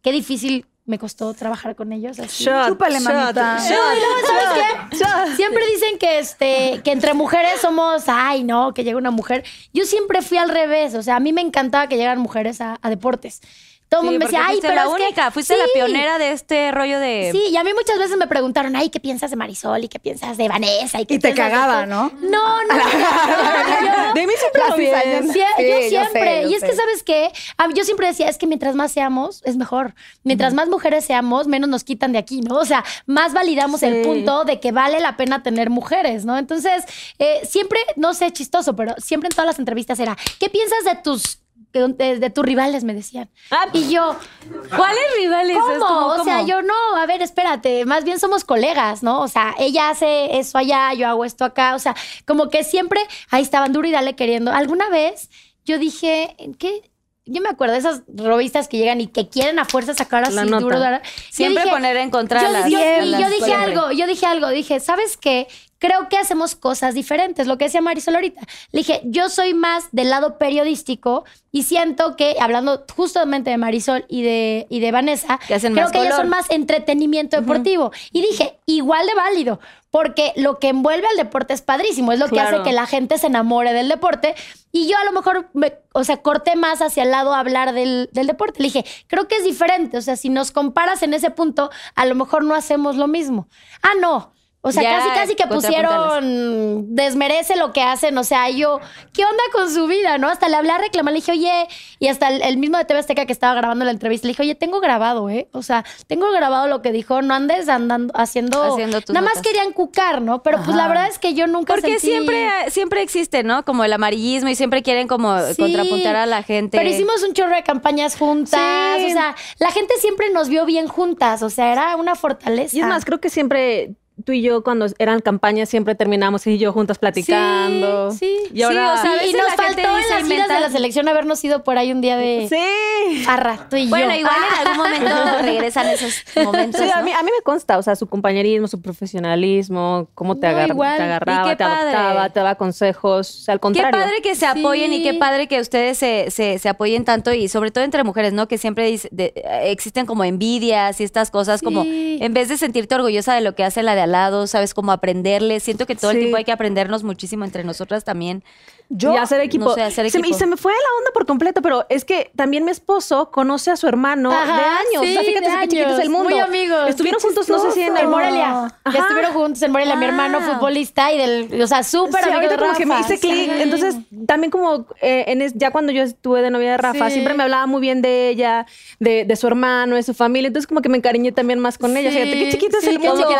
qué difícil me costó trabajar con ellos. Así. Shot, Chúpale, shot, manita. shot, No, y luego, ¿sabes qué? shot. Siempre dicen que este que entre mujeres somos, ay, no, que llega una mujer. Yo siempre fui al revés, o sea, a mí me encantaba que llegaran mujeres a, a deportes. Todo el Sí, mundo me decía, ay, fuiste pero la es que- única, fuiste la pionera de este rollo de... Sí, y a mí muchas veces me preguntaron, ay, ¿qué piensas de Marisol? ¿Y qué piensas de Vanessa? ¿Y, qué Y te de cagaba, todo?" ¿no? No, no. yo- De mí siempre lo. Sí, yo yo siempre. sé, yo y es que. ¿sabes qué? A mí- yo siempre decía, es que mientras más seamos, es mejor. Mientras más mujeres seamos, menos nos quitan de aquí, ¿no? O sea, más validamos el punto de que vale la pena tener mujeres, ¿no? Entonces, eh, siempre, no sé, chistoso, pero siempre en todas las entrevistas era, ¿qué piensas de tus... De, de tus rivales me decían. Ah, y yo, ¿Cuáles rivales? ¿Cómo? Es como, O sea, ¿cómo? yo no, a ver, espérate, más bien somos colegas, ¿no? O sea, ella hace eso allá, yo hago esto acá, o sea, como que siempre ahí estaban duro y dale queriendo. Alguna vez yo dije, ¿qué? Yo me acuerdo de esas revistas que llegan y que quieren a fuerza sacar así duro. Siempre poner en contra yo, las- yo- a y las- yo dije siempre. algo, yo dije algo, dije, ¿sabes qué? Creo que hacemos cosas diferentes. Lo que decía Marisol ahorita. Le dije, yo soy más del lado periodístico y siento que, hablando justamente de Marisol y de, y de Vanessa, Que hacen creo más que ellas color. son más entretenimiento deportivo. Y dije, igual de válido, porque lo que envuelve al deporte es padrísimo, es lo que hace que la gente se enamore del deporte. Y yo a lo mejor, me- o sea, corté más hacia el lado a hablar del, del deporte. Le dije, creo que es diferente. O sea, si nos comparas en ese punto, a lo mejor no hacemos lo mismo. Ah, no. O sea, Ya, casi, casi que pusieron, desmerece lo que hacen. O sea, yo, ¿qué onda con su vida? ¿No? Hasta le hablé a reclamar, le dije, oye, y hasta el, el mismo de TV Azteca que estaba grabando la entrevista, le dije, oye, tengo grabado, ¿eh? O sea, tengo grabado lo que dijo, no andes andando, haciendo. Haciendo tus nada más querían cucar, ¿no? Pero pues la verdad es que yo nunca Porque sentí- siempre, siempre existe, ¿no? Como el amarillismo y siempre quieren como Sí, contrapuntar a la gente. Pero hicimos un chorro de campañas juntas. Sí. O sea, la gente siempre nos vio bien juntas. O sea, era una fortaleza. Y es más, creo que siempre tú y yo cuando eran campañas siempre terminamos y yo juntas platicando. Sí, sí. Y ahora Sí, o sea, a y nos la gente faltó en dice las giras de la selección habernos ido por ahí un día de Sí. farra, tú y Bueno, yo. igual en algún momento regresan esos momentos. Sí, a mí, a mí me consta, o sea, su compañerismo, su profesionalismo, cómo te, No, agar- igual. te agarraba, qué te padre. adoptaba, te daba consejos, o sea, al Qué contrario. padre que se apoyen y qué padre que ustedes se, se, se apoyen tanto y sobre todo entre mujeres, ¿no? Que siempre dice- de- existen como envidias y estas cosas, como en vez de sentirte orgullosa de lo que hace la de al lado, sabes, como aprenderle. Siento que todo el tiempo hay que aprendernos muchísimo entre nosotras también. Yo, y hacer equipo. no sé, hacer Se me- y se me fue la onda por completo, pero es que también mi esposo conoce a su hermano Ajá, de años. sí, o sea, fíjate qué chiquito es el mundo. Muy amigos. Estuvieron Qué juntos, no sé si en el Morelia. Ajá. Ya estuvieron juntos en Morelia. Mi hermano Wow. futbolista y del, o sea, súper Sí, amigo de como que me hice clic. Sí. Entonces, también como eh, en es- ya cuando yo estuve de novia de Rafa, siempre me hablaba muy bien de ella, de, de su hermano, de su familia. Entonces, como que me encariñé también más con ella. Fíjate, qué chiquito es el mundo. Que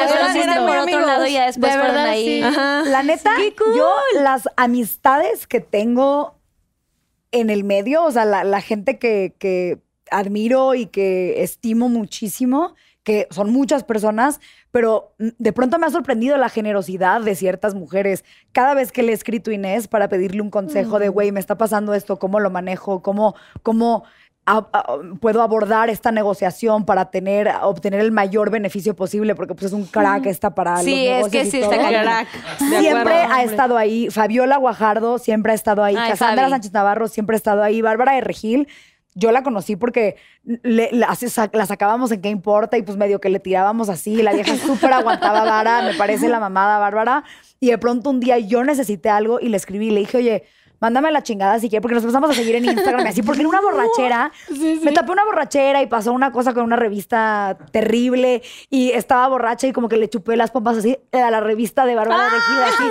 por otro lado y ya después De fueron verdad, ahí. sí. Ajá. La neta, yo las amistades que tengo en el medio, o sea, la, la gente que, que admiro y que estimo muchísimo, que son muchas personas, pero mm, de pronto me ha sorprendido la generosidad de ciertas mujeres. Cada vez que le he escrito a Inés para pedirle un consejo de, güey, me está pasando esto, ¿cómo lo manejo? ¿Cómo, cómo a- a- puedo abordar esta negociación para tener, obtener el mayor beneficio posible? Porque pues es un crack esta para Sí, los es que y sí está todo. cañón. Crack. Siempre acuerdo. ha estado ahí. Fabiola Guajardo siempre ha estado ahí. Ay, Cassandra Fabi. Sánchez Navarro siempre ha estado ahí. Bárbara de Regil, yo la conocí porque le- la, sacábamos en qué importa y pues medio que le tirábamos así. La vieja súper aguantaba vara, me parece la mamada Bárbara. Y de pronto un día yo necesité algo y le escribí y le dije, oye, mándame la chingada si quieres, porque nos empezamos a seguir en Instagram y así, porque en una borrachera, me tapé una borrachera y pasó una cosa con una revista terrible y estaba borracha y como que le chupé las pompas así a la revista de Bárbara de Regil así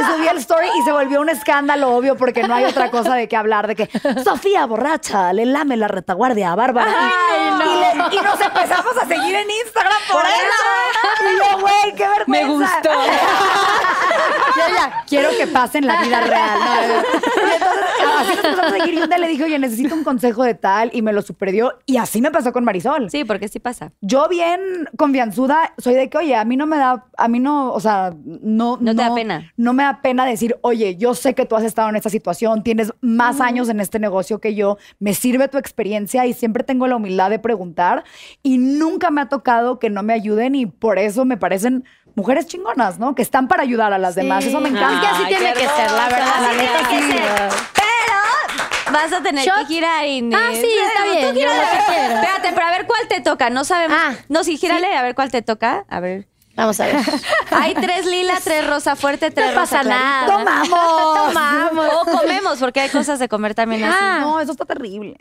y subí el story y se volvió un escándalo obvio porque no hay otra cosa de qué hablar de que Sofía borracha le lame la retaguardia a Bárbara y, y le- y nos empezamos a seguir en Instagram por eso y yo güey qué vergüenza Me gustó. yo ya quiero que pase en la vida real. ¿no? Y entonces, así nos empezamos a seguir. Y un día le dije, oye, necesito un consejo de tal. Y me lo superdió. Y así me pasó con Marisol. Sí, porque sí pasa. Yo bien confianzuda soy de que, oye, a mí no me da, a mí no, o sea, no... No te da pena. No me da pena decir, oye, yo sé que tú has estado en esta situación, tienes más años en este negocio que yo, me sirve tu experiencia y siempre tengo la humildad de preguntar y nunca me ha tocado que no me ayuden y por eso me parecen mujeres chingonas, ¿no? Que están para ayudar a las demás. Eso me Es encanta. que así tiene que ser, la verdad. La así neta, que sí. ser. Pero vas a tener Shot. que girar, Inés. Ah, sí, está bien, tú gírale. lo que quiero. Espérate, pero a ver cuál te toca. No sabemos. Ah, no, sí, gírale, a ver cuál te toca. A ver. Vamos a ver. Hay tres lila, tres rosa fuerte, tres No rosa pasa nada. clarito. ¡Tomamos! Tomamos. O comemos, porque hay cosas de comer también así. Ah. No, eso está terrible.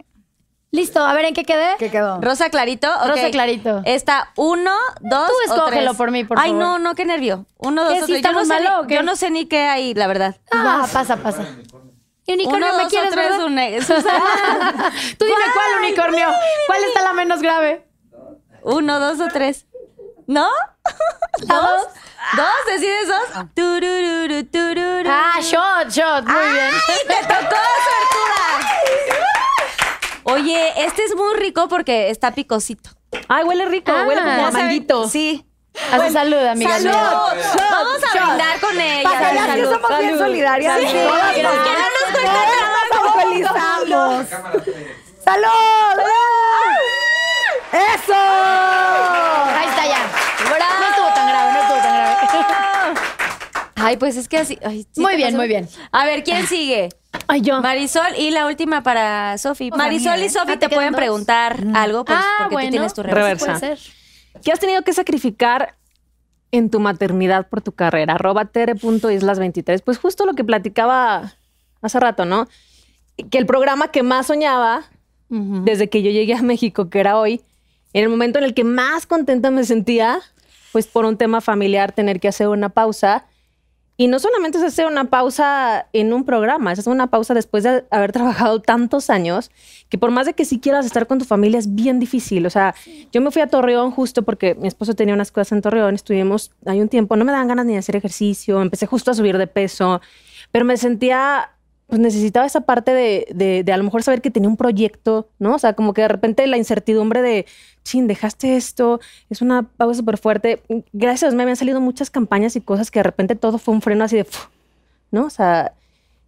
Listo, a ver en qué quedé. ¿Qué quedó? Rosa clarito. ok. Rosa clarito. Está uno, dos Tú o escógelo tres. por mí, por Ay, favor. no, no, qué nervio. Uno, dos ¿Qué, o tres. Yo no, sé malo ni, o qué? yo no sé ni qué hay, la verdad. Ah, pasa, pasa. Unicornio, Uno, ¿me dos quieres, o tres, un Susana. Tú dime cuál unicornio. ¿Cuál está la menos grave? Uno, dos o tres. ¿No? ¿La ¿Dos? dos? ¿Dos? ¿Decides dos? Turururu, tururu. Ah, shot, shot. Muy bien. ¡Te tocó! Oye, este es muy rico porque está picosito. Ay, huele rico, Ah, huele como a manguito. Sí. Haz salud, amiga. ¡Salud! mía. Vamos a brindar con ella. Para que veas que Salud. somos bien salud. solidarias. Sí, Todas que no nos- alcoholizamos. ¡Salud! ¡Eso! Ahí está ya. No estuvo tan grave, no estuvo tan grave. Ay, pues es que así. ay, ¿sí Muy bien, pasó? muy bien. A ver, ¿quién sigue? Ay, yo. Marisol y la última para Sofi. Marisol y Sofi Ah, ¿te te pueden preguntar algo pues, ah, porque bueno. tú tienes tu Reversa. reversa. Puede ser. ¿Qué has tenido que sacrificar en tu maternidad por tu carrera? Arroba tere.islas23. Pues justo lo que platicaba hace rato, ¿no? Que el programa que más soñaba desde que yo llegué a México, que era hoy, en el momento en el que más contenta me sentía, pues por un tema familiar, tener que hacer una pausa. Y no solamente es hacer una pausa en un programa, es hacer una pausa después de haber trabajado tantos años, que por más de que sí quieras estar con tu familia es bien difícil. O sea, yo me fui a Torreón justo porque mi esposo tenía unas cosas en Torreón, estuvimos ahí un tiempo, no me daban ganas ni de hacer ejercicio, empecé justo a subir de peso, pero me sentía, pues necesitaba esa parte de, de, de a lo mejor saber que tenía un proyecto, ¿no? O sea, como que de repente la incertidumbre de, chin, dejaste esto, es una pausa súper fuerte. Gracias me habían salido muchas campañas y cosas que de repente todo fue un freno así de. ¿no? O sea,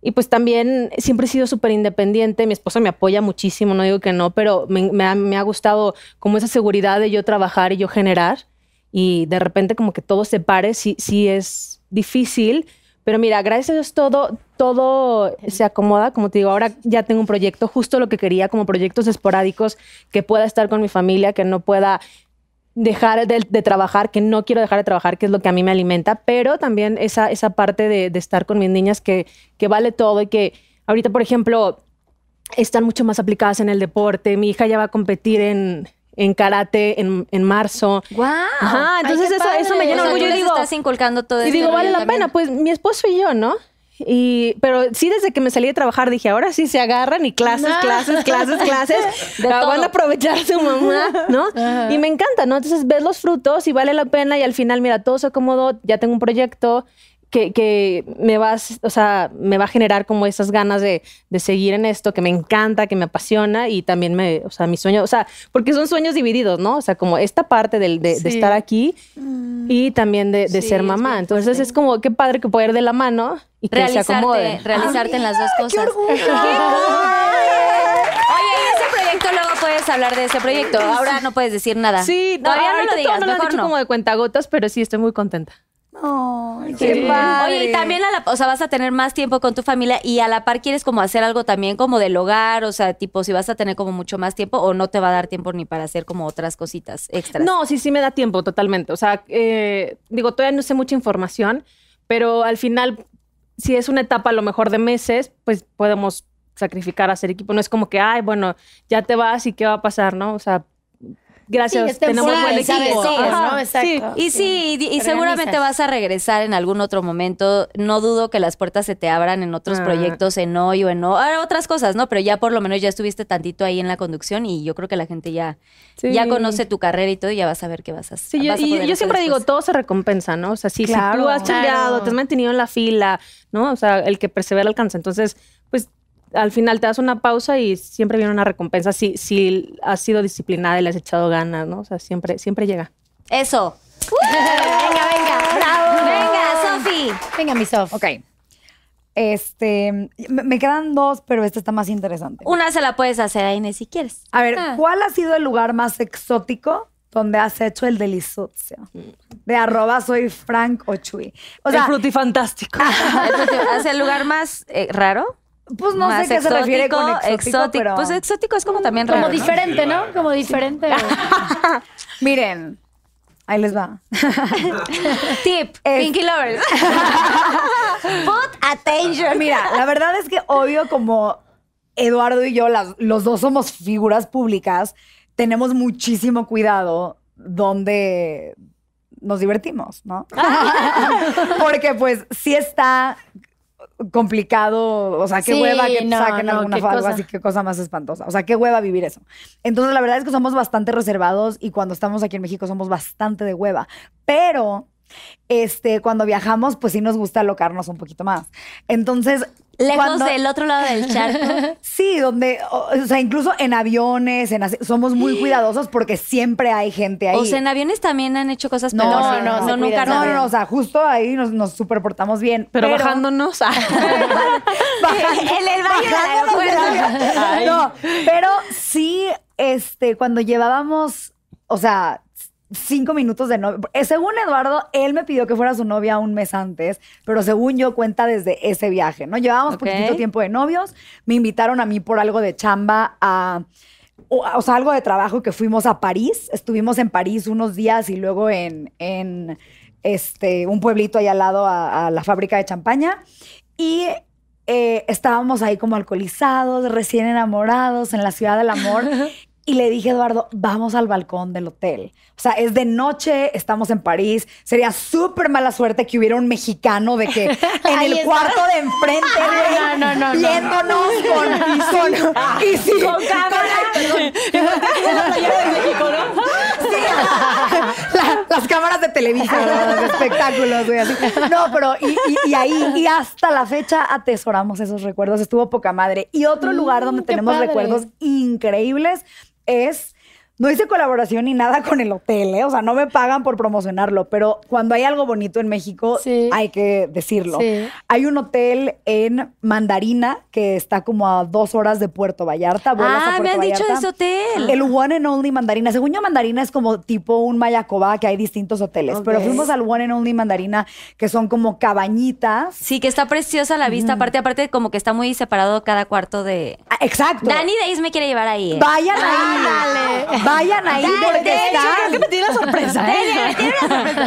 y pues también siempre he sido súper independiente. Mi esposo me apoya muchísimo, no digo que no, pero me, me ha, me ha gustado como esa seguridad de yo trabajar y yo generar. Y de repente como que todo se pare, sí, sí es difícil. Pero mira, gracias a Dios todo, todo se acomoda. Como te digo, ahora ya tengo un proyecto, justo lo que quería, como proyectos esporádicos, que pueda estar con mi familia, que no pueda dejar de, trabajar, que no quiero dejar de trabajar, que es lo que a mí me alimenta, pero también esa, esa parte de, de estar con mis niñas que, que vale todo y que ahorita, por ejemplo, están mucho más aplicadas en el deporte. Mi hija ya va a competir en, en karate en, en marzo. ¡Wow! Ajá, entonces eso, eso me O llena sea, de tú orgullo. y digo, estás inculcando todo y este digo, vale la también. pena, pues mi esposo y yo, ¿no? Y, pero sí, desde que me salí de trabajar dije, ahora sí se agarran y clases, No. clases, clases, clases. De La van todo. a aprovechar su mamá, ¿no? Y me encanta, ¿no? Entonces ves los frutos y vale la pena y al final, mira, todo se acomodó, ya tengo un proyecto que, que me va, a- o sea, me va a generar como esas ganas de, de seguir en esto, que me encanta, que me apasiona y también me, o sea, mi sueño, o sea, porque son sueños divididos, ¿no? O sea, como esta parte del, de, de Sí. estar aquí y también de, de Sí, ser mamá. Entonces es como, qué padre que poder de la mano y que se realizarte, acomode. realizarte en las dos cosas. ¡Qué orgullo! Oye, y ese proyecto luego puedes hablar de ese proyecto. Ahora no puedes decir nada. Sí, todavía no ahorita lo digas, todo me lo han mejor dicho no. como de cuentagotas, pero sí estoy muy contenta. Sí. qué padre. Oye, y también a la, o sea, vas a tener más tiempo con tu familia y a la par quieres como hacer algo también como del hogar, o sea, tipo si vas a tener como mucho más tiempo o no te va a dar tiempo ni para hacer como otras cositas extras. No, sí, sí me da tiempo totalmente. O sea, eh, digo, todavía no sé mucha información, pero al final, si es una etapa a lo mejor de meses, pues podemos sacrificar hacer equipo. No es como que, ay, bueno, ya te vas y qué va a pasar, ¿no? O sea, gracias, Sí, tenemos buen equipo. Sí, ¿no? Exacto. Y sí, y, y Te seguramente vas a regresar en algún otro momento. No dudo que las puertas se te abran en otros Ah. proyectos, en hoy o en no, ah, otras cosas, ¿no? Pero ya por lo menos ya estuviste tantito ahí en la conducción y yo creo que la gente ya, Sí. ya conoce tu carrera y todo y ya va a saber qué vas a hacer. Sí, yo, y yo siempre digo, todo se recompensa, ¿no? O sea, si, si Claro. tú has chambeado, Claro. te has mantenido en la fila, ¿no? O sea, el que persevera alcanza. Entonces, al final te das una pausa y siempre viene una recompensa si, si has sido disciplinada y le has echado ganas, ¿no? O sea, siempre, siempre llega. Eso. venga, venga. Bravo. Venga, Sofi. Venga, mi Sof. Ok. Este, me, me quedan dos, pero esta está más interesante. Una se la puedes hacer a Inés si quieres. A ver, Ah. ¿cuál ha sido el lugar más exótico donde has hecho el delicioso? De arroba soy Frank Ochui. O sea, el frutifantástico. ¿Es el lugar más eh, raro? Pues no más sé qué se refiere con exótico, exótico. pero... Pues exótico es como también raro. Como ¿no? diferente, ¿no? Como diferente. Miren, ahí les va. Tip, Es- Pinky Lovers. Put attention. Mira, la verdad es que obvio como Eduardo y yo, las- los dos somos figuras públicas, tenemos muchísimo cuidado donde nos divertimos, ¿no? Porque pues sí está complicado, o sea, qué Sí, hueva que no, saquen no, alguna algo así, qué cosa más espantosa. O sea, qué hueva vivir eso. Entonces, la verdad es que somos bastante reservados y cuando estamos aquí en México somos bastante de hueva. Pero, este, cuando viajamos, pues sí nos gusta alocarnos un poquito más. Entonces, Lejos cuando- del otro lado del charco. Sí, donde, o, o sea, incluso en aviones, en somos muy cuidadosos porque siempre hay gente ahí. O sea, en aviones también han hecho cosas no, peores. no, no, se nunca no, no. no, no, o sea, justo ahí nos, nos superportamos bien. Pero, bajándonos. ah. En el aeropuerto. No, pero sí, este, cuando llevábamos, o sea, cinco minutos de novio. Eh, Según Eduardo, él me pidió que fuera su novia un mes antes, pero según yo cuenta desde ese viaje, ¿no? Llevábamos Ok. poquitito tiempo de novios, me invitaron a mí por algo de chamba a... O, o sea, algo de trabajo que fuimos a París. Estuvimos en París unos días y luego en, en este, un pueblito ahí al lado a, a la fábrica de champaña. Y eh, estábamos ahí como alcoholizados, recién enamorados en la ciudad del amor. Y le dije, Eduardo, vamos al balcón del hotel. O sea, es de noche, estamos en París. Sería súper mala suerte que hubiera un mexicano de que en el cuarto de enfrente, güey, No, no, no, no. viéndonos con, con, y sí, con las cámaras de Televisa, ¿verdad? los espectáculos, güey. No, pero y, y- y ahí, y hasta la fecha atesoramos esos recuerdos. Estuvo poca madre. Y otro lugar donde tenemos padre. recuerdos increíbles es. No hice colaboración ni nada con el hotel, ¿eh? O sea, no me pagan por promocionarlo, pero cuando hay algo bonito en México, Sí. hay que decirlo. Sí. Hay un hotel en Mandarina que está como a dos horas de Puerto Vallarta. vuelas a Ah, me han dicho de ese hotel. El One and Only Mandarina. Según yo, Mandarina es como tipo un Mayacoba, que hay distintos hoteles. Pero fuimos al One and Only Mandarina, que son como cabañitas. Sí, que está preciosa la vista. Aparte, aparte, como que está muy separado cada cuarto de. Ah, Exacto. Dani Days me quiere llevar ahí. ¿eh? Vayan ahí. Vayan ahí porque está. Creo que me tiene la sorpresa.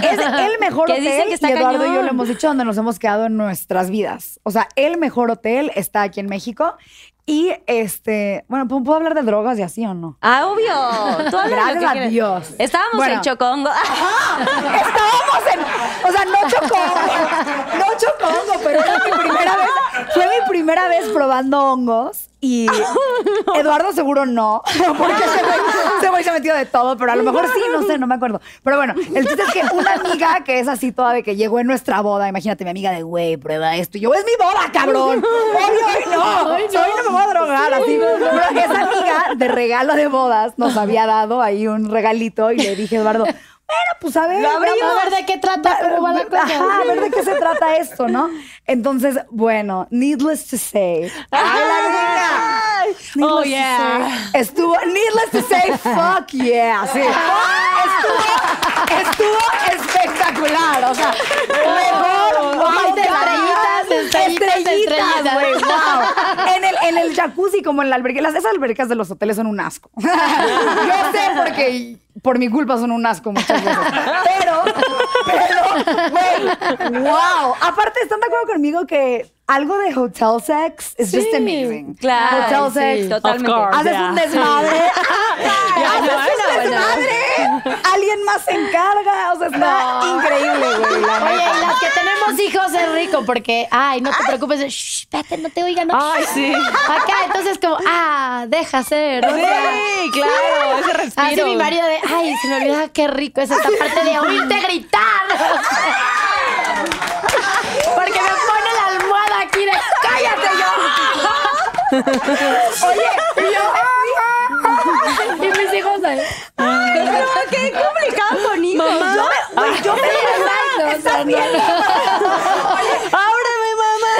Es el mejor hotel. dicen que está y Eduardo y yo lo hemos dicho donde nos hemos quedado en nuestras vidas. O sea, el mejor hotel está aquí en México. Y este, bueno, ¿puedo hablar de drogas y así o no? Ah, obvio. Tú Gracias a. Dios. Estábamos Bueno. en Chocongo. Estábamos en. O sea, no chocongo. No chocongo, pero era mi primera vez. Fue mi primera vez probando hongos. Y Eduardo seguro no, porque ese güey, se ha metido de todo, pero a lo mejor sí, no sé, no me acuerdo. Pero bueno, el chiste es que una amiga que es así toda de que llegó en nuestra boda, imagínate, mi amiga de, güey, prueba esto. Y yo, es mi boda, cabrón. Obvio, hoy no. Hoy no me voy a drogar, así. Pero esa amiga de regalo de bodas nos había dado ahí un regalito y le dije, Eduardo, bueno, pues a ver. A ver de qué trata, cómo va la cosa. Ajá, a ver de qué se trata esto, ¿no? Entonces, bueno, needless to say. ¡Ay, la gringa! Needless Oh, to yeah. say, Estuvo, needless to say, fuck yeah. Sí. Estuvo, estuvo espectacular. O sea, mejor. Wow, Aparte, God. estrellitas, estrellitas, estrellitas. En el jacuzzi, como en la alberca. Las, esas albercas de los hoteles son un asco. Yo sé porque por mi culpa son un asco muchas veces. Pero, pero, güey, wow. Aparte, ¿están de acuerdo conmigo que algo de hotel sex is just amazing? Claro. Hotel sex. sí, totalmente. Course. Haces Yeah. un desmadre. Ya, Haces un desmadre. Alguien más se encarga. O sea, está increíble, güey. la Oye, y las que tenemos hijos es rico porque, ay, no te preocupes, shh, espérate, no te oigan, no. Ay, sí. Acá, entonces como, ah, deja ser. o sea, Sí, claro, ese respiro. Así mi marido de, ay, se me olvidaba qué rico es esta parte de oírte gritar. Porque me pone la almohada aquí de, cállate yo. Oye, yo. Y mis hijos ahí. qué complicado con hijos. Yo me, yo me Exacto, o sea, no. ¡Ábreme, mamá!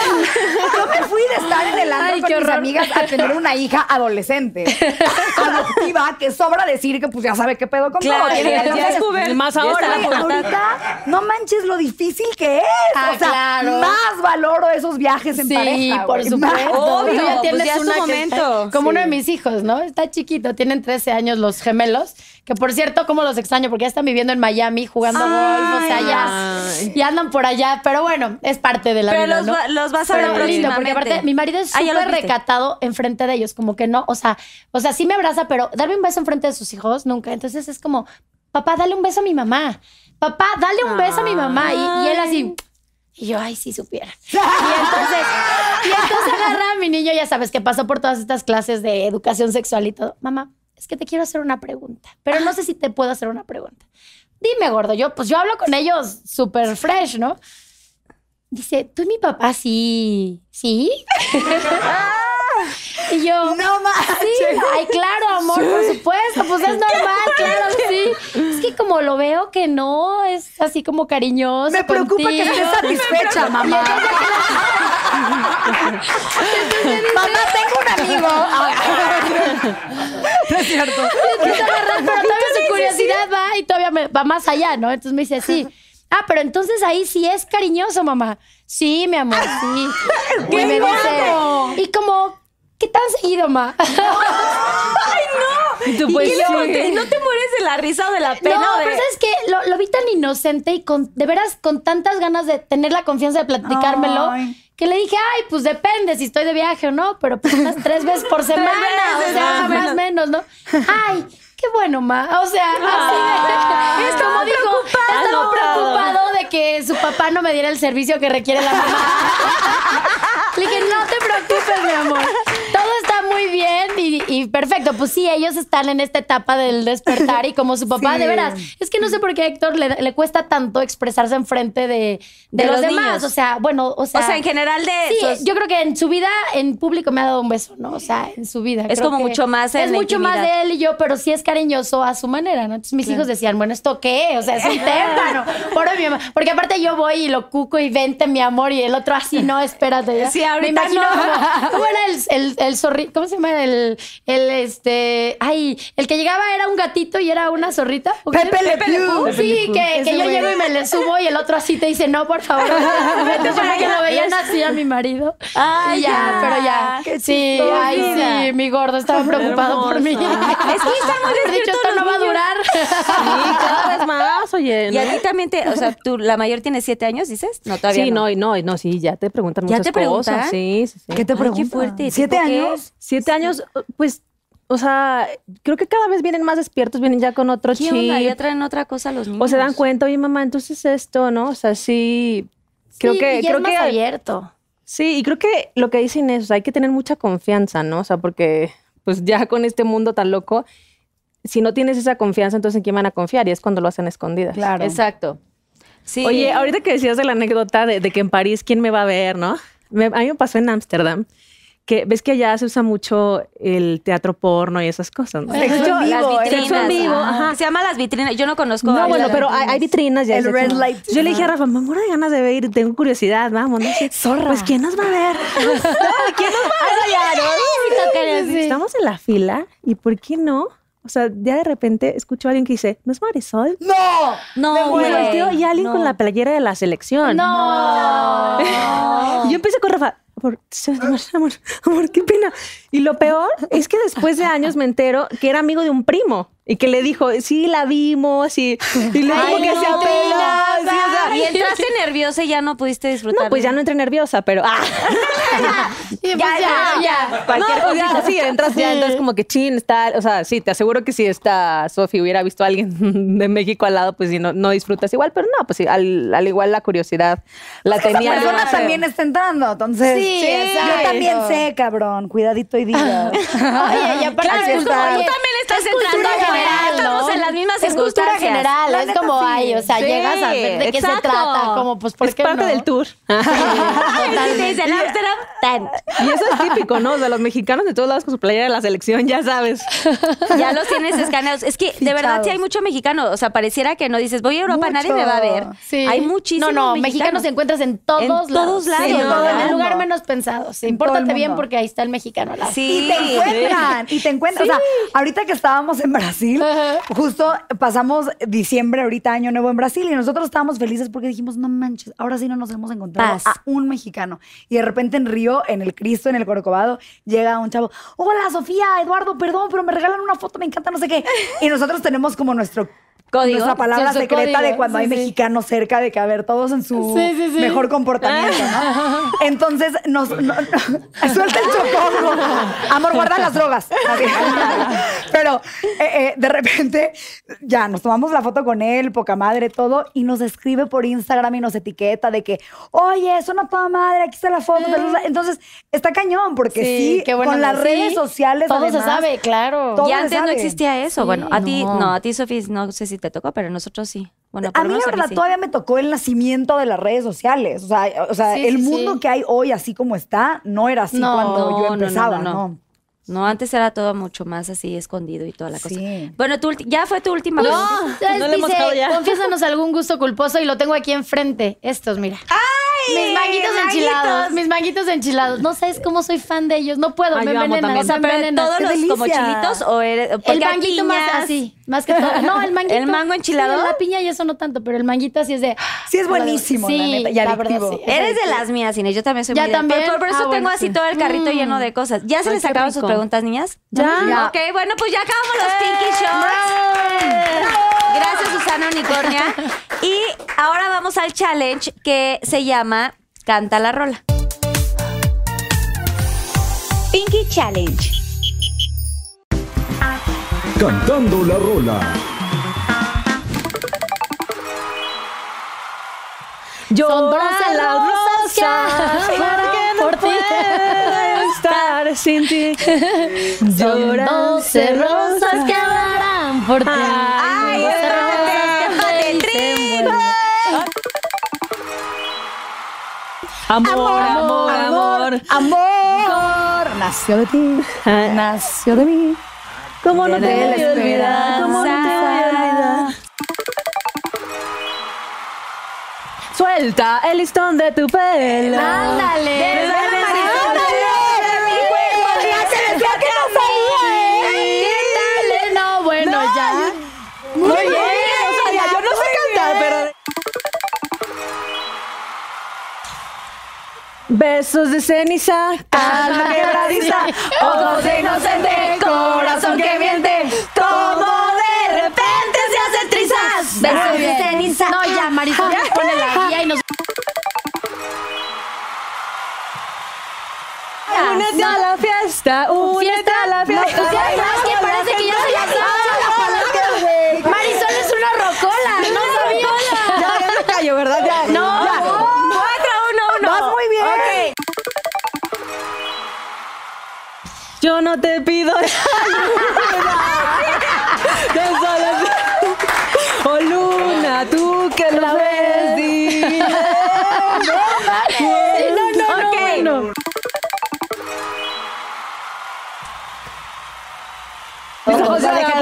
Yo me fui de estar en el antro Ay, con mis horror. amigas a tener una hija adolescente, adoptiva, que sobra decir que pues ya sabe qué pedo con Claro, todo. Tiene ya 14 es joven. Más Ya ahora. ahorita, no manches lo difícil que es. Ah, o sea, claro. más valoro esos viajes en Sí, pareja. por güey, supuesto. Obvio, ya pues tienes ya que momento. como uno Sí. de mis hijos, ¿no? Está chiquito, tienen 13 años los gemelos, que por cierto, como los extraño, porque ya están viviendo en Miami jugando golf, o sea, ya, andan por allá, pero bueno, es parte de la Pero vida, los ¿no? los vas a ver Pero lindo, porque aparte, mi marido es Ah, súper recatado enfrente de ellos, como que no, o sea, o sea, sí me abraza, pero darme un beso enfrente de sus hijos, nunca. Entonces es como, papá, dale un beso a mi mamá. Papá, dale un beso a mi mamá. Y, y él así, y yo, ay, si supiera. Y entonces, y entonces agarra a mi niño, ya sabes, que pasó por todas estas clases de educación sexual y todo. Mamá, es que te quiero hacer una pregunta, pero no sé si te puedo hacer una pregunta. Dime, gordo, yo, pues yo hablo con ellos súper fresh, ¿no? Dice, tú y mi papá sí, ¿sí? y yo, No manches. Sí, ay, claro, amor, por supuesto, pues es normal, claro, sí. Es que como lo veo que no, es así como cariñoso. Me preocupa que contigo. estés satisfecha, mamá. mamá, tengo un amigo. no es cierto. Pero todavía su curiosidad va y todavía me va más allá, ¿no? Entonces me dice, sí. Ah, pero entonces ahí sí es cariñoso, mamá. Sí, mi amor, sí. y me dice, y como, ¿qué tan seguido, ma? Y tú, ¿Y pues, qué le sí. conté? ¿No te mueres de la risa o de la pena? no, de- pero ¿sabes qué? Lo, lo vi tan inocente y con, de veras con tantas ganas de tener la confianza de platicármelo, Ay. Que le dije, ay, pues depende si estoy de viaje o no, pero pues unas tres veces por semana, veces, o sea, más o más menos, ¿no? Ay, qué bueno, ma. O sea, así de, es como dijo, estaba preocupado de que su papá no me diera el servicio que requiere la mamá. Le dije, no te preocupes, mi amor. Todo está muy bien y, perfecto. Pues sí, ellos están en esta etapa del despertar y como su papá, Sí. de veras, es que no sé por qué a Héctor le, le cuesta tanto expresarse enfrente de, de, De los, los demás. niños. O sea, bueno, o sea. o sea, en general de... Sí, yo creo que en su vida, en público me ha dado un beso, ¿no? O sea, en su vida. Es Creo como que mucho más en Es la mucho más de él y yo, pero sí es cariñoso a su manera, ¿no? Entonces mis hijos decían, bueno, ¿esto qué? O sea, es un tema, ¿no? Pobre mi mamá. Porque aparte yo voy y lo cuco y vente, mi amor, y el otro así, no, espérate. ya. Sí, ahorita Me imagino no. ¿Cómo era el, el, el? ¿Cómo se llama? El, el, este... Ay, el que llegaba era un gatito y era una zorrita. Pepe Le Pew. Sí, que, que yo güey. llego y me le subo y el otro así te dice, no, por favor. Vete para que lo veían así a mi marido. Ay, Y ya, ya. pero ya. Qué Sí, ay, sí, mi gordo estaba preocupado por mí. Es que están muy dicho, esto no va a durar. Sí, cada vez más, oye. Y a ¿no? ti también te... O sea, tú, la mayor tiene siete años, ¿dices? No, todavía Sí, no. no, y no, y no, sí, ya te preguntan ¿Ya muchas te preguntan? cosas. Sí, sí, sí. ¿Qué te Ay, qué preguntan? fuerte. ¿Siete años? Siete años, pues, o sea, creo que cada vez vienen más despiertos, vienen ya con otro ¿Qué chip. onda? Ya traen otra cosa los niños. O se dan cuenta, oye, mamá, entonces esto, ¿no? O sea, sí. Creo Sí, que, y creo es más que abierto. Sí, y creo que lo que dicen es, o sea, hay que tener mucha confianza, ¿no? O sea, porque pues ya con este mundo tan loco, si no tienes esa confianza, entonces ¿en quién van a confiar? Y es cuando lo hacen a escondidas. Claro. Exacto. Sí. Oye, ahorita que decías de la anécdota de, de que en París, ¿quién me va a ver, no? Me- a mí me pasó en Ámsterdam, que ves que allá se usa mucho el teatro porno y esas cosas, ¿no? Sexo en las vitrinas. Sexo en vivo, ajá. ajá. Se llama las vitrinas. Yo no conozco. No, bueno, pero hay, hay vitrinas ya. El red sexo. light. Yo le dije a Rafa, me muero de ganas de ver y tengo curiosidad, vamos, no sé. Zorra. Pues, ¿quién nos va a ver? ¿Quién nos va a ver? Sí. Estamos en la fila y ¿por qué no? O sea, ya de repente escucho a alguien que dice, ¿no es Marisol? ¡No! No, Me Y alguien no. con la playera de la selección. No. Y yo empecé con Rafa, amor, amor, amor, qué pena. Y lo peor es que después de años me entero que era amigo de un primo y que le dijo, sí, la vimos y, y luego Ay, como que no, se apena. sí, o sea, Y entraste nerviosa y ya no pudiste disfrutar. no, pues ya no entré nerviosa, pero ah, Y pues ya, ya. no, Cualquier pues ya, sí, entras ya, entras como que chin, está, o sea, sí, te aseguro que si esta Sofi hubiera visto a alguien de México al lado, pues sí, no, no disfrutas igual, pero no, pues sí, al, al igual la curiosidad la tenía. yo, persona no también está entrando, entonces. Sí, yo exacto. también sé, cabrón. Cuidadito y digas. Oye, y aparte Claro, es como, oye, Tú también estás es entrando a general, Estamos en las mismas Es cultura circunstancias. general, La es como, sí. ay, o sea, Sí, llegas a ver de qué se trata, como, pues, ¿por es qué parte no? del tour. Sí, Amsterdam. Y eso es típico, ¿no? O sea, los mexicanos de todos lados con su playera de la selección, ya sabes. Ya los tienes escaneados. Es que de verdad sí hay mucho mexicano. O sea, pareciera que no dices, voy a Europa, nadie me va a ver. Sí. Hay muchísimos No, no, mexicanos se encuentras en todos En lados. todos lados. Sí, en, el lugar menos pensado. Sí, En todo el pórtate bien porque ahí está el mexicano Sí. Y te encuentran, y te encuentran. O sea, ahorita que estábamos en Brasil, Ajá. justo pasamos diciembre, ahorita año nuevo en Brasil, y nosotros estábamos felices porque dijimos, no manches, ahora sí no nos hemos encontrado Paz. a un mexicano. Y de repente en Río, en el Cristo, en el Corcovado, llega un chavo, hola Sofía, Eduardo, perdón, pero me regalan una foto, me encanta, no sé qué. Y nosotros tenemos como nuestro Código. Nuestra palabra Sí, secreta código, de cuando sí, hay sí. mexicanos cerca de que, a ver, todos en su mejor comportamiento, ¿no? Entonces, nos, no- no- suelta el chocongo. Amor, guarda las drogas. Pero eh, eh, de repente, ya, nos tomamos la foto con él, poca madre, todo, y nos escribe por Instagram y nos etiqueta de que, oye, suena toda madre, aquí está la foto. Entonces, está cañón, porque sí, qué bueno, con las redes sociales Todo se sabe, claro. todo Y antes no existía eso. Bueno, a ti, no. no, a ti, Sofía, no sé si te tocó, pero nosotros sí. Bueno, por a mí la verdad sí. todavía me tocó el nacimiento de las redes sociales. O sea, o sea Sí, el sí, mundo sí. que hay hoy, así como está, no era así No, cuando no, yo empezaba, no, ¿no? no. No, antes era todo mucho más así escondido y toda la cosa. Sí. Bueno, tu ya fue tu última No, no le hemos ya. confiésanos algún gusto culposo y lo tengo aquí enfrente. Estos, mira. ¡Ay, Mis manguitos enchilados. Mis manguitos enchilados. No sabes cómo soy fan de ellos. No puedo, Ay, me yo amo envenenan. también. O sea, me pero envenenan. todos los ¡Qué como chilitos o eres porque El hay manguito más piñas. así, más que todo. No, el manguito. ¿El mango enchilado? Sí, la piña y eso no tanto, pero el manguito así es de. Sí, es buenísimo, la Sí, neta, y la adictivo. verdad, sí. Eres de las mías, Inés. Yo también soy ¿Ya muy de- también? Por, por eso Ah, tengo bueno, así sí. todo el carrito Mm. lleno de cosas. ¿Ya se Ay, les qué acabaron sus rico. preguntas, niñas? Ya. Ya. Ok, bueno, pues ya acabamos los Pinky Shots. Gracias, Susana Unicornia. Y ahora vamos al challenge que se llama Canta la rola. Pinky Challenge. Cantando la rola. Son Lloran doce las rosas que no por ti. puedo estar sin ti. Son Lloran doce rosas que hablarán por ti. Ay, Amor, amor, amor. Amor, nació de ti, nació de mí. ¿Cómo no te voy a olvidar? esperanza. ¿Cómo no te voy a olvidar? Suelta el listón de tu pelo. Ándale. Besos de ceniza, alma quebradiza, ojos de inocente, corazón que miente, como de repente se hace trizas. Besos de ceniza. No, ya, Marisol, ya pone la guía y nos. Únete a la fiesta, únete a la fiesta. No, es que parece que ya se la sabe. Yo no te pido solo- Oh luna, tú que lo ves, no, no, no, Ok. bueno.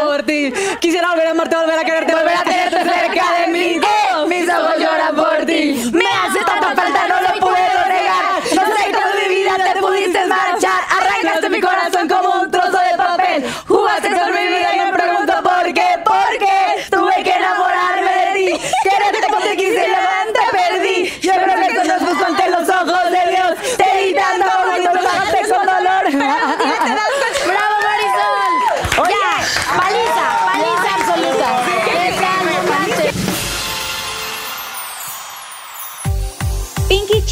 Por ti. Quisiera volver a amarte, volver a quererte, volver a tenerte cerca de mí.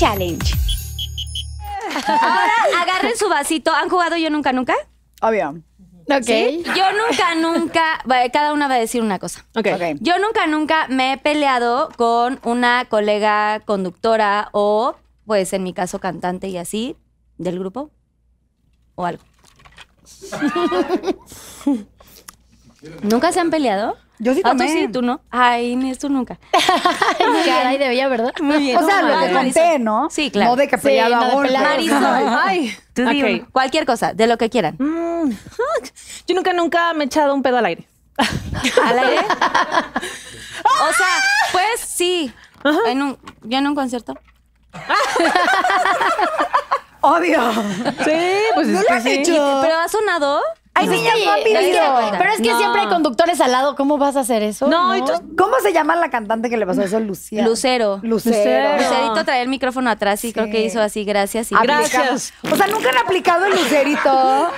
Challenge. Ahora agarren su vasito. ¿Han jugado yo nunca, nunca? obvio. Ok. Yo nunca, nunca. Cada una va a decir una cosa. Ok. Ok. Yo nunca, nunca me he peleado con una colega conductora o, pues en mi caso, cantante y así, del grupo o algo. ¿Nunca se han peleado? Yo sí Ah, tú sí, tú no. Ay, Inés, tú nunca. Caray de bella, ¿verdad? Muy bien. O sea, lo que conté, ¿no? Sí, claro. No de que Sí, peleado no golpes. Marisol. Ay, Tú di ok. uno. Cualquier cosa, de lo que quieran. Mm, Yo nunca, nunca me he echado un pedo al aire. ¿Al aire? O sea, pues sí. En un, yo en un concierto. Obvio. Sí, pues ¿No es lo que has sí. hecho? ¿Pero ha sonado? Hay Sí, no pero es que No. siempre hay conductores al lado. ¿Cómo vas a hacer eso? No, y tú- ¿Cómo se llama la cantante que le pasó eso? Lucía. Lucero. Lucero. Lucero. Lucerito traía el micrófono atrás y creo que hizo así, gracias. Y. Gracias. O sea, nunca han aplicado el lucerito.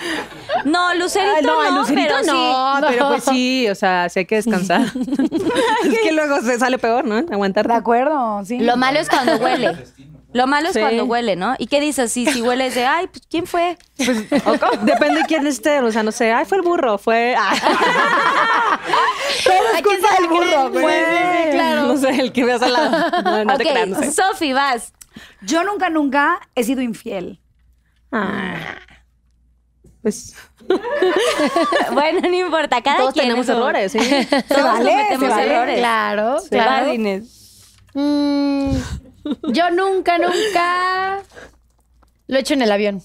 No, Lucerito Ay, no, el Lucerito pero no, sí. pero pues sí, o sea, sí hay que descansar. es que luego se sale peor, ¿no? Aguantar. De acuerdo, sí. sí. Lo malo es cuando huele. Lo malo es Sí. cuando huele, ¿no? ¿Y qué dices? Si, si huele es de, ay, pues, ¿quién fue? O co- Depende de quién esté, o sea, no sé, ay, fue el burro, fue... ay. Todo es culpa del burro, güey. Fue, claro. No sé, el que veas al lado. No, no te creas, no sé. Sofi, vas. Yo nunca, nunca he sido infiel. Ah. Pues Bueno, no importa, cada todos quien tenemos eso- errores, ¿sí? Todos vale, cometemos vale. errores. Claro, Se claro. Inés. Mm, yo nunca, nunca lo he hecho en el avión.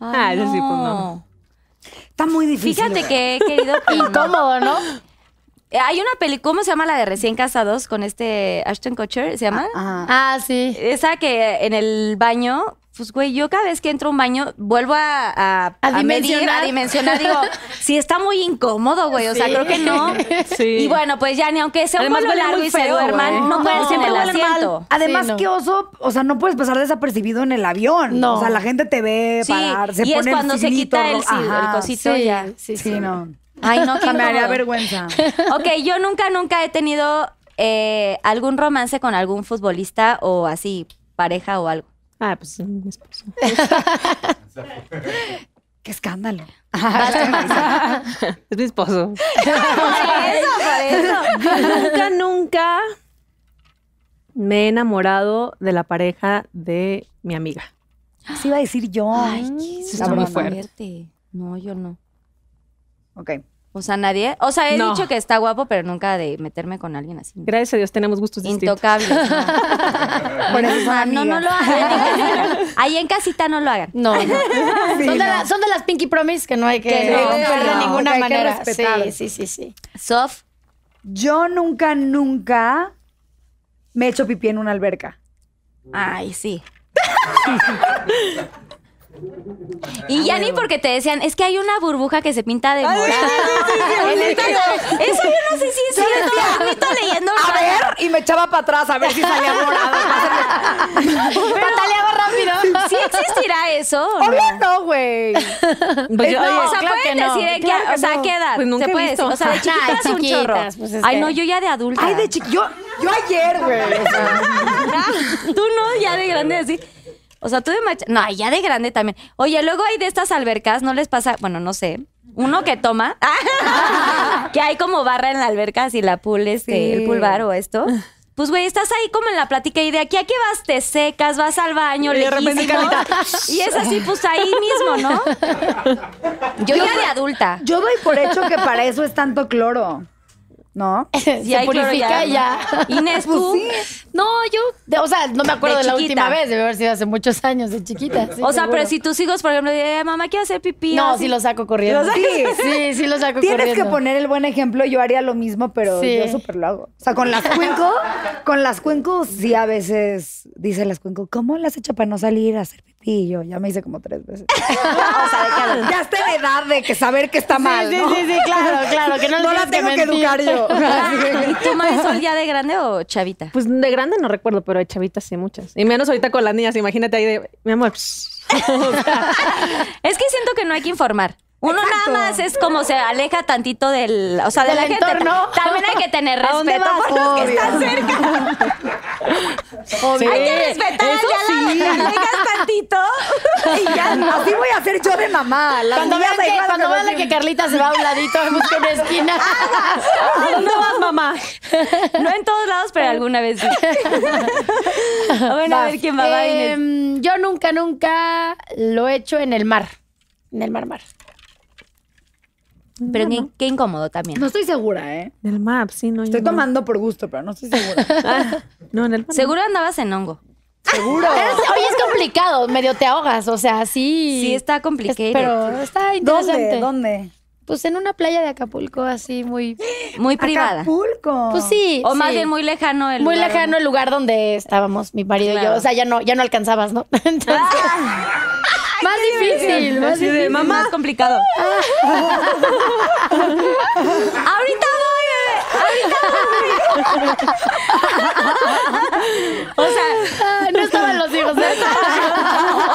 Ah, eso sí, pues no. Está muy difícil. Fíjate que he querido. Incómodo, ¿no? Hay una película, ¿cómo se llama la de recién casados con este Ashton Kutcher? ¿Se llama? Ajá. Ah, sí. Esa que en el baño, pues güey, yo cada vez que entro a un baño vuelvo a, a, A medir, dimensionar. a dimensionar. Digo, sí está muy incómodo, güey. O sea, creo que no. Sí. Y bueno, pues ya ni aunque sea un vuelo largo y se feo, duerman, güey. no pueden No, estar en el siempre huelen mal. asiento. Además, Sí, no. qué oso, o sea, no puedes pasar desapercibido en el avión. No. O sea, la gente te ve Sí, parar, se y es pone el cuando se signito quita el, sí, el Ajá. cosito Sí, ya. sí, Sí, sí. no. Ay, no, sea, me haría vergüenza. Ok, yo nunca, nunca he tenido eh, algún romance con algún futbolista o así, pareja o algo. Ah, pues mi esposo. Qué escándalo. Es mi esposo. Por eso, por eso. Yo nunca, nunca me he enamorado de la pareja de mi amiga. Así iba a decir yo. Ay, eso está muy fuerte. No, yo no. Ok. O sea, nadie. O sea, he No. dicho que está guapo, pero nunca de meterme con alguien así. Gracias a Dios tenemos gustos distintos. Intocable. No. Por eso son no, no lo hagan. Ahí en casita no lo hagan. No, no. Sí, son, de no. la- son de las Pinky Promise que no hay que, Que no, romper de ninguna que que manera. respetar. Sí, sí, sí, sí. Sof. Yo nunca, nunca me he hecho pipí en una alberca. Ay, sí. Y ya ni porque te decían, es que hay una burbuja que se pinta de morado. Eso yo no sé si es cierto. Leyendo. A ver, y me echaba para atrás a ver si salía morado. Pataleaba rápido. ¿Sí existirá eso? Obvio no, güey. Pues o sea, claro pueden que no, decir o sea, no. ¿qué edad? Pues nunca se puede decir. O sea, de chiquitas un chorro. pues es Ay, que- no, yo ya de adulta. Ay, de chiqui... Yo, yo ayer, güey. o sea, Tú no, ya de grande así. O sea, tú de macha. No, ya de grande también. Oye, luego hay de estas albercas, ¿no les pasa? Bueno, no sé. Uno que toma, que hay como barra en la alberca, si la pool, este, Sí. el pool bar o esto. Pues, güey, estás ahí como en la plática y de aquí a que vas, te secas, vas al baño. Carlita. Y es así, pues ahí mismo, ¿no? Yo ya de adulta. yo doy por hecho que para eso es tanto cloro. ¿No? Se hay cloro purifica ya. Inés, tú. Pues No, yo, de- o sea, no me acuerdo De de, la última vez, debe haber sido hace muchos años de chiquita. sí, o sea, seguro. pero si tus hijos, por ejemplo, dicen, mamá, quiero hacer pipí. No, así. sí lo saco corriendo. Sí, sí, sí lo saco Tienes corriendo. que poner el buen ejemplo. Yo haría lo mismo, pero Sí. yo súper lo hago. O sea, con las cuenco, con las cuencos, sí a veces dice las cuenco, ¿cómo las has hecho para no salir a hacer pipí? Y yo ya me hice como tres veces. o sea, de que ya está en edad de que saber que está mal, Sí, ¿no? sí, sí, claro, claro, que no, la tengo que, educar yo. ¿Y tú, Marisol, ya de grande o chavita? Pues de grande no recuerdo, pero de chavitas sí muchas. Y menos ahorita con las niñas, imagínate ahí de, mi amor. Es que siento que no hay que informar. Uno Exacto. nada más es como se aleja tantito del, o sea, de Del la gente. entorno. También hay que tener ¿A dónde respeto por los que están cerca. Sí, Hay que respetar eso lado, sí. te alejas tantito. Y ya, así voy a hacer yo de mamá. Las Cuando vean que, cuando vean que Carlita se va a un ladito, busca una esquina. ¿A dónde vas, mamá? No en todos lados, pero alguna vez sí. bueno, a ver quién va, va, Inés. Em, yo nunca, nunca lo he hecho en el mar. En el mar, mar. Pero qué, qué incómodo también. No estoy segura, ¿eh? En el map, sí, no. Estoy no. tomando por gusto, pero no estoy segura. Ah, no, en el map. Seguro andabas en hongo. Seguro. Pero es- oye, es complicado, medio te ahogas, o sea, sí. Sí, está complicado. Es- Pero está interesante. ¿Dónde? ¿Dónde? Pues en una playa de Acapulco, así muy. Muy privada. Acapulco. Pues sí. O más bien muy lejano el Muy lugar lejano donde- el lugar donde estábamos, mi marido y yo. O sea, ya no, ya no alcanzabas, ¿no? Entonces. Más difícil, más Así de, difícil. mamá, más complicado. Ahorita voy, bebé. Ahorita voy. o sea, Ah, no estaban los hijos. ¿eh?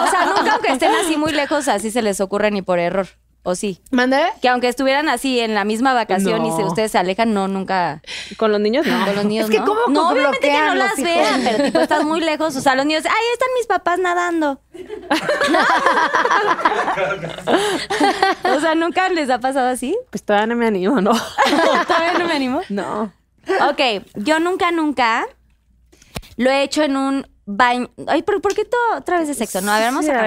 o sea, nunca aunque estén así muy lejos, así se les ocurre ni por error. ¿O sí? ¿Mandé? Que aunque estuvieran así en la misma vacación y se, ustedes se alejan, no, nunca Con los niños, no. con los niños, Es que ¿no? ¿cómo no, obviamente que no las hijos? vean, pero tipo estás muy lejos, o sea, los niños, ay, están mis papás nadando. o sea, nunca les ha pasado así. Pues todavía no me animo, ¿no? Todavía no me animo. No. Ok, yo nunca, nunca lo he hecho en un baño. Ay, ¿por, por qué todo otra vez de sexo? No, a ver, vamos Sí, a a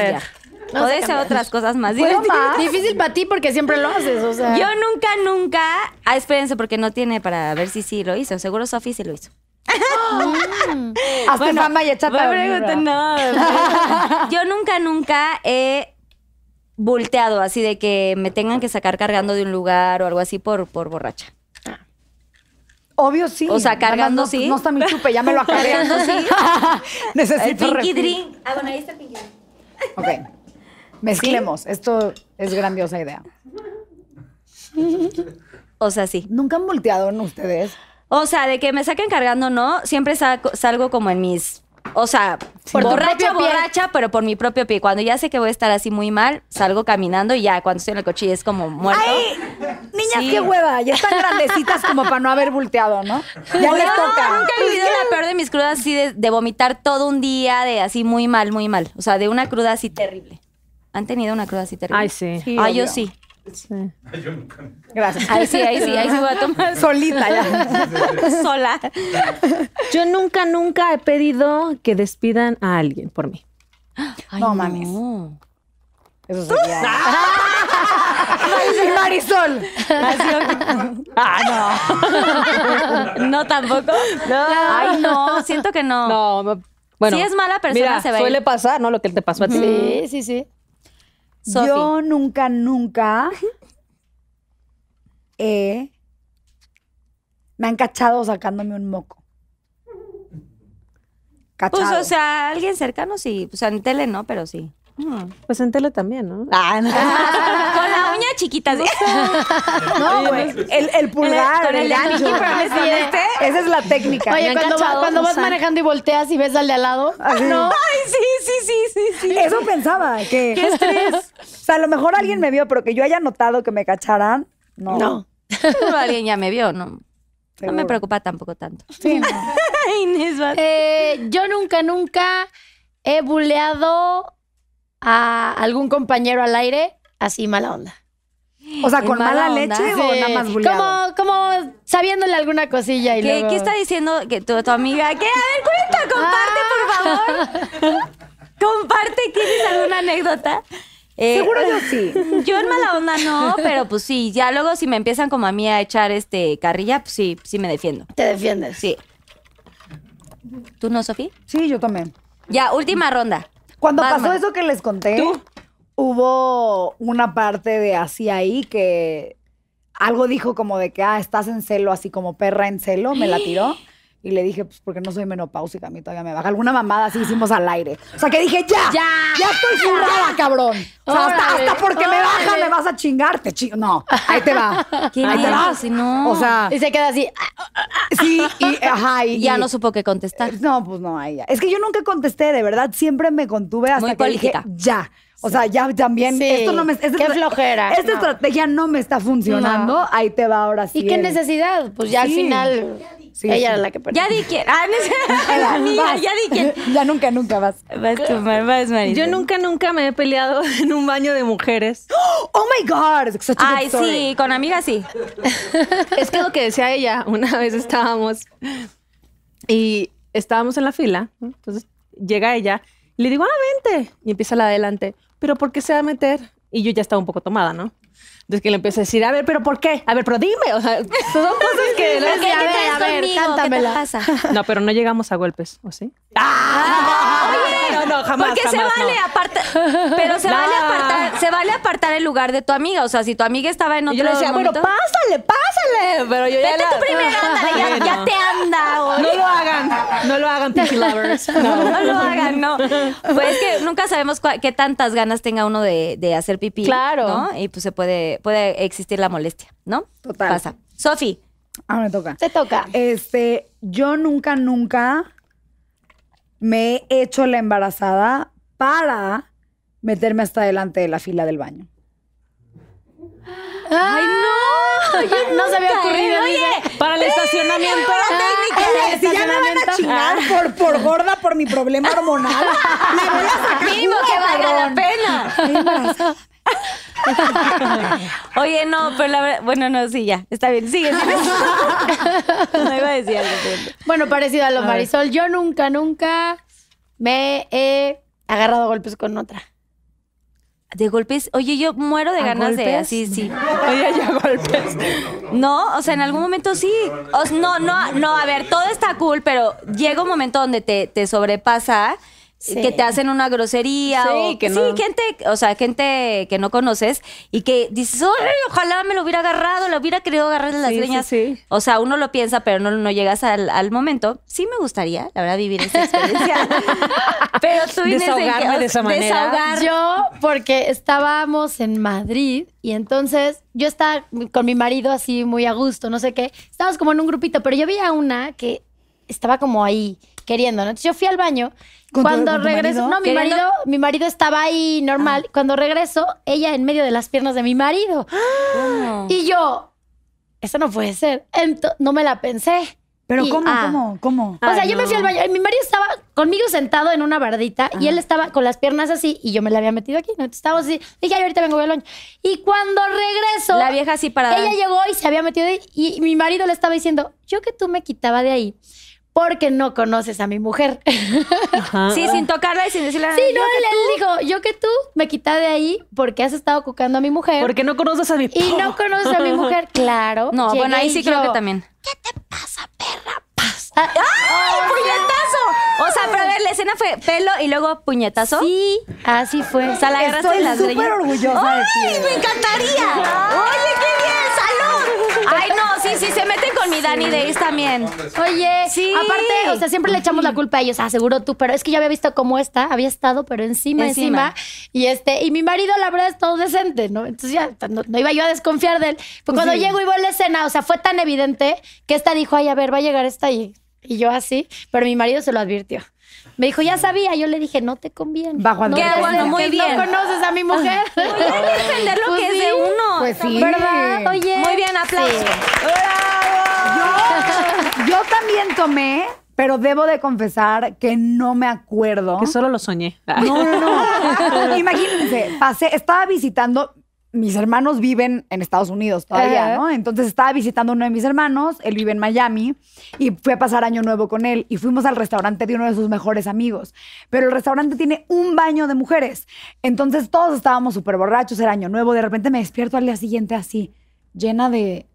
cambiar. Puede ser otras cosas más. Difícil para ti porque siempre lo haces, o sea. Yo nunca, nunca. Ah, espérense, porque no tiene para ver si sí lo hizo. Seguro Sofi sí lo hizo. Hazte fama y échate a Voy a dormir, preguntar, ¿verdad? no. Yo nunca, nunca he volteado así de que me tengan que sacar cargando de un lugar o algo así por, por borracha. Obvio sí. O sea, cargando no, sí. No está mi chupe, ya me lo acabé. Cargando sí. El Necesito pinky refil. drink. Ah, bueno, ahí está el pinky drink. Ok. Mezclemos. Esto es grandiosa idea. O sea, sí. ¿Nunca han volteado en ustedes? O sea, de que me saquen cargando, no. Siempre saco- salgo como en mis. O sea, Por tu borracha, borracha, pero por mi propio pie. Cuando ya sé que voy a estar así muy mal, salgo caminando y ya cuando estoy en el coche es como muerto. ¡Ay! Niñas, Sí. qué hueva. Ya están grandecitas como para no haber volteado, ¿no? Ya les No, toca. Nunca he vivido la peor de mis crudas así de, de vomitar todo un día, de así muy mal, muy mal. O sea, de una cruda así terrible. ¿Han tenido una cruda así terrible? Ay, sí. Sí, Ah, yo obvio. sí. Gracias. Ahí sí, ahí sí, ahí sí voy a tomar Solita ya. sola. Yo nunca, nunca he pedido que despidan a alguien por mí. no mames. No. Eso sería. Ay, Marisol. No, tampoco. Ay, no, siento que no. No, no, bueno. Si es mala persona, mira, se va ir. suele pasar, ¿no? Lo que te pasó a ti. Sí, sí, sí. Yo nunca, nunca he- me han cachado sacándome un moco. Cachado. Pues, o sea, alguien cercano sí. O sea, en tele no, pero sí. Mm. Pues en tele también, ¿no? Ah, no. Con la uña chiquita, ¿sí? no, güey. El, el pulgar, el el, de gancho. Pinky Promise, ¿con este? Esa es la técnica. Oye, cuando, va- vas manejando y volteas y ves al de al lado. Así. No. Ay, sí, sí, sí, sí, sí. Eso pensaba, que... Qué estrés. O sea, a lo mejor alguien me vio, pero que yo haya notado que me cacharan, no. No. Alguien ya me vio, no. No me preocupa tampoco tanto. Sí, no. Inés, Eh, yo nunca, nunca he buleado a algún compañero al aire así mala onda. O sea, ¿En con mala mala, onda? leche o Sí, nada más? Como, como sabiéndole alguna cosilla y ¿Qué, luego... qué está diciendo que tu, tu amiga? ¿Qué? A ver, cuenta, comparte, por favor. comparte, ¿tienes alguna anécdota? Eh, Seguro yo sí. Yo en mala onda no, pero pues sí, ya luego si me empiezan como a mí a echar este carrilla, pues sí, sí me defiendo. Te defiendes. Sí. ¿Tú no, Sofía? Sí, yo también. Ya, última ronda. Cuando pasó eso que les conté, hubo una parte de así ahí que algo dijo como de que, ah, estás en celo, así como perra en celo, me la tiró. Y le dije, pues porque no soy menopáusica, a mí todavía me baja. Alguna mamada así hicimos al aire. O sea que dije, ya, Ya. ya, estoy zurrada, cabrón. O sea, hasta, hasta porque me baja me vas a chingarte, chi No, ahí te va. Qué ahí te va. si no. O sea, Y se queda así. sí, y, ajá, y, ya y- no supo qué contestar. no, pues no, ahí ya. Es que yo nunca contesté, de verdad, siempre me contuve hasta Muy que política. dije, ya. O sea, ya también, Sí, esto no me... esta qué flojera, Esta no. estrategia no me está funcionando, ahí te va ahora sí. ¿Y qué necesidad? Pues ya al final Sí, ella sí. era la que perdió. Ya di quién. Ah, no sé. La amiga, Vas. ya di quién. Ya nunca, nunca vas. Vas tú, vas. Yo nunca, nunca me he peleado en un baño de mujeres. Oh my God, such a good Ay, story. sí, con amigas sí. Es que lo que decía ella, una vez estábamos y estábamos en la fila, entonces llega ella y le digo, ah, vente. Y empieza la de adelante, pero ¿por qué se va a meter? Y yo ya estaba un poco tomada, ¿no? Entonces que le empieza a decir, a ver, pero ¿por qué? A ver, pero dime. O sea, son cosas que... ¿Por qué te a ver, traes a ver, conmigo? ¿Qué te cántamela. pasa? No, pero no llegamos a golpes, ¿o sí? Oye, no, no, jamás, Porque se vale no. apartar, pero se No. vale apartar, se vale apartar el lugar de tu amiga. O sea, si tu amiga estaba en Y otro yo le decía, bueno, momento, pásale, pásale. Pero yo ya vete la- tu primera, ándale, ya, Bueno. ya te anda. hoy. No lo hagan, no lo hagan, Pinky Lovers. No, no lo hagan, no. Pues es que nunca sabemos cua- qué tantas ganas tenga uno de, de hacer pipí. Claro. ¿no? Y pues se puede, puede existir la molestia, ¿no? Total. Pasa. Sofi, Ahora me toca. Te toca. Este, yo nunca, nunca me he hecho la embarazada para meterme hasta delante de la fila del baño. ¡Ay, no! no se había ocurrido. dice. Para el estacionamiento. Oye, si ya me van a chingar por, por gorda por mi problema hormonal, le voy a sacar que valga la pena. Oye, no, pero la verdad, bueno, no, sí, ya, está bien, sigue. No iba a decir algo. pero- Bueno, parecido a lo Marisol. Yo nunca, nunca me he agarrado golpes con otra. De golpes, oye, yo muero de ¿A ganas de así, sí. Oye, ya golpes. No, o sea, en algún momento sí. O no, no, no, a ver, todo está cool, pero llega un momento donde te, te sobrepasa Sí. que te hacen una grosería Sí, o que sí, no. gente, o sea, gente que no conoces y que dices, "Ay, ojalá me lo hubiera agarrado, lo hubiera querido agarrar de las Sí, sí, greñas. sí. O sea, uno lo piensa, pero no, no llegas al, al momento. Sí me gustaría, la verdad, vivir esa experiencia. pero tú vienes de que- Desahogarme de esa manera. Desahogar. Yo, porque estábamos en Madrid y entonces yo estaba con mi marido así muy a gusto, no sé qué. Estábamos como en un grupito, pero yo veía una que estaba como ahí queriendo, ¿no? Entonces yo fui al baño. ¿Con tu- Cuando regreso, no, mi marido, mi marido estaba ahí normal. Cuando regreso, ella en medio de las piernas de mi marido. ¿Cómo? Y yo, eso no puede ser. Ento- no me la pensé. Pero Y- ¿cómo, ah. cómo, cómo? o sea, Ay, yo me fui al baño. y Mi marido estaba conmigo sentado en una bardita y él estaba con las piernas así y yo me la había metido aquí. ¿no? Entonces estábamos así. Dije, ay, ahorita vengo al baño. Y cuando regreso. La vieja así para Ella llegó y se había metido ahí y mi marido le estaba diciendo, yo que tú me quitaba de ahí porque no conoces a mi mujer. Ajá. Sí, sin tocarla y sin decirle sí, no, él, él dijo, yo que tú me quitaba de ahí porque has estado cucando a mi mujer. Porque no conoces a mi y no conoces a mi mujer, claro. No, bueno, ahí sí creo que también. Ah, ¡Ay, puñetazo! O sea, pero a ver, la escena fue pelo y luego puñetazo. Sí, así fue. O sea, la agarraste Estoy de las súper orgullosa de ti. ¡Ay, me encantaría! ¡Oye, qué bien! ¡Salud! Ay, no, sí, sí, se meten con mi Dani Days también. Oye, Sí. aparte, o sea, siempre le echamos la culpa a ellos, ah, seguro tú, pero es que yo había visto cómo está, había estado, pero encima, Encima. encima, y este, y mi marido, la verdad, es todo decente, ¿no? Entonces ya, no, no iba yo a desconfiar de él. Pues cuando sí. llego y voy a la escena, o sea, fue tan evidente que esta dijo, ay, a ver, va a llegar esta y, y yo así, pero mi marido se lo advirtió. Me dijo, ya sabía, yo le dije, no te conviene. Bajo no, Qué bueno, muy bien. No conoces a mi mujer. Hay que defender lo Pues que es de uno. Pues sí. ¿Verdad? Oye. Muy bien, aplausos. Sí. Yo, yo también tomé, pero debo de confesar que no me acuerdo. Que solo lo soñé. No, no, no. Imagínense, pasé, estaba visitando. Mis hermanos viven en Estados Unidos todavía. ¿no? Entonces estaba visitando a uno de mis hermanos, él vive en Miami, y fui a pasar año nuevo con él. Y fuimos al restaurante de uno de sus mejores amigos. Pero el restaurante tiene un baño de mujeres. Entonces todos estábamos súper borrachos, era año nuevo. De repente me despierto al día siguiente así, llena de,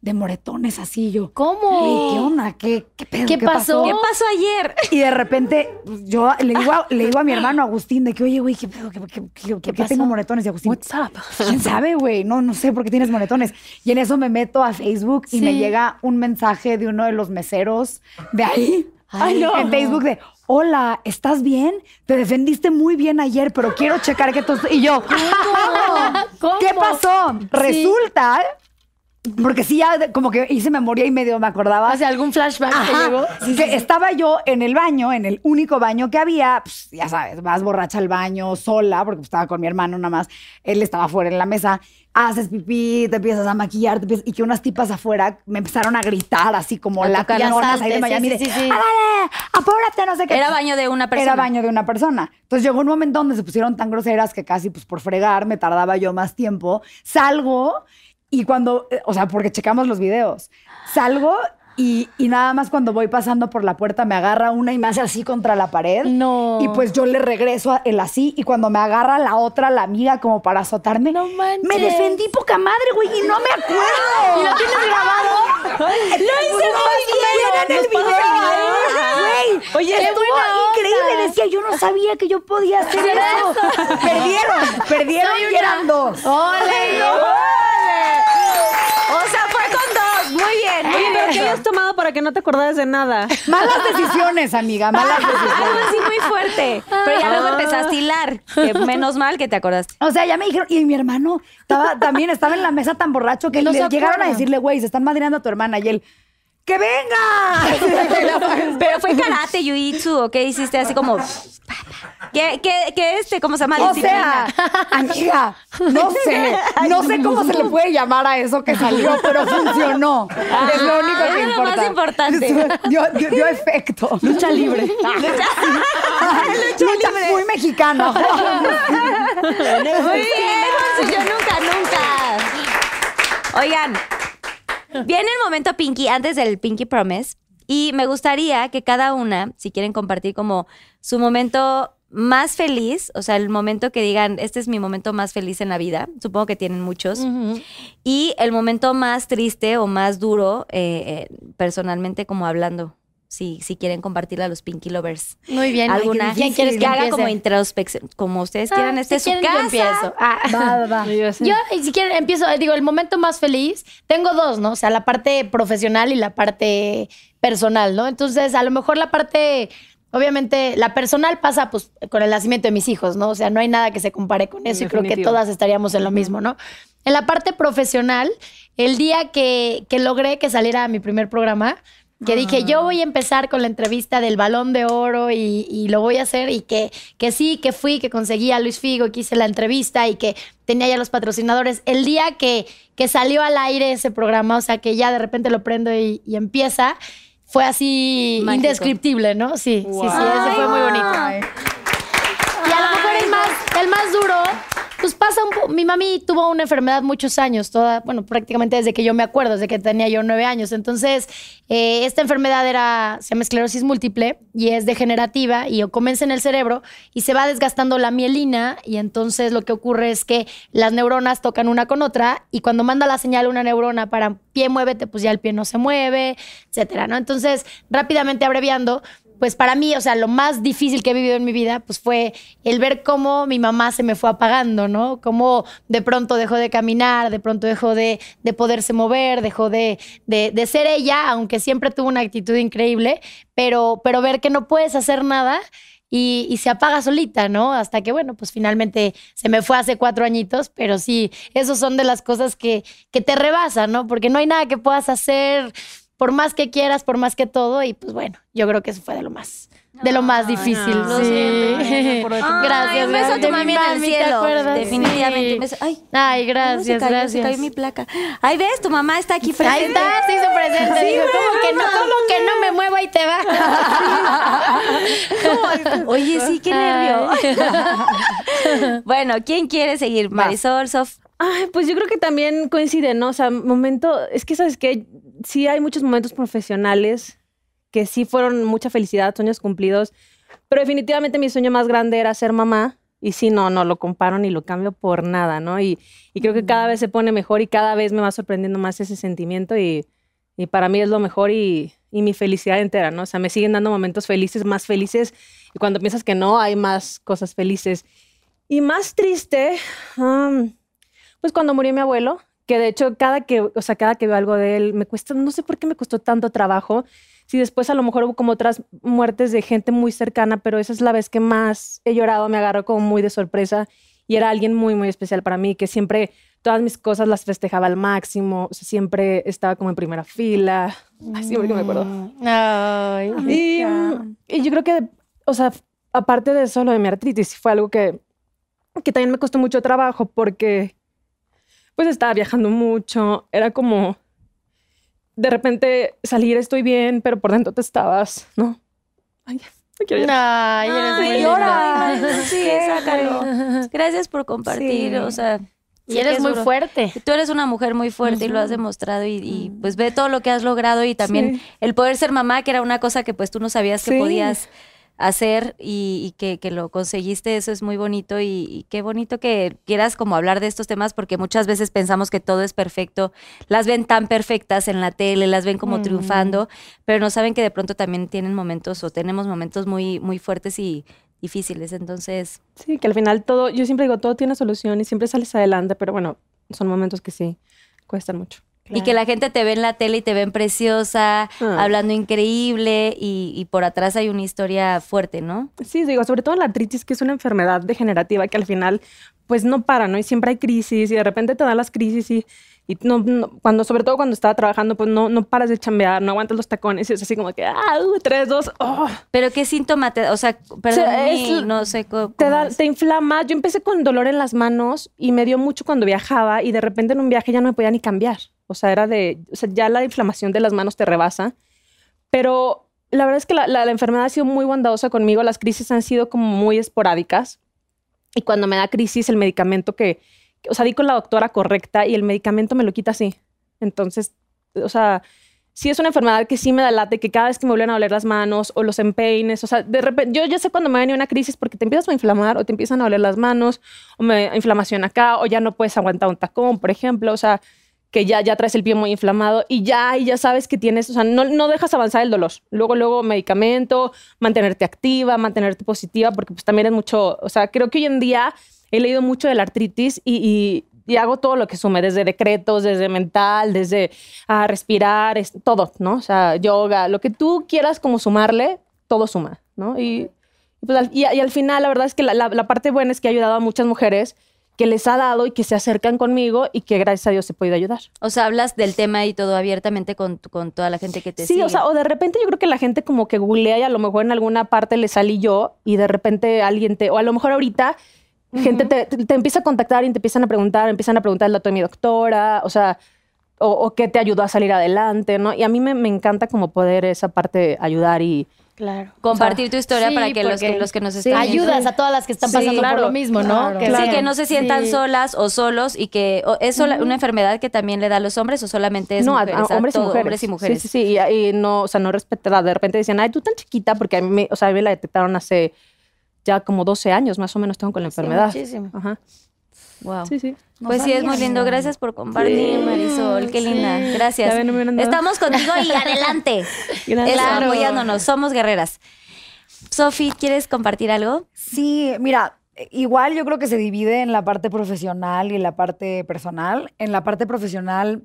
de moretones, así yo. ¿Cómo? "Ey, ¿Qué onda? ¿Qué, qué pedo? ¿Qué pasó? ¿Qué pasó ayer? Y de repente pues, yo le digo, a, le digo a mi hermano Agustín de que, oye, güey, ¿qué pedo? ¿Qué, qué, qué- por qué pasó? tengo moretones? Y Agustín, What's up? ¿quién sabe, güey? No, no sé por qué tienes moretones. Y en eso me meto a Facebook y me llega un mensaje de uno de los meseros de ahí. Ay, no. En Facebook de, hola, ¿estás bien? Te defendiste muy bien ayer, pero quiero checar que tú... Y yo, ¿Cómo? ¿qué pasó? Sí. Resulta... Porque sí, ya como que hice memoria y medio me acordaba. ¿Hace algún flashback que Ajá. llegó? que estaba yo en el baño, en el único baño que había, pues, ya sabes, vas borracha al baño sola, porque estaba con mi hermano nada más, él estaba afuera en la mesa, haces pipí, te empiezas a maquillar, te empiezas- y que unas tipas afuera me empezaron a gritar así como A las latinonas ahí de Miami, sí, sí, sí, sí. "Ándale, apúrate, no sé qué. Era baño de una persona. Era baño de una persona. Entonces llegó un momento donde se pusieron tan groseras que casi, pues por fregar, me tardaba yo más tiempo. Salgo y cuando, eh, o sea, porque checamos los videos, salgo y, y nada más cuando voy pasando por la puerta me agarra una y me hace así contra la pared. No. Y pues yo le regreso el así y cuando me agarra la otra, la amiga, como para azotarme, No manches. me defendí poca madre, güey, y no me acuerdo. ¿Y lo tienes grabado? Lo hice muy bien en el video. Güey, Oye, estuvo buena onda. increíble. Decía, yo no sabía que yo podía hacer eso. Perdieron, perdieron y eran dos. ¡Ole! O sea, fue con dos. Muy bien. Oye, pero ¿qué habías tomado para que no te acordaras de nada? Malas decisiones, amiga, malas Algo decisiones. así muy fuerte. Pero ya luego empezaste a hilar. Que menos mal que te acordaste. O sea, ya me dijeron, y mi hermano estaba, también estaba en la mesa tan borracho que No le se llegaron a decirle, güey, se están madreando a tu hermana. Y él, ¡que venga! Pero fue karate, jiu-jitsu, ¿o qué hiciste? Así como... ¿Qué, qué, qué este, cómo se llama? O Disciplina. sea, amiga, no sé, no sé cómo se le puede llamar a eso que salió, pero funcionó. es lo único que es lo importa. más importante. Dio, dio- dio efecto. Lucha libre. Lucha, muy mexicana. Muy bien, Monse, yo nunca, nunca. Oigan, viene el momento Pinky, antes del Pinky Promise, y me gustaría que cada una, si quieren compartir como su momento más feliz, o sea, el momento que digan, este es mi momento más feliz en la vida, supongo que tienen muchos, y el momento más triste o más duro, eh, eh, personalmente como hablando. Si, si quieren compartirla a los Pinky Lovers. Muy bien. Alguna ¿Quién quieres que que haga como introspección, como ustedes quieran, Ah, este es su quieren, casa. Yo empiezo. Ah. Va, va, va. Yo si quieren, empiezo, digo, el momento más feliz, tengo dos, ¿no? O sea, la parte profesional y la parte personal, ¿no? Entonces, a lo mejor la parte, obviamente, la personal pasa pues con el nacimiento de mis hijos, ¿no? O sea, no hay nada que se compare con eso y creo que todas estaríamos en lo mismo, ¿no? En la parte profesional, el día que, que logré que saliera mi primer programa, que dije, yo voy a empezar con la entrevista del balón de oro y, y lo voy a hacer y que, que sí, que fui, que conseguí a Luis Figo, que hice la entrevista y que tenía ya los patrocinadores. El día que, que salió al aire ese programa, o sea, que ya de repente lo prendo y, y empieza, fue así Mágico. indescriptible, ¿no? Sí, sí, sí, ese fue muy bonito. Ay. Y a lo mejor el más, el más duro, pues pasa un poco. Mi mami tuvo una enfermedad muchos años, toda, bueno, prácticamente desde que yo me acuerdo, desde que tenía yo nueve años. Entonces, eh, esta enfermedad era, se llama esclerosis múltiple y es degenerativa y comienza en el cerebro y se va desgastando la mielina y entonces lo que ocurre es que las neuronas tocan una con otra y cuando manda la señal una neurona para pie muévete, pues ya el pie no se mueve, etcétera, ¿no? Entonces, rápidamente abreviando, pues para mí, o sea, lo más difícil que he vivido en mi vida, pues fue el ver cómo mi mamá se me fue apagando, ¿no? Cómo de pronto dejó de caminar, de pronto dejó de, de poderse mover, dejó de, de, de ser ella, aunque siempre tuvo una actitud increíble, pero, pero ver que no puedes hacer nada. Y, se apaga solita, ¿no? Hasta que, bueno, pues finalmente se me fue hace cuatro añitos, pero sí, esos son de las cosas que, que te rebasan, ¿no? Porque no hay nada que puedas hacer por más que quieras, por más que todo, y pues bueno, yo creo que eso fue de lo más, de lo más difícil. lo sí. siento. gracias. Ay, un beso a tu mami mi en el mami, ¿te cielo. Definitivamente. Sí. Ay, Ay, ¿cómo se gracias, cayó? gracias. Se cayó mi placa. Ay, ves, tu mamá está aquí presente. Ahí está, se hizo presente. Dijo, ¿cómo que no? ¿Cómo que no me muevo? Ahí te va. Oye, sí, qué nervio. bueno, ¿quién quiere seguir? Marisol, Sof. Ay, pues yo creo que también coincide, ¿no? O sea, momento, es que sabes que sí hay muchos momentos profesionales que sí fueron mucha felicidad, sueños cumplidos, pero definitivamente mi sueño más grande era ser mamá y sí, no, no lo comparo ni lo cambio por nada, ¿no? Y, y creo que cada vez se pone mejor y cada vez me va sorprendiendo más ese sentimiento y, y para mí es lo mejor y, y mi felicidad entera, ¿no? O sea, me siguen dando momentos felices, más felices y cuando piensas que no, hay más cosas felices. Y más triste, am, pues cuando murió mi abuelo, que de hecho cada que, o sea, cada que veo algo de él, me cuesta, no sé por qué me costó tanto trabajo. Si después a lo mejor hubo como otras muertes de gente muy cercana, pero esa es la vez que más he llorado, me agarró como muy de sorpresa y era alguien muy, muy especial para mí, que siempre todas mis cosas las festejaba al máximo, o sea, siempre estaba como en primera fila, Ay, siempre que me acuerdo. Ay. Y, y yo creo que, o sea, aparte de eso, lo de mi artritis fue algo que, que también me costó mucho trabajo porque, pues, estaba viajando mucho. Era como, de repente, salir estoy bien, pero por dentro te estabas, ¿no? Ay, me quiero llorar. Ay, eres muy Ay, llora. Sí, sácalo. Gracias por compartir, Sí. o sea. Y eres es muy duro. fuerte. Tú eres una mujer muy fuerte y lo has demostrado y, y, pues ve todo lo que has logrado y también Sí. el poder ser mamá, que era una cosa que pues tú no sabías que Sí. podías hacer y, y que, que lo conseguiste, eso es muy bonito y, y qué bonito que quieras como hablar de estos temas porque muchas veces pensamos que todo es perfecto, las ven tan perfectas en la tele, las ven como triunfando, pero no saben que de pronto también tienen momentos o tenemos momentos muy, muy fuertes y difíciles, entonces Sí, que al final todo, yo siempre digo, todo tiene solución y siempre sales adelante, pero bueno, son momentos que sí cuestan mucho. Y que la gente te ve en la tele y te ven preciosa, Ah. hablando increíble y, y por atrás hay una historia fuerte, ¿no? Sí, digo, sobre todo la artritis, que es una enfermedad degenerativa que al final, pues no para, ¿no? Y siempre hay crisis y de repente te dan las crisis y, y no, no- cuando, sobre todo cuando estaba trabajando, pues no, no paras de chambear, no aguantas los tacones y es así como que, ah, uh, tres, dos, oh. Pero qué síntoma te, o sea, perdón, es- no sé co- Te, cómo da, te inflama. Yo empecé con dolor en las manos y me dio mucho cuando viajaba y de repente en un viaje ya no me podía ni cambiar. O sea, era de, o sea, ya la inflamación de las manos te rebasa. Pero la verdad es que la, la- la enfermedad ha sido muy bondadosa conmigo. Las crisis han sido como muy esporádicas. Y cuando me da crisis, el medicamento que- o sea, di con la doctora correcta y el medicamento me lo quita así. Entonces, o sea, sí es una enfermedad que sí me da late, que cada vez que me vuelven a oler las manos o los empeines, o sea, de repente, yo ya sé cuando me viene una crisis porque te empiezas a inflamar o te empiezan a oler las manos o me inflamación acá o ya no puedes aguantar un tacón, por ejemplo, o sea, que ya, ya traes el pie muy inflamado y ya, y ya sabes que tienes, o sea, no, no dejas avanzar el dolor. Luego, luego medicamento, mantenerte activa, mantenerte positiva, porque pues también es mucho, o sea, creo que hoy en día he leído mucho de la artritis y, y- y hago todo lo que sume, desde decretos, desde mental, desde a respirar, es, todo, ¿no? O sea, yoga, lo que tú quieras como sumarle, todo suma, ¿no? Y, pues al, y, y al final, la verdad es que la, la- la parte buena es que he ayudado a muchas mujeres que les ha dado y que se acercan conmigo y que gracias a Dios se puede ayudar. O sea, hablas del tema y todo abiertamente con, con toda la gente que te Sí, sigue. o sea, o de repente yo creo que la gente como que googlea y a lo mejor en alguna parte le salí yo y de repente alguien te, o a lo mejor ahorita gente te, te- te empieza a contactar y te empiezan a preguntar, empiezan a preguntar el dato de mi doctora, o sea, o, o qué te ayudó a salir adelante, ¿no? Y a mí me, me encanta como poder esa parte ayudar y... Claro. Compartir tu historia Sí, para que los, que los que nos sí, están viendo- ayudas a todas las que están Sí, pasando claro, por lo mismo, ¿no? claro. Que Sí, que no se sientan Sí. solas o solos y que o- es sola- una enfermedad que también le da a los hombres o solamente es no, a- mujeres, a, hombres, y todo, mujeres. hombres y mujeres. Sí, sí, sí. Y, y no, o sea, no respetar. De repente decían, ay, tú tan chiquita, porque a mí, me- o sea, a mí me la detectaron hace ya como 12 años más o menos tengo con la enfermedad. muchísimo. Ajá. Wow. Sí, sí. No Pues sí, es muy lindo. Gracias por compartir, Marisol. Qué linda. Gracias. Estamos contigo y adelante. Gracias. Apoyándonos. Somos guerreras. Sofi, ¿quieres compartir algo? Sí, mira, igual yo creo que se divide en la parte profesional y en la parte personal. En la parte profesional,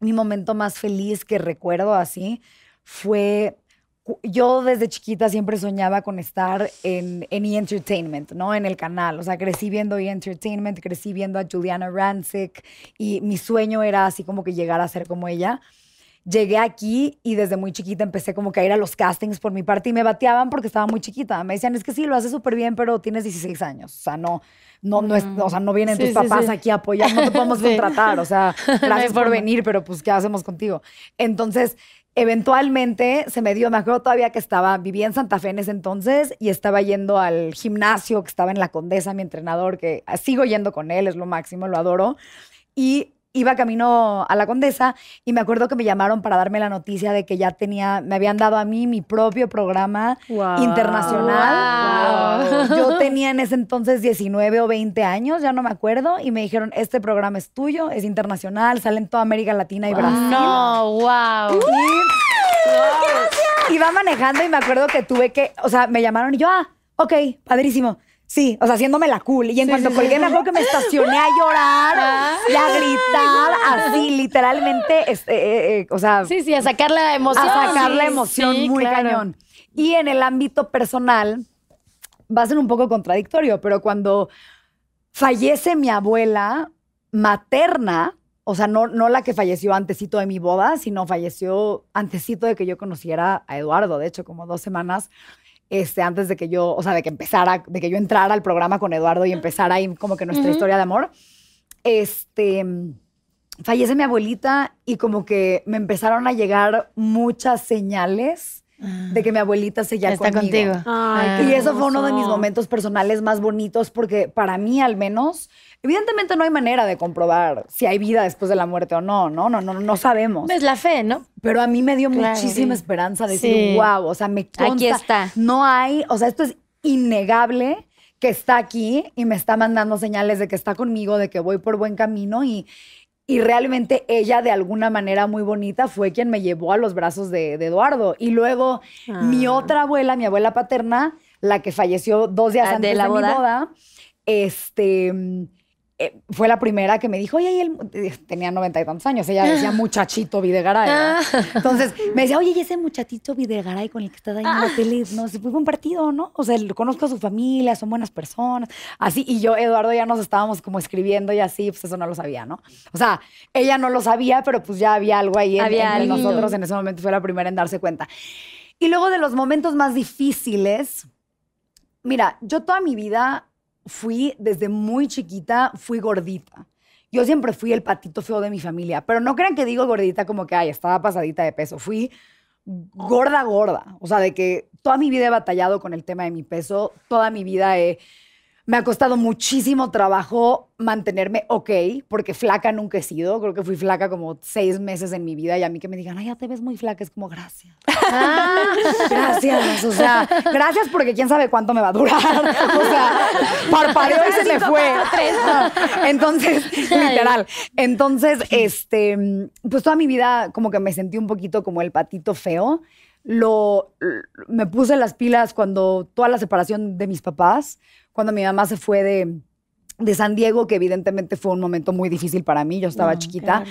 mi momento más feliz que recuerdo así fue, yo desde chiquita siempre soñaba con estar en, en E! Entertainment, ¿no? En el canal. O sea, crecí viendo E! Entertainment, crecí viendo a Juliana Rancic y mi sueño era así como que llegar a ser como ella. Llegué aquí y desde muy chiquita empecé como que a ir a los castings por mi parte y me bateaban porque estaba muy chiquita. Me decían, es que sí, lo haces súper bien, pero tienes 16 años. O sea, no, no, no, es, o sea, no vienen Sí, tus sí, papás sí. aquí a apoyar, no te podemos Sí. contratar. O sea, gracias por venir, pero pues, ¿qué hacemos contigo? Entonces, eventualmente se me dio, me acuerdo todavía que estaba, vivía en Santa Fe en ese entonces y estaba yendo al gimnasio que estaba en la Condesa, mi entrenador, que sigo yendo con él, es lo máximo, lo adoro. Y iba camino a la Condesa y me acuerdo que me llamaron para darme la noticia de que ya tenía, me habían dado a mí mi propio programa Wow. internacional. Wow. Yo tenía en ese entonces 19 o 20 años, ya no me acuerdo, y me dijeron, este programa es tuyo, es internacional, sale en toda América Latina y Brasil. No, wow. Y iba manejando y me acuerdo que tuve que, o sea, me llamaron y yo, ah, ok, padrísimo. Sí, o sea, haciéndome la cool. Y en cuanto colgué, me acuerdo que me estacioné a llorar y a gritar, así, literalmente, este, eh, eh, o sea, Sí, sí, a sacar la emoción. a sacar la Sí, emoción sí, muy claro. cañón. Y en el ámbito personal, va a ser un poco contradictorio, pero cuando fallece mi abuela materna, o sea, no, no la que falleció antesito de mi boda, sino falleció antesito de que yo conociera a Eduardo, de hecho, como dos semanas este, antes de que yo, o sea, de que empezara, de que yo entrara al programa con Eduardo y empezara ahí como que nuestra historia de amor. Este, fallece mi abuelita y como que me empezaron a llegar muchas señales de que mi abuelita seguía Está conmigo. contigo. Ay, Y eso fue uno de mis momentos personales más bonitos porque para mí al menos, evidentemente no hay manera de comprobar si hay vida después de la muerte o no, no, no, no, no sabemos. Es la fe, ¿no? Pero a mí me dio Claro, muchísima sí. esperanza decir, Sí. wow, o sea, me consta, Aquí está. No hay, o sea, esto es innegable que está aquí y me está mandando señales de que está conmigo, de que voy por buen camino y, y realmente ella de alguna manera muy bonita fue quien me llevó a los brazos de, de Eduardo. Y luego mi Ah. otra abuela, mi abuela paterna, la que falleció dos días Ah, ¿de antes de, la mi boda? este, eh, fue la primera que me dijo, oye, y él eh, tenía noventa y tantos años, ella decía muchachito Videgaray. ¿no? Entonces me decía, oye, y ese muchachito Videgaray con el que estás ahí en la tele, no, se fue buen partido, ¿no? O sea, lo conozco a su familia, son buenas personas, así, y yo, Eduardo, ya nos estábamos como escribiendo y así, pues eso no lo sabía, ¿no? O sea, ella no lo sabía, pero pues ya había algo ahí en- Había entre algo. nosotros, en ese momento fue la primera en darse cuenta. Y luego de los momentos más difíciles, mira, yo toda mi vida fui, desde muy chiquita, fui gordita. Yo siempre fui el patito feo de mi familia, pero no crean que digo gordita como que, ay, estaba pasadita de peso. Fui gorda, gorda. O sea, de que toda mi vida he batallado con el tema de mi peso, toda mi vida he... Me ha costado muchísimo trabajo mantenerme ok, porque flaca nunca he sido. Creo que fui flaca como seis meses en mi vida y a mí que me digan, ay, ya te ves muy flaca, es como gracias. gracias. O sea, gracias porque quién sabe cuánto me va a durar. O sea, parpadeó y se me fue. Entonces, literal. Entonces, este, pues toda mi vida como que me sentí un poquito como el patito feo. Lo, me puse las pilas cuando toda la separación de mis papás, cuando mi mamá se fue de, de San Diego, que evidentemente fue un momento muy difícil para mí, yo estaba chiquita,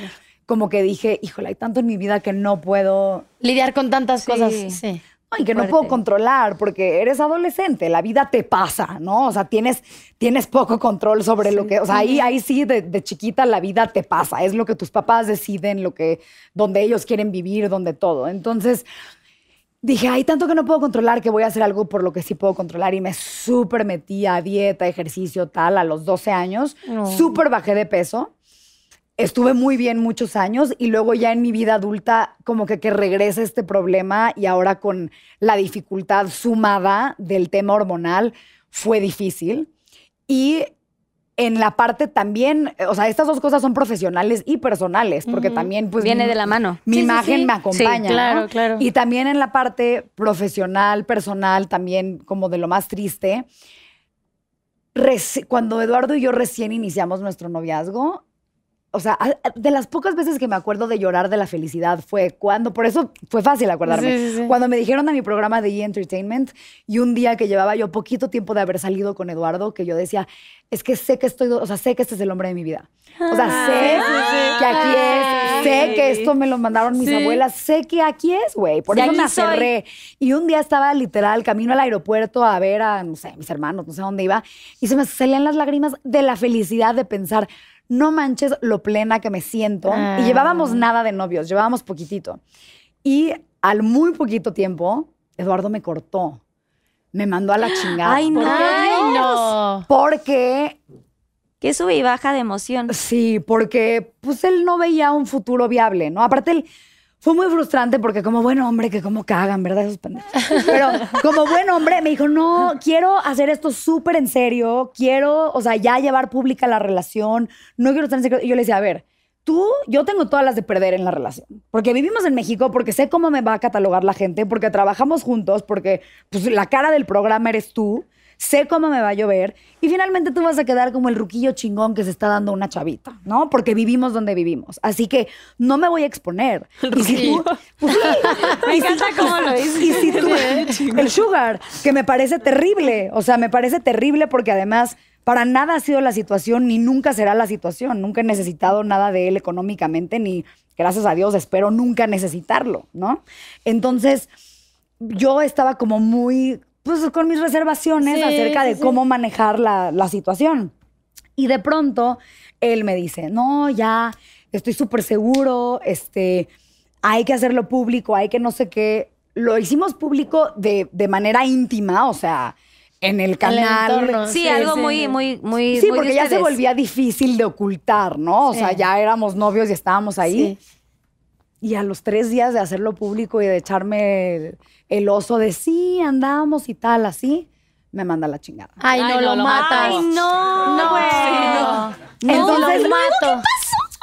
como que dije, híjole, hay tanto en mi vida que no puedo Lidiar con tantas cosas. Sí. no, y que no puedo controlar porque eres adolescente, la vida te pasa, ¿no? O sea, tienes, tienes poco control sobre lo que, o sea, ahí, ahí sí de, de chiquita la vida te pasa, es lo que tus papás deciden, lo que, donde ellos quieren vivir, donde todo. Entonces, dije, hay tanto que no puedo controlar que voy a hacer algo por lo que sí puedo controlar y me súper metí a dieta, ejercicio, tal, a los 12 años, súper bajé de peso. Estuve muy bien muchos años y luego ya en mi vida adulta como que que regrese este problema y ahora con la dificultad sumada del tema hormonal fue difícil. Y en la parte también, eh, o sea, estas dos cosas son profesionales y personales, porque también pues Viene mi- de la mano. Mi Sí, sí, imagen sí. me acompaña. Sí, claro, ¿no? claro. Y también en la parte profesional, personal, también como de lo más triste, reci- cuando Eduardo y yo recién iniciamos nuestro noviazgo, o sea, de las pocas veces que me acuerdo de llorar de la felicidad fue cuando, por eso fue fácil acordarme, Sí, sí, sí. cuando me dijeron a mi programa de E! Entertainment y un día que llevaba yo poquito tiempo de haber salido con Eduardo, que yo decía, es que sé que estoy, o sea, sé que este es el hombre de mi vida. O sea, sé que aquí es, sé que esto me lo mandaron mis abuelas, sé que aquí es, güey. Por eso me aquí soy. aferré. Y un día estaba literal camino al aeropuerto a ver a, no sé, mis hermanos, no sé dónde iba, y se me salían las lágrimas de la felicidad de pensar, no manches lo plena que me siento. Ah. Y llevábamos nada de novios, llevábamos poquitito. Y al muy poquito tiempo, Eduardo me cortó. Me mandó a la chingada. Ay, no. Ay, no. Porque Que sube y baja de emoción. Sí, porque pues él no veía un futuro viable, ¿no? Aparte él fue muy frustrante porque como buen hombre, que como cagan, ¿verdad? Esos pendejos. Pero como buen hombre me dijo, no, quiero hacer esto súper en serio, quiero, o sea, ya llevar pública la relación, no quiero estar en secreto. Y yo le decía, a ver, tú, yo tengo todas las de perder en la relación, porque vivimos en México, porque sé cómo me va a catalogar la gente, porque trabajamos juntos, porque pues la cara del programa eres tú sé cómo me va a llover y finalmente tú vas a quedar como el ruquillo chingón que se está dando una chavita, ¿no? Porque vivimos donde vivimos. Así que no me voy a exponer. Y si tú- pues sí. Me si- encanta cómo lo dices. y si tú- el sugar, que me parece terrible, o sea, me parece terrible porque además para nada ha sido la situación ni nunca será la situación. Nunca he necesitado nada de él económicamente ni, gracias a Dios, espero nunca necesitarlo, ¿no? Entonces, yo estaba como muy, pues con mis reservaciones Sí, acerca de sí. cómo manejar la, la situación. Y de pronto él me dice, no, ya, estoy súper seguro, este, hay que hacerlo público, hay que no sé qué. Lo hicimos público de, de manera íntima, o sea, en el canal. entorno. Sí, Sí, algo sí. muy, muy, muy. Sí, muy porque ya se volvía difícil de ocultar, ¿no? O sea, ya éramos novios y estábamos ahí. Y a los tres días de hacerlo público y de echarme el, el oso de sí, andamos y tal, así, me manda la chingada. Ay, no, Ay, no, lo, lo matas. Ay, no. No, güey. no. Entonces, lo mato.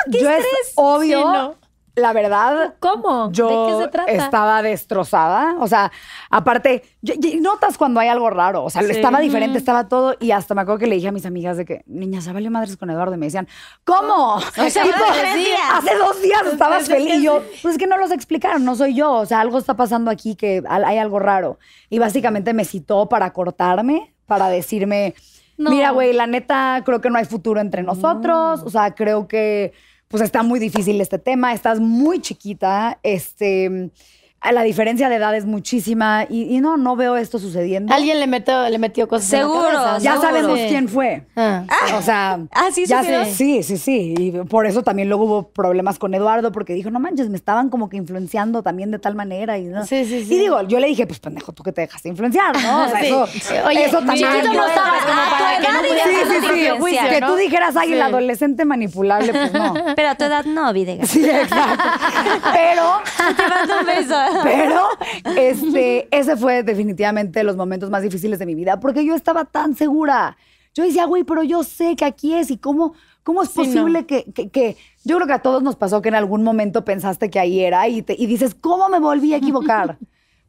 yo es obvio, Sí, no. La verdad, ¿Cómo? yo ¿De qué se trata? estaba destrozada. O sea, aparte, yo- yo- notas cuando hay algo raro. O sea, Sí. estaba diferente, estaba todo. Y hasta me acuerdo que le dije a mis amigas de que, niña, se vale madres con Eduardo. Y me decían, ¿cómo? sea, hace tres días. hace dos días estabas feliz. Y yo, pues es que no los explicaron, no soy yo. O sea, algo está pasando aquí que hay algo raro. Y básicamente me citó para cortarme, para decirme, No. mira, güey, la neta, creo que no hay futuro entre nosotros. O sea, creo que pues está muy difícil este tema. Estás muy chiquita. Este, la diferencia de edad es muchísima. Y, y no, no veo esto sucediendo. Alguien le metió, le metió cosas en la Seguro. Ya seguro. sabemos quién fue. Ah. O sea, Ah, ¿sí ya sí, sí, sí. Y por eso también luego hubo problemas con Eduardo, porque dijo, no manches, me estaban como que influenciando también de tal manera. Y, ¿no? Sí, sí, sí. y digo, yo le dije, pues pendejo, tú que te dejaste influenciar, ¿no? O sea, Sí. eso, Oye, eso también. chiquito no estabas como A para tu que no Sí, sí, sí. Que tú dijeras, ay, el adolescente manipulable, pues no. Pero a tu edad no, Videgas. Sí, exacto. Pero, Te mando un beso. Pero, este, ese fue definitivamente los momentos más difíciles de mi vida, porque yo estaba tan segura. yo decía, güey, pero yo sé que aquí es y cómo, cómo es posible que, que- que- Yo creo que a todos nos pasó que en algún momento pensaste que ahí era y, te- y dices, ¿cómo me volví a equivocar?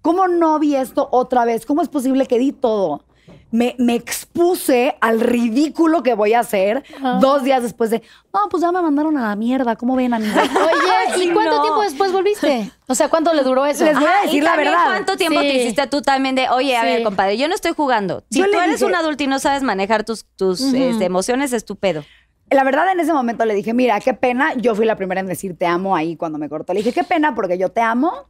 ¿Cómo no vi esto otra vez? ¿Cómo es posible que di todo? Me, me expuse al ridículo que voy a hacer dos días después de, no, pues ya me mandaron a la mierda, ¿cómo ven, amiga? Oye, ¿y cuánto no. tiempo después volviste? O sea, ¿cuánto le duró eso? Les voy a Ajá, decir y la verdad. ¿Cuánto tiempo Sí. te hiciste tú también de, oye, a Sí. ver, compadre, yo no estoy jugando. Si Yo tú eres dije- un adulto y no sabes manejar tus, tus este, emociones, es tu pedo. La verdad, en ese momento le dije, mira, qué pena. Yo fui la primera en decir te amo ahí cuando me cortó. Le dije, qué pena porque yo te amo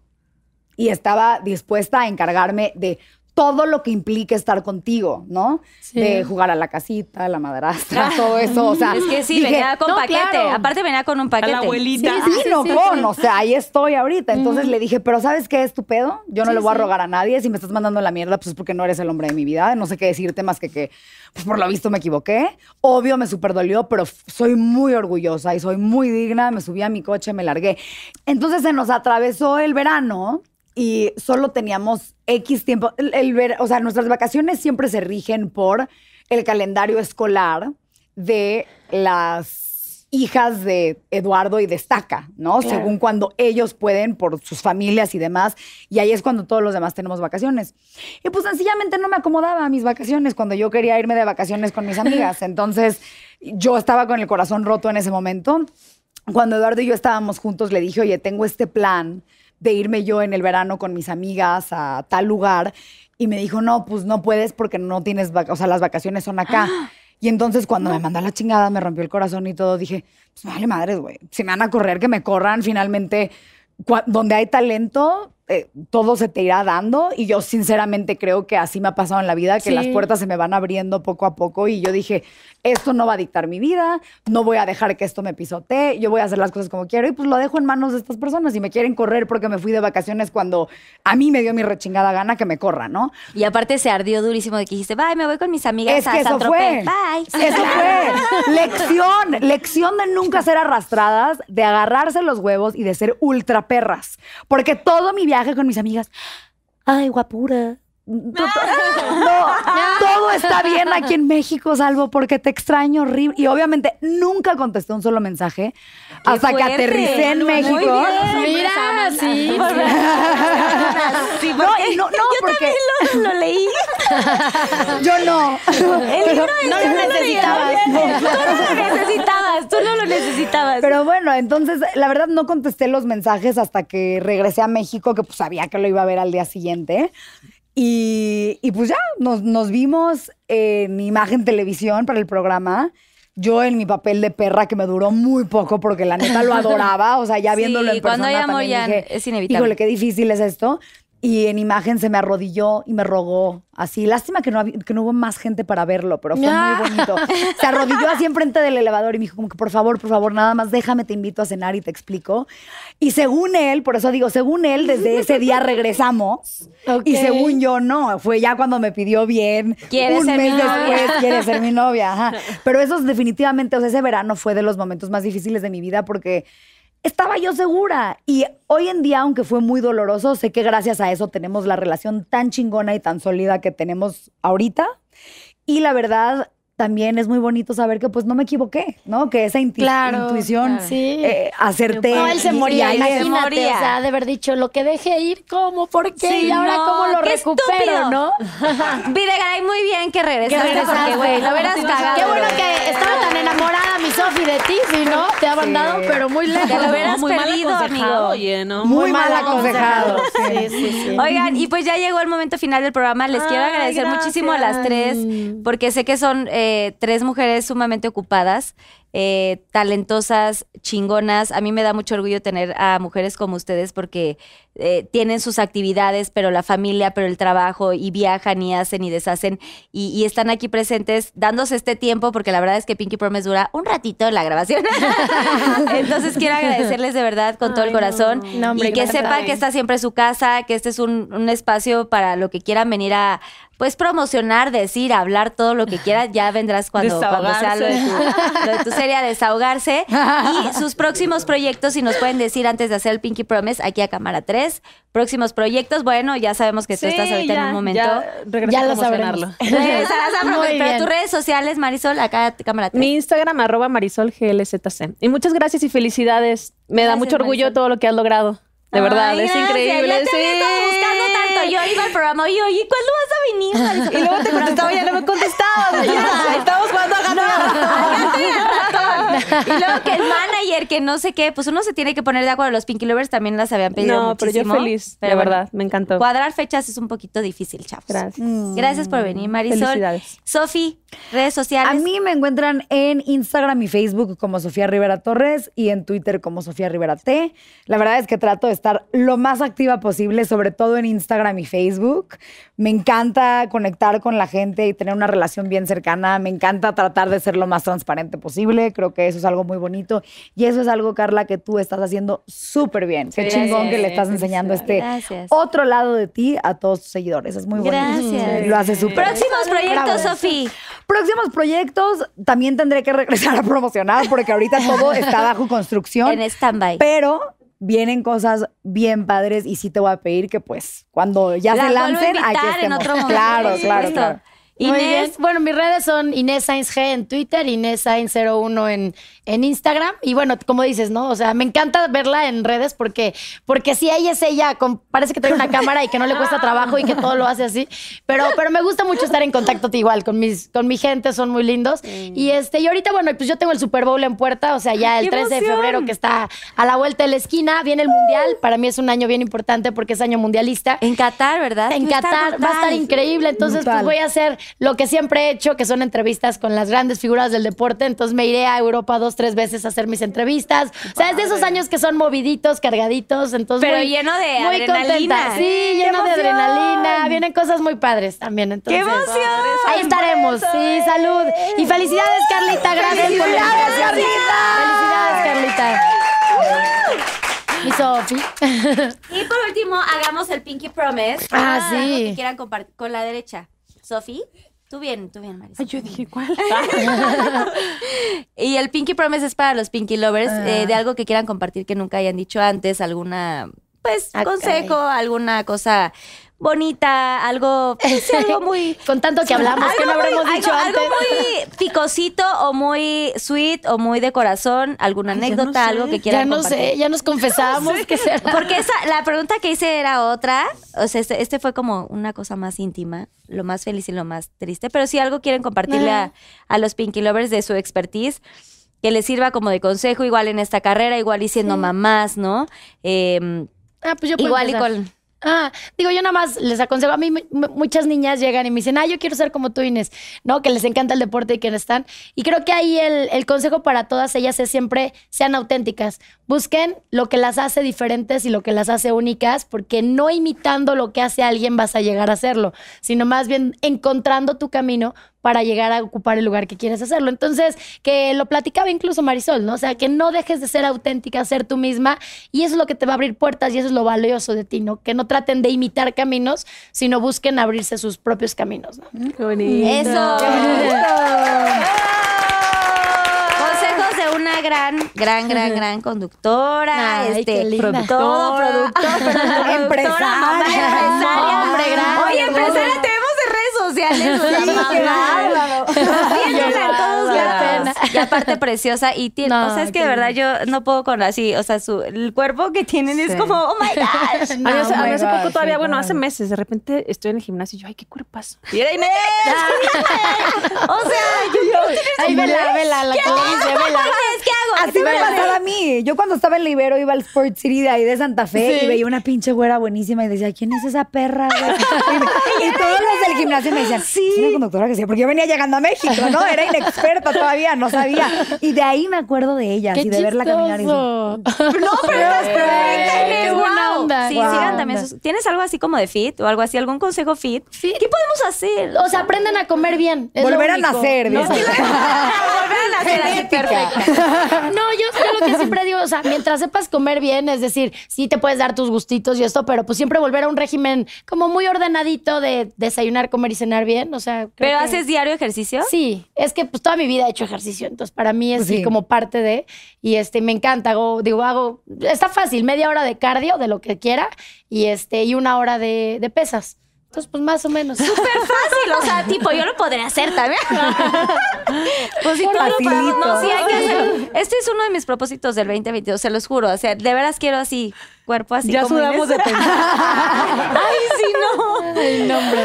y estaba dispuesta a encargarme de todo lo que implique estar contigo, ¿no? Sí. De jugar a la casita, a la madrastra, todo eso. O sea, Es que sí, dije, venía con no, paquete. claro. Aparte venía con un paquete. la abuelita. Sí, vino con, o sea, ahí estoy ahorita. Entonces le dije, pero ¿sabes qué es tu pedo? Yo no le voy a rogar a nadie. Si me estás mandando la mierda, pues es porque no eres el hombre de mi vida. No sé qué decirte más que que, pues por lo visto me equivoqué. Obvio me super dolió, pero soy muy orgullosa y soy muy digna. Me subí a mi coche, me largué. Entonces se nos atravesó el verano y solo teníamos X tiempo. El, el ver- o sea, nuestras vacaciones siempre se rigen por el calendario escolar de las hijas de Eduardo y destaca, ¿no? Según cuando ellos pueden por sus familias y demás. Y ahí es cuando todos los demás tenemos vacaciones. Y pues sencillamente no me acomodaba a mis vacaciones cuando yo quería irme de vacaciones con mis amigas. Entonces yo estaba con el corazón roto en ese momento. Cuando Eduardo y yo estábamos juntos, le dije, oye, tengo este plan de irme yo en el verano con mis amigas a tal lugar. Y me dijo, no, pues no puedes porque no tienes, o sea, las vacaciones son acá. Y entonces cuando me mandó la chingada, me rompió el corazón y todo, dije, pues vale madres, güey. Si me van a correr, que me corran. Finalmente, donde hay talento, eh, todo se te irá dando. Y yo sinceramente creo que así me ha pasado en la vida, que Sí. las puertas se me van abriendo poco a poco. Y yo dije, esto no va a dictar mi vida, no voy a dejar que esto me pisotee, yo voy a hacer las cosas como quiero. Y pues lo dejo en manos de estas personas. Si me quieren correr porque me fui de vacaciones cuando a mí me dio mi rechingada gana, que me corra, ¿no? Y aparte se ardió durísimo de que dijiste, bye, me voy con mis amigas Es a que eso Saint-Tropez". fue. Bye. Eso fue. Lección. Lección de nunca ser arrastradas, de agarrarse los huevos y de ser ultra perras. Porque todo mi viaje con mis amigas, ay, guapura. No, todo está bien aquí en México, salvo porque te extraño horrible. Y obviamente nunca contesté un solo mensaje hasta que aterricé en Muy México. bien. Mira, sí. Sí, No, porque y no, no, yo porque también lo, lo leí. yo no. No lo necesitabas. Tú no lo necesitabas, tú no lo necesitabas. Pero bueno, entonces la verdad no contesté los mensajes hasta que regresé a México, que pues sabía que lo iba a ver al día siguiente. Y, y pues ya, nos, nos vimos en Imagen Televisión para el programa. Yo en mi papel de perra, que me duró muy poco porque la neta lo adoraba. O sea, ya Sí, viéndolo en cuando persona hay amor también ya dije, es inevitable. Híjole, qué difícil es esto. Y en imagen se me arrodilló y me rogó así. Lástima que no, había- que no hubo más gente para verlo, pero fue Ah. muy bonito. Se arrodilló así enfrente del elevador y me dijo como que por favor, por favor, nada más déjame, te invito a cenar y te explico. Y según él, por eso digo, según él, desde ese día regresamos. Ok. Y según yo, no. Fue ya cuando me pidió bien. ¿Quieres un ser mes mi novia? después, quiere ser mi novia. ajá. Pero eso es definitivamente, o sea, ese verano fue de los momentos más difíciles de mi vida porque estaba yo segura. Y hoy en día, aunque fue muy doloroso, sé que gracias a eso tenemos la relación tan chingona y tan sólida que tenemos ahorita. Y la verdad, también es muy bonito saber que pues no me equivoqué, ¿no? Que esa inti- Claro, intuición claro. Sí. eh, acerté. No, él se moría, imagínate, moría. o sea, de haber dicho, lo que dejé ir, ¿cómo? ¿Por qué? Sí, y ahora no, cómo lo recupero, estúpido. ¿no? Videgaray, muy bien que regresaste, Que regresaste. porque, güey, lo hubieras cagado. Qué bueno que estaba tan enamorada mi Sofi de ti, si no, te ha mandado, pero muy lejos. Te lo hubieras muy mal perdido, aconsejado, amigo. Oye, ¿no? Muy mal aconsejado. Sí, sí, sí. Oigan, y pues ya llegó el momento final del programa. Les quiero agradecer muchísimo a las tres, porque sé que son eh, tres mujeres sumamente ocupadas, eh, talentosas, chingonas. A mí me da mucho orgullo tener a mujeres como ustedes porque eh, tienen sus actividades, pero la familia, pero el trabajo, y viajan y hacen y deshacen, y, y están aquí presentes dándose este tiempo, porque la verdad es que Pinky Promise dura un ratito la grabación. Entonces quiero agradecerles de verdad con todo el corazón No, hombre, y que gracias. sepa que esta siempre su casa, que este es un, un espacio para lo que quieran venir a pues promocionar, decir, hablar todo lo que quieras, ya vendrás cuando, cuando sea lo de, tu, lo de tu serie a desahogarse. Y sus próximos proyectos, si nos pueden decir antes de hacer el Pinky Promise, aquí a cámara 3. Próximos proyectos, bueno, ya sabemos que tú estás ahorita en un momento. Ya, Ya a lo promocionarlo. Regresarás a Muy promover, pero tus redes sociales, Marisol, acá a cámara 3. Mi Instagram, arroba marisolglzc. Y muchas gracias y felicidades. Me da Gracias, mucho orgullo Marisol. todo lo que has logrado. De verdad, Ay, es increíble. Ya te sí. buscando tanto. Yo iba al programa, oye, oye, ¿cuándo vas a venir? Marisol? Y luego te contestaba y ya no me contestabas. Estamos jugando a ganar. Y luego que el manager, que no sé qué, pues uno se tiene que poner de acuerdo. Los Pinky Lovers también las habían pedido No, pero yo muchísimo. feliz, Pero de bueno, verdad, me encantó. Cuadrar fechas es un poquito difícil, chavos. Gracias. Gracias por venir, Marisol. Felicidades. Sofi, redes sociales. A mí me encuentran en Instagram y Facebook como Sofía Rivera Torres y en Twitter como Sofía Rivera T. La verdad es que trato de estar lo más activa posible, sobre todo en Instagram y Facebook. Me encanta conectar con la gente y tener una relación bien cercana. Me encanta tratar de ser lo más transparente posible. Creo que eso es algo muy bonito. Y eso es algo, Carla, que tú estás haciendo súper bien. Qué Gracias. chingón que le estás enseñando este Gracias. otro lado de ti a todos tus seguidores. Es muy bonito. Gracias. Lo hace súper. Próximos proyectos, Bravo. Próximos proyectos también tendré que regresar a promocionar porque ahorita todo está bajo construcción. En stand-by. Pero vienen cosas bien padres y sí te voy a pedir que pues cuando ya se lancen, aquí invitar en estemos. otro momento, Claro, claro, claro. Inés, Bueno, mis redes son Inés Sainz G en Twitter, Inés Sainz 01 en, en Instagram. Y bueno, como dices, ¿no? O sea, me encanta verla en redes porque, porque sí, ella es ella, con- parece que trae una cámara y que no le cuesta trabajo y que todo lo hace así. Pero, pero me gusta mucho estar en contacto igual con mis, con mi gente, son muy lindos. Y este, y ahorita, bueno, pues yo tengo el Super Bowl en puerta, o sea, ya el ¡Qué 13 de febrero que está a la vuelta de la esquina, viene el Mundial. Para mí es un año bien importante porque es año mundialista. en Qatar, ¿verdad? En Qatar va a estar increíble. Entonces, Brutal. pues voy a hacer lo que siempre he hecho, que son entrevistas con las grandes figuras del deporte. Entonces me iré a Europa dos, tres veces a hacer mis entrevistas. O sea, es de esos años que son moviditos, cargaditos. Entonces, Pero muy- lleno de muy adrenalina. contenta. Sí, ¡Qué lleno de adrenalina. Vienen cosas muy padres también. Entonces, emoción! Ahí estaremos. Sí, salud. Y felicidades, Carlita. Gracias por la ¡Felicidades, Felicidades, Carlita. Mi Sofi. Y por último, hagamos el Pinky Promise. Ah, sí. Algo que quieran compartir con la derecha. Sofi, tú bien, tú bien, Marisol. Yo dije, ¿cuál? Y el Pinky Promise es para los Pinky Lovers, Ah. eh, de algo que quieran compartir que nunca hayan dicho antes, alguna, pues, Ah, consejo, alguna cosa bonita, algo, pues, sí, algo muy... Con tanto que hablamos, que no algo muy- habremos dicho algo, antes. algo muy picosito o muy sweet o muy de corazón, alguna anécdota, algo que Ya quieran no compartir. sé, ya nos confesamos que será. Porque esa, la pregunta que hice era otra. O sea, este, este fue como una cosa más íntima, lo más feliz y lo más triste. Pero si algo quieren compartirle a, a los Pinky Lovers de su expertise, que les sirva como de consejo, igual en esta carrera, igual y siendo mamás, ¿no? Eh, Ah, pues yo puedo igual y con. Ah, digo, yo nada más les aconsejo. A mí mu- mu- muchas niñas llegan y me dicen, ah, yo quiero ser como tú, Inés, ¿no? Que les encanta el deporte y que están. Y creo que ahí el, el consejo para todas ellas es siempre sean auténticas. Busquen lo que las hace diferentes y lo que las hace únicas, porque no imitando lo que hace alguien vas a llegar a hacerlo, sino más bien encontrando tu camino para llegar a ocupar el lugar que quieres hacerlo. Entonces, que lo platicaba incluso Marisol, ¿no? O sea, que no dejes de ser auténtica, ser tú misma, y eso es lo que te va a abrir puertas y eso es lo valioso de ti, ¿no? Que no traten de imitar caminos, sino busquen abrirse sus propios caminos, ¿no? Qué bonito. Eso. Consejos de una gran, gran, gran, gran conductora, Ay, este, qué linda. todo, productor, productora, Empresaria. mamá, empresaria. Hombre, grande. Oye, empresaria, tenemos en redes sociales. o sea, Sí, Y aparte preciosa. Y tiene, No, o sea, es que de verdad yo no puedo con así, o sea, su, el cuerpo que tienen es como, oh my gosh. A mí hace, a mí my hace gosh, poco todavía, sí, bueno, hace meses, de repente estoy en el gimnasio y yo, ay, qué cuerpazo. Y era Inés. O sea, yo Ay, vela, vela, la vela. ¿Qué hago? Así me pasaba a mí. Yo cuando estaba en Libero iba al Sport City de ahí de Santa Fe Sí. y veía una pinche güera buenísima y decía, ¿quién es esa perra? güey?" Y, todos los del gimnasio me decían, sí. Es una conductora que sí, porque yo venía llegando a México, ¿no? Era inexperta todavía, no sabía. Y de ahí me acuerdo de ella, y de verla caminar y. No, pero estás perfecta, Qué Inés, buena guau. onda. Sí, Guau. sigan también. sus- ¿Tienes algo así como de fit o algo así, algún consejo fit? Fit. ¿Qué podemos hacer? O sea, aprendan a comer bien. es lo Volver a nacer, No. Volver a a ser así perfecta. No, yo, yo lo que siempre digo, o sea, mientras sepas comer bien, es decir, sí te puedes dar tus gustitos y esto, pero pues siempre volver a un régimen como muy ordenadito de desayunar, comer y cenar bien. O sea, creo ¿Pero que- haces diario ejercicio? Sí, es que pues toda mi vida he hecho ejercicio, entonces para mí es Pues sí sí. como parte de, y este, me encanta, hago, digo, hago, está fácil, media hora de cardio, de lo que quiera, y este, y una hora de, de pesas. Entonces, pues más o menos. Súper fácil, o sea, tipo, yo lo podría hacer también. pues podemos, no, sí hay que hacerlo. Este es uno de mis propósitos del 2022, se los juro. O sea, de veras quiero así, cuerpo así ya como sudamos de pensar. Ay, sí, no. Ay, no, hombre.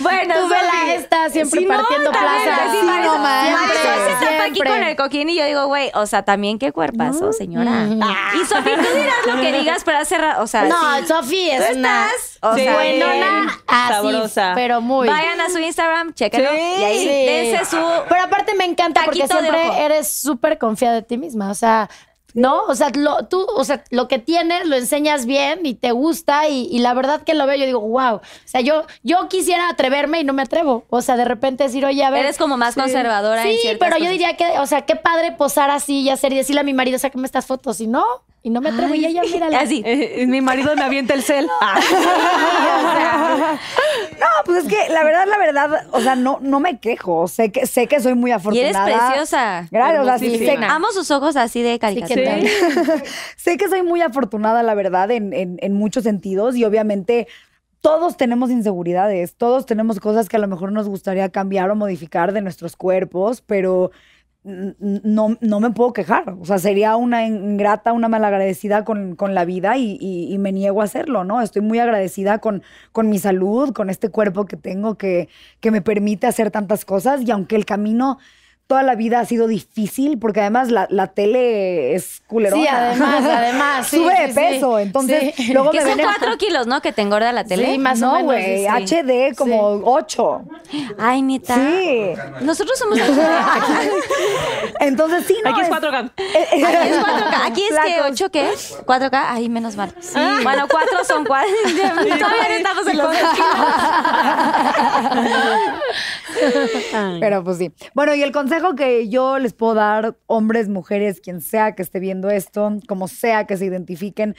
Bueno, Tú vela Sofi. esta siempre Sí, no, partiendo también, plaza. sí, Sí, no manches. Marisol se tapa aquí siempre. con el coquín y yo digo, güey, o sea, también qué cuerpazo, señora. Y Sofía, tú dirás lo que digas, pero hace ra- o sea, No, sí. Sofi Tú es una estás, o sea, buenona, así, Sabrosa. pero muy. Vayan a su Instagram, chéquenlo. Y ahí dense su. Pero aparte me encanta porque siempre eres súper confiada de ti misma. O sea, ¿no? O sea, lo, tú, o sea, lo que tienes lo enseñas bien y te gusta y, y la verdad que lo veo, yo digo, wow. O sea, yo, yo quisiera atreverme y no me atrevo. O sea, de repente decir, oye, a ver. Eres como más conservadora Sí, pero yo diría que, o sea, qué padre posar así y hacer y decirle a mi marido, sácame estas fotos. Y no, y no me atrevo. y ella, mírala. Así. Eh, mi marido me avienta el cel. No, pues es que la verdad, la verdad, o sea, no, no me quejo. Sé que, sé que soy muy Y eres afortunada. preciosa. Gracias, o sea, sí, sé. Amo sus ojos así de caricatura. sé que soy muy afortunada, la verdad, en, en- en muchos sentidos y obviamente todos tenemos inseguridades, todos tenemos cosas que a lo mejor nos gustaría cambiar o modificar de nuestros cuerpos, pero no, no me puedo quejar. O sea, sería una ingrata, una malagradecida con, con la vida y, y- me niego a hacerlo, ¿no? Estoy muy agradecida con, con mi salud, con este cuerpo que tengo que, que me permite hacer tantas cosas y aunque el camino... Toda la vida ha sido difícil porque además la, la tele es culerona. Sí, además, además. sí, Sube sí, de sí. peso, entonces Sí. luego Que me son cuatro kilos, ¿no? Que te engorda la tele. Sí, más o no, menos, güey, sí. HD como 8. Ay, neta. Sí. Nosotros somos. Entonces sí, no. Aquí es es- 4K. Aquí es 4K. Aquí es que Flacos. 8 qué? 4K. Ay, menos mal. Bueno, 4 son 4. Todavía no estamos en los dos Pero pues sí. Bueno, y el consejo que yo les puedo dar, hombres, mujeres, quien sea que esté viendo esto, como sea que se identifiquen,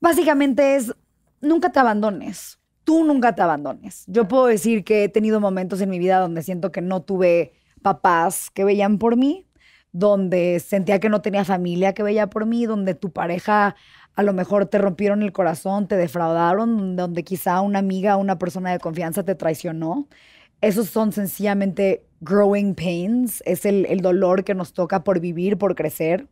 básicamente es nunca te abandones. Tú nunca te abandones. Yo puedo decir que he tenido momentos en mi vida donde siento que no tuve papás que veían por mí, donde sentía que no tenía familia que veía por mí, donde tu pareja a lo mejor te rompieron el corazón, te defraudaron, donde quizá una amiga, una persona de confianza te traicionó. Esos son sencillamente growing pains, es el, el dolor que nos toca por vivir, por crecer.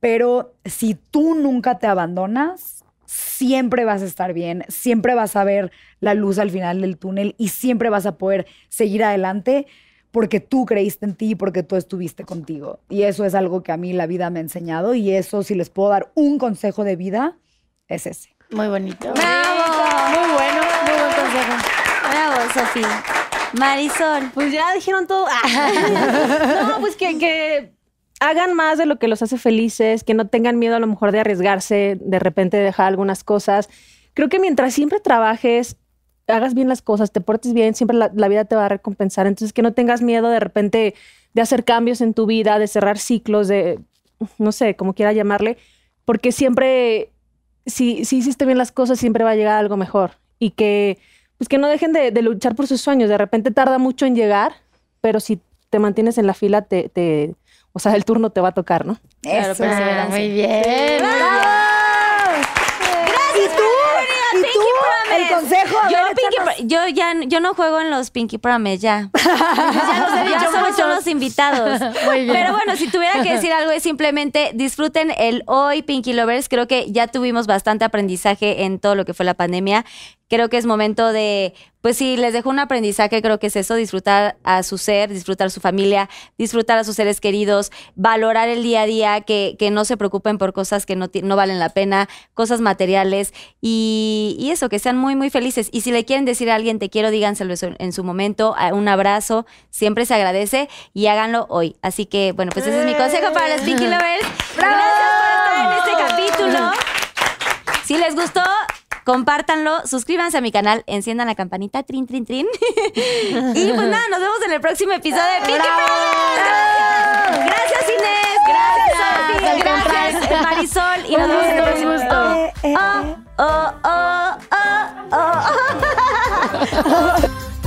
Pero si tú nunca te abandonas, siempre vas a estar bien, siempre vas a ver la luz al final del túnel y siempre vas a poder seguir adelante porque tú creíste en ti y porque tú estuviste contigo. Y eso es algo que a mí la vida me ha enseñado y eso, si les puedo dar un consejo de vida, es ese. Muy bonito. ¡Bravo! Muy bueno, muy buen consejo. Bravo, Sofía. Marisol. Pues ya dijeron todo. no, pues que, que hagan más de lo que los hace felices, que no tengan miedo a lo mejor de arriesgarse, de repente dejar algunas cosas. Creo que mientras siempre trabajes, hagas bien las cosas, te portes bien, siempre la, la vida te va a recompensar. Entonces, que no tengas miedo de repente de hacer cambios en tu vida, de cerrar ciclos, de, no sé, como quiera llamarle, porque siempre, si, si hiciste bien las cosas, siempre va a llegar algo mejor. Y que, pues que no dejen de, de luchar por sus sueños. De repente tarda mucho en llegar, pero si te mantienes en la fila, te, te o sea, el turno te va a tocar, ¿no? Claro, Eso. perseverancia. Ah, muy bien. ¿Y tú? ¿Y tú? El consejo, a Yo, ver, Pinky yo ya yo no juego en los Pinky Promise ya. ya los he dicho, Ya solo muchos. los invitados. Muy bien. Pero bueno, si tuviera que decir algo es simplemente disfruten el hoy Pinky Lovers. Creo que ya tuvimos bastante aprendizaje en todo lo que fue la pandemia. Creo que es momento de, pues si les dejo un aprendizaje, creo que es eso, disfrutar a su ser, disfrutar a su familia, disfrutar a sus seres queridos, valorar el día a día, que, que no se preocupen por cosas que no, no valen la pena, cosas materiales y, y eso, que sean muy, muy felices. Y si le quieren decir a alguien te quiero, díganselo en- en su momento, un abrazo, siempre se agradece y háganlo hoy. Así que, bueno, pues ese es mi consejo para los Pinky Lovers. Gracias por estar en este capítulo. Si les gustó, compártanlo, suscríbanse a mi canal, enciendan la campanita, trin, trin, trin. y pues nada, nos vemos en el próximo episodio de Pinky. Gracias Inés, gracias Sofi, gracias Marisol y nos vemos en el próximo. Oh, oh, oh, oh, oh, oh.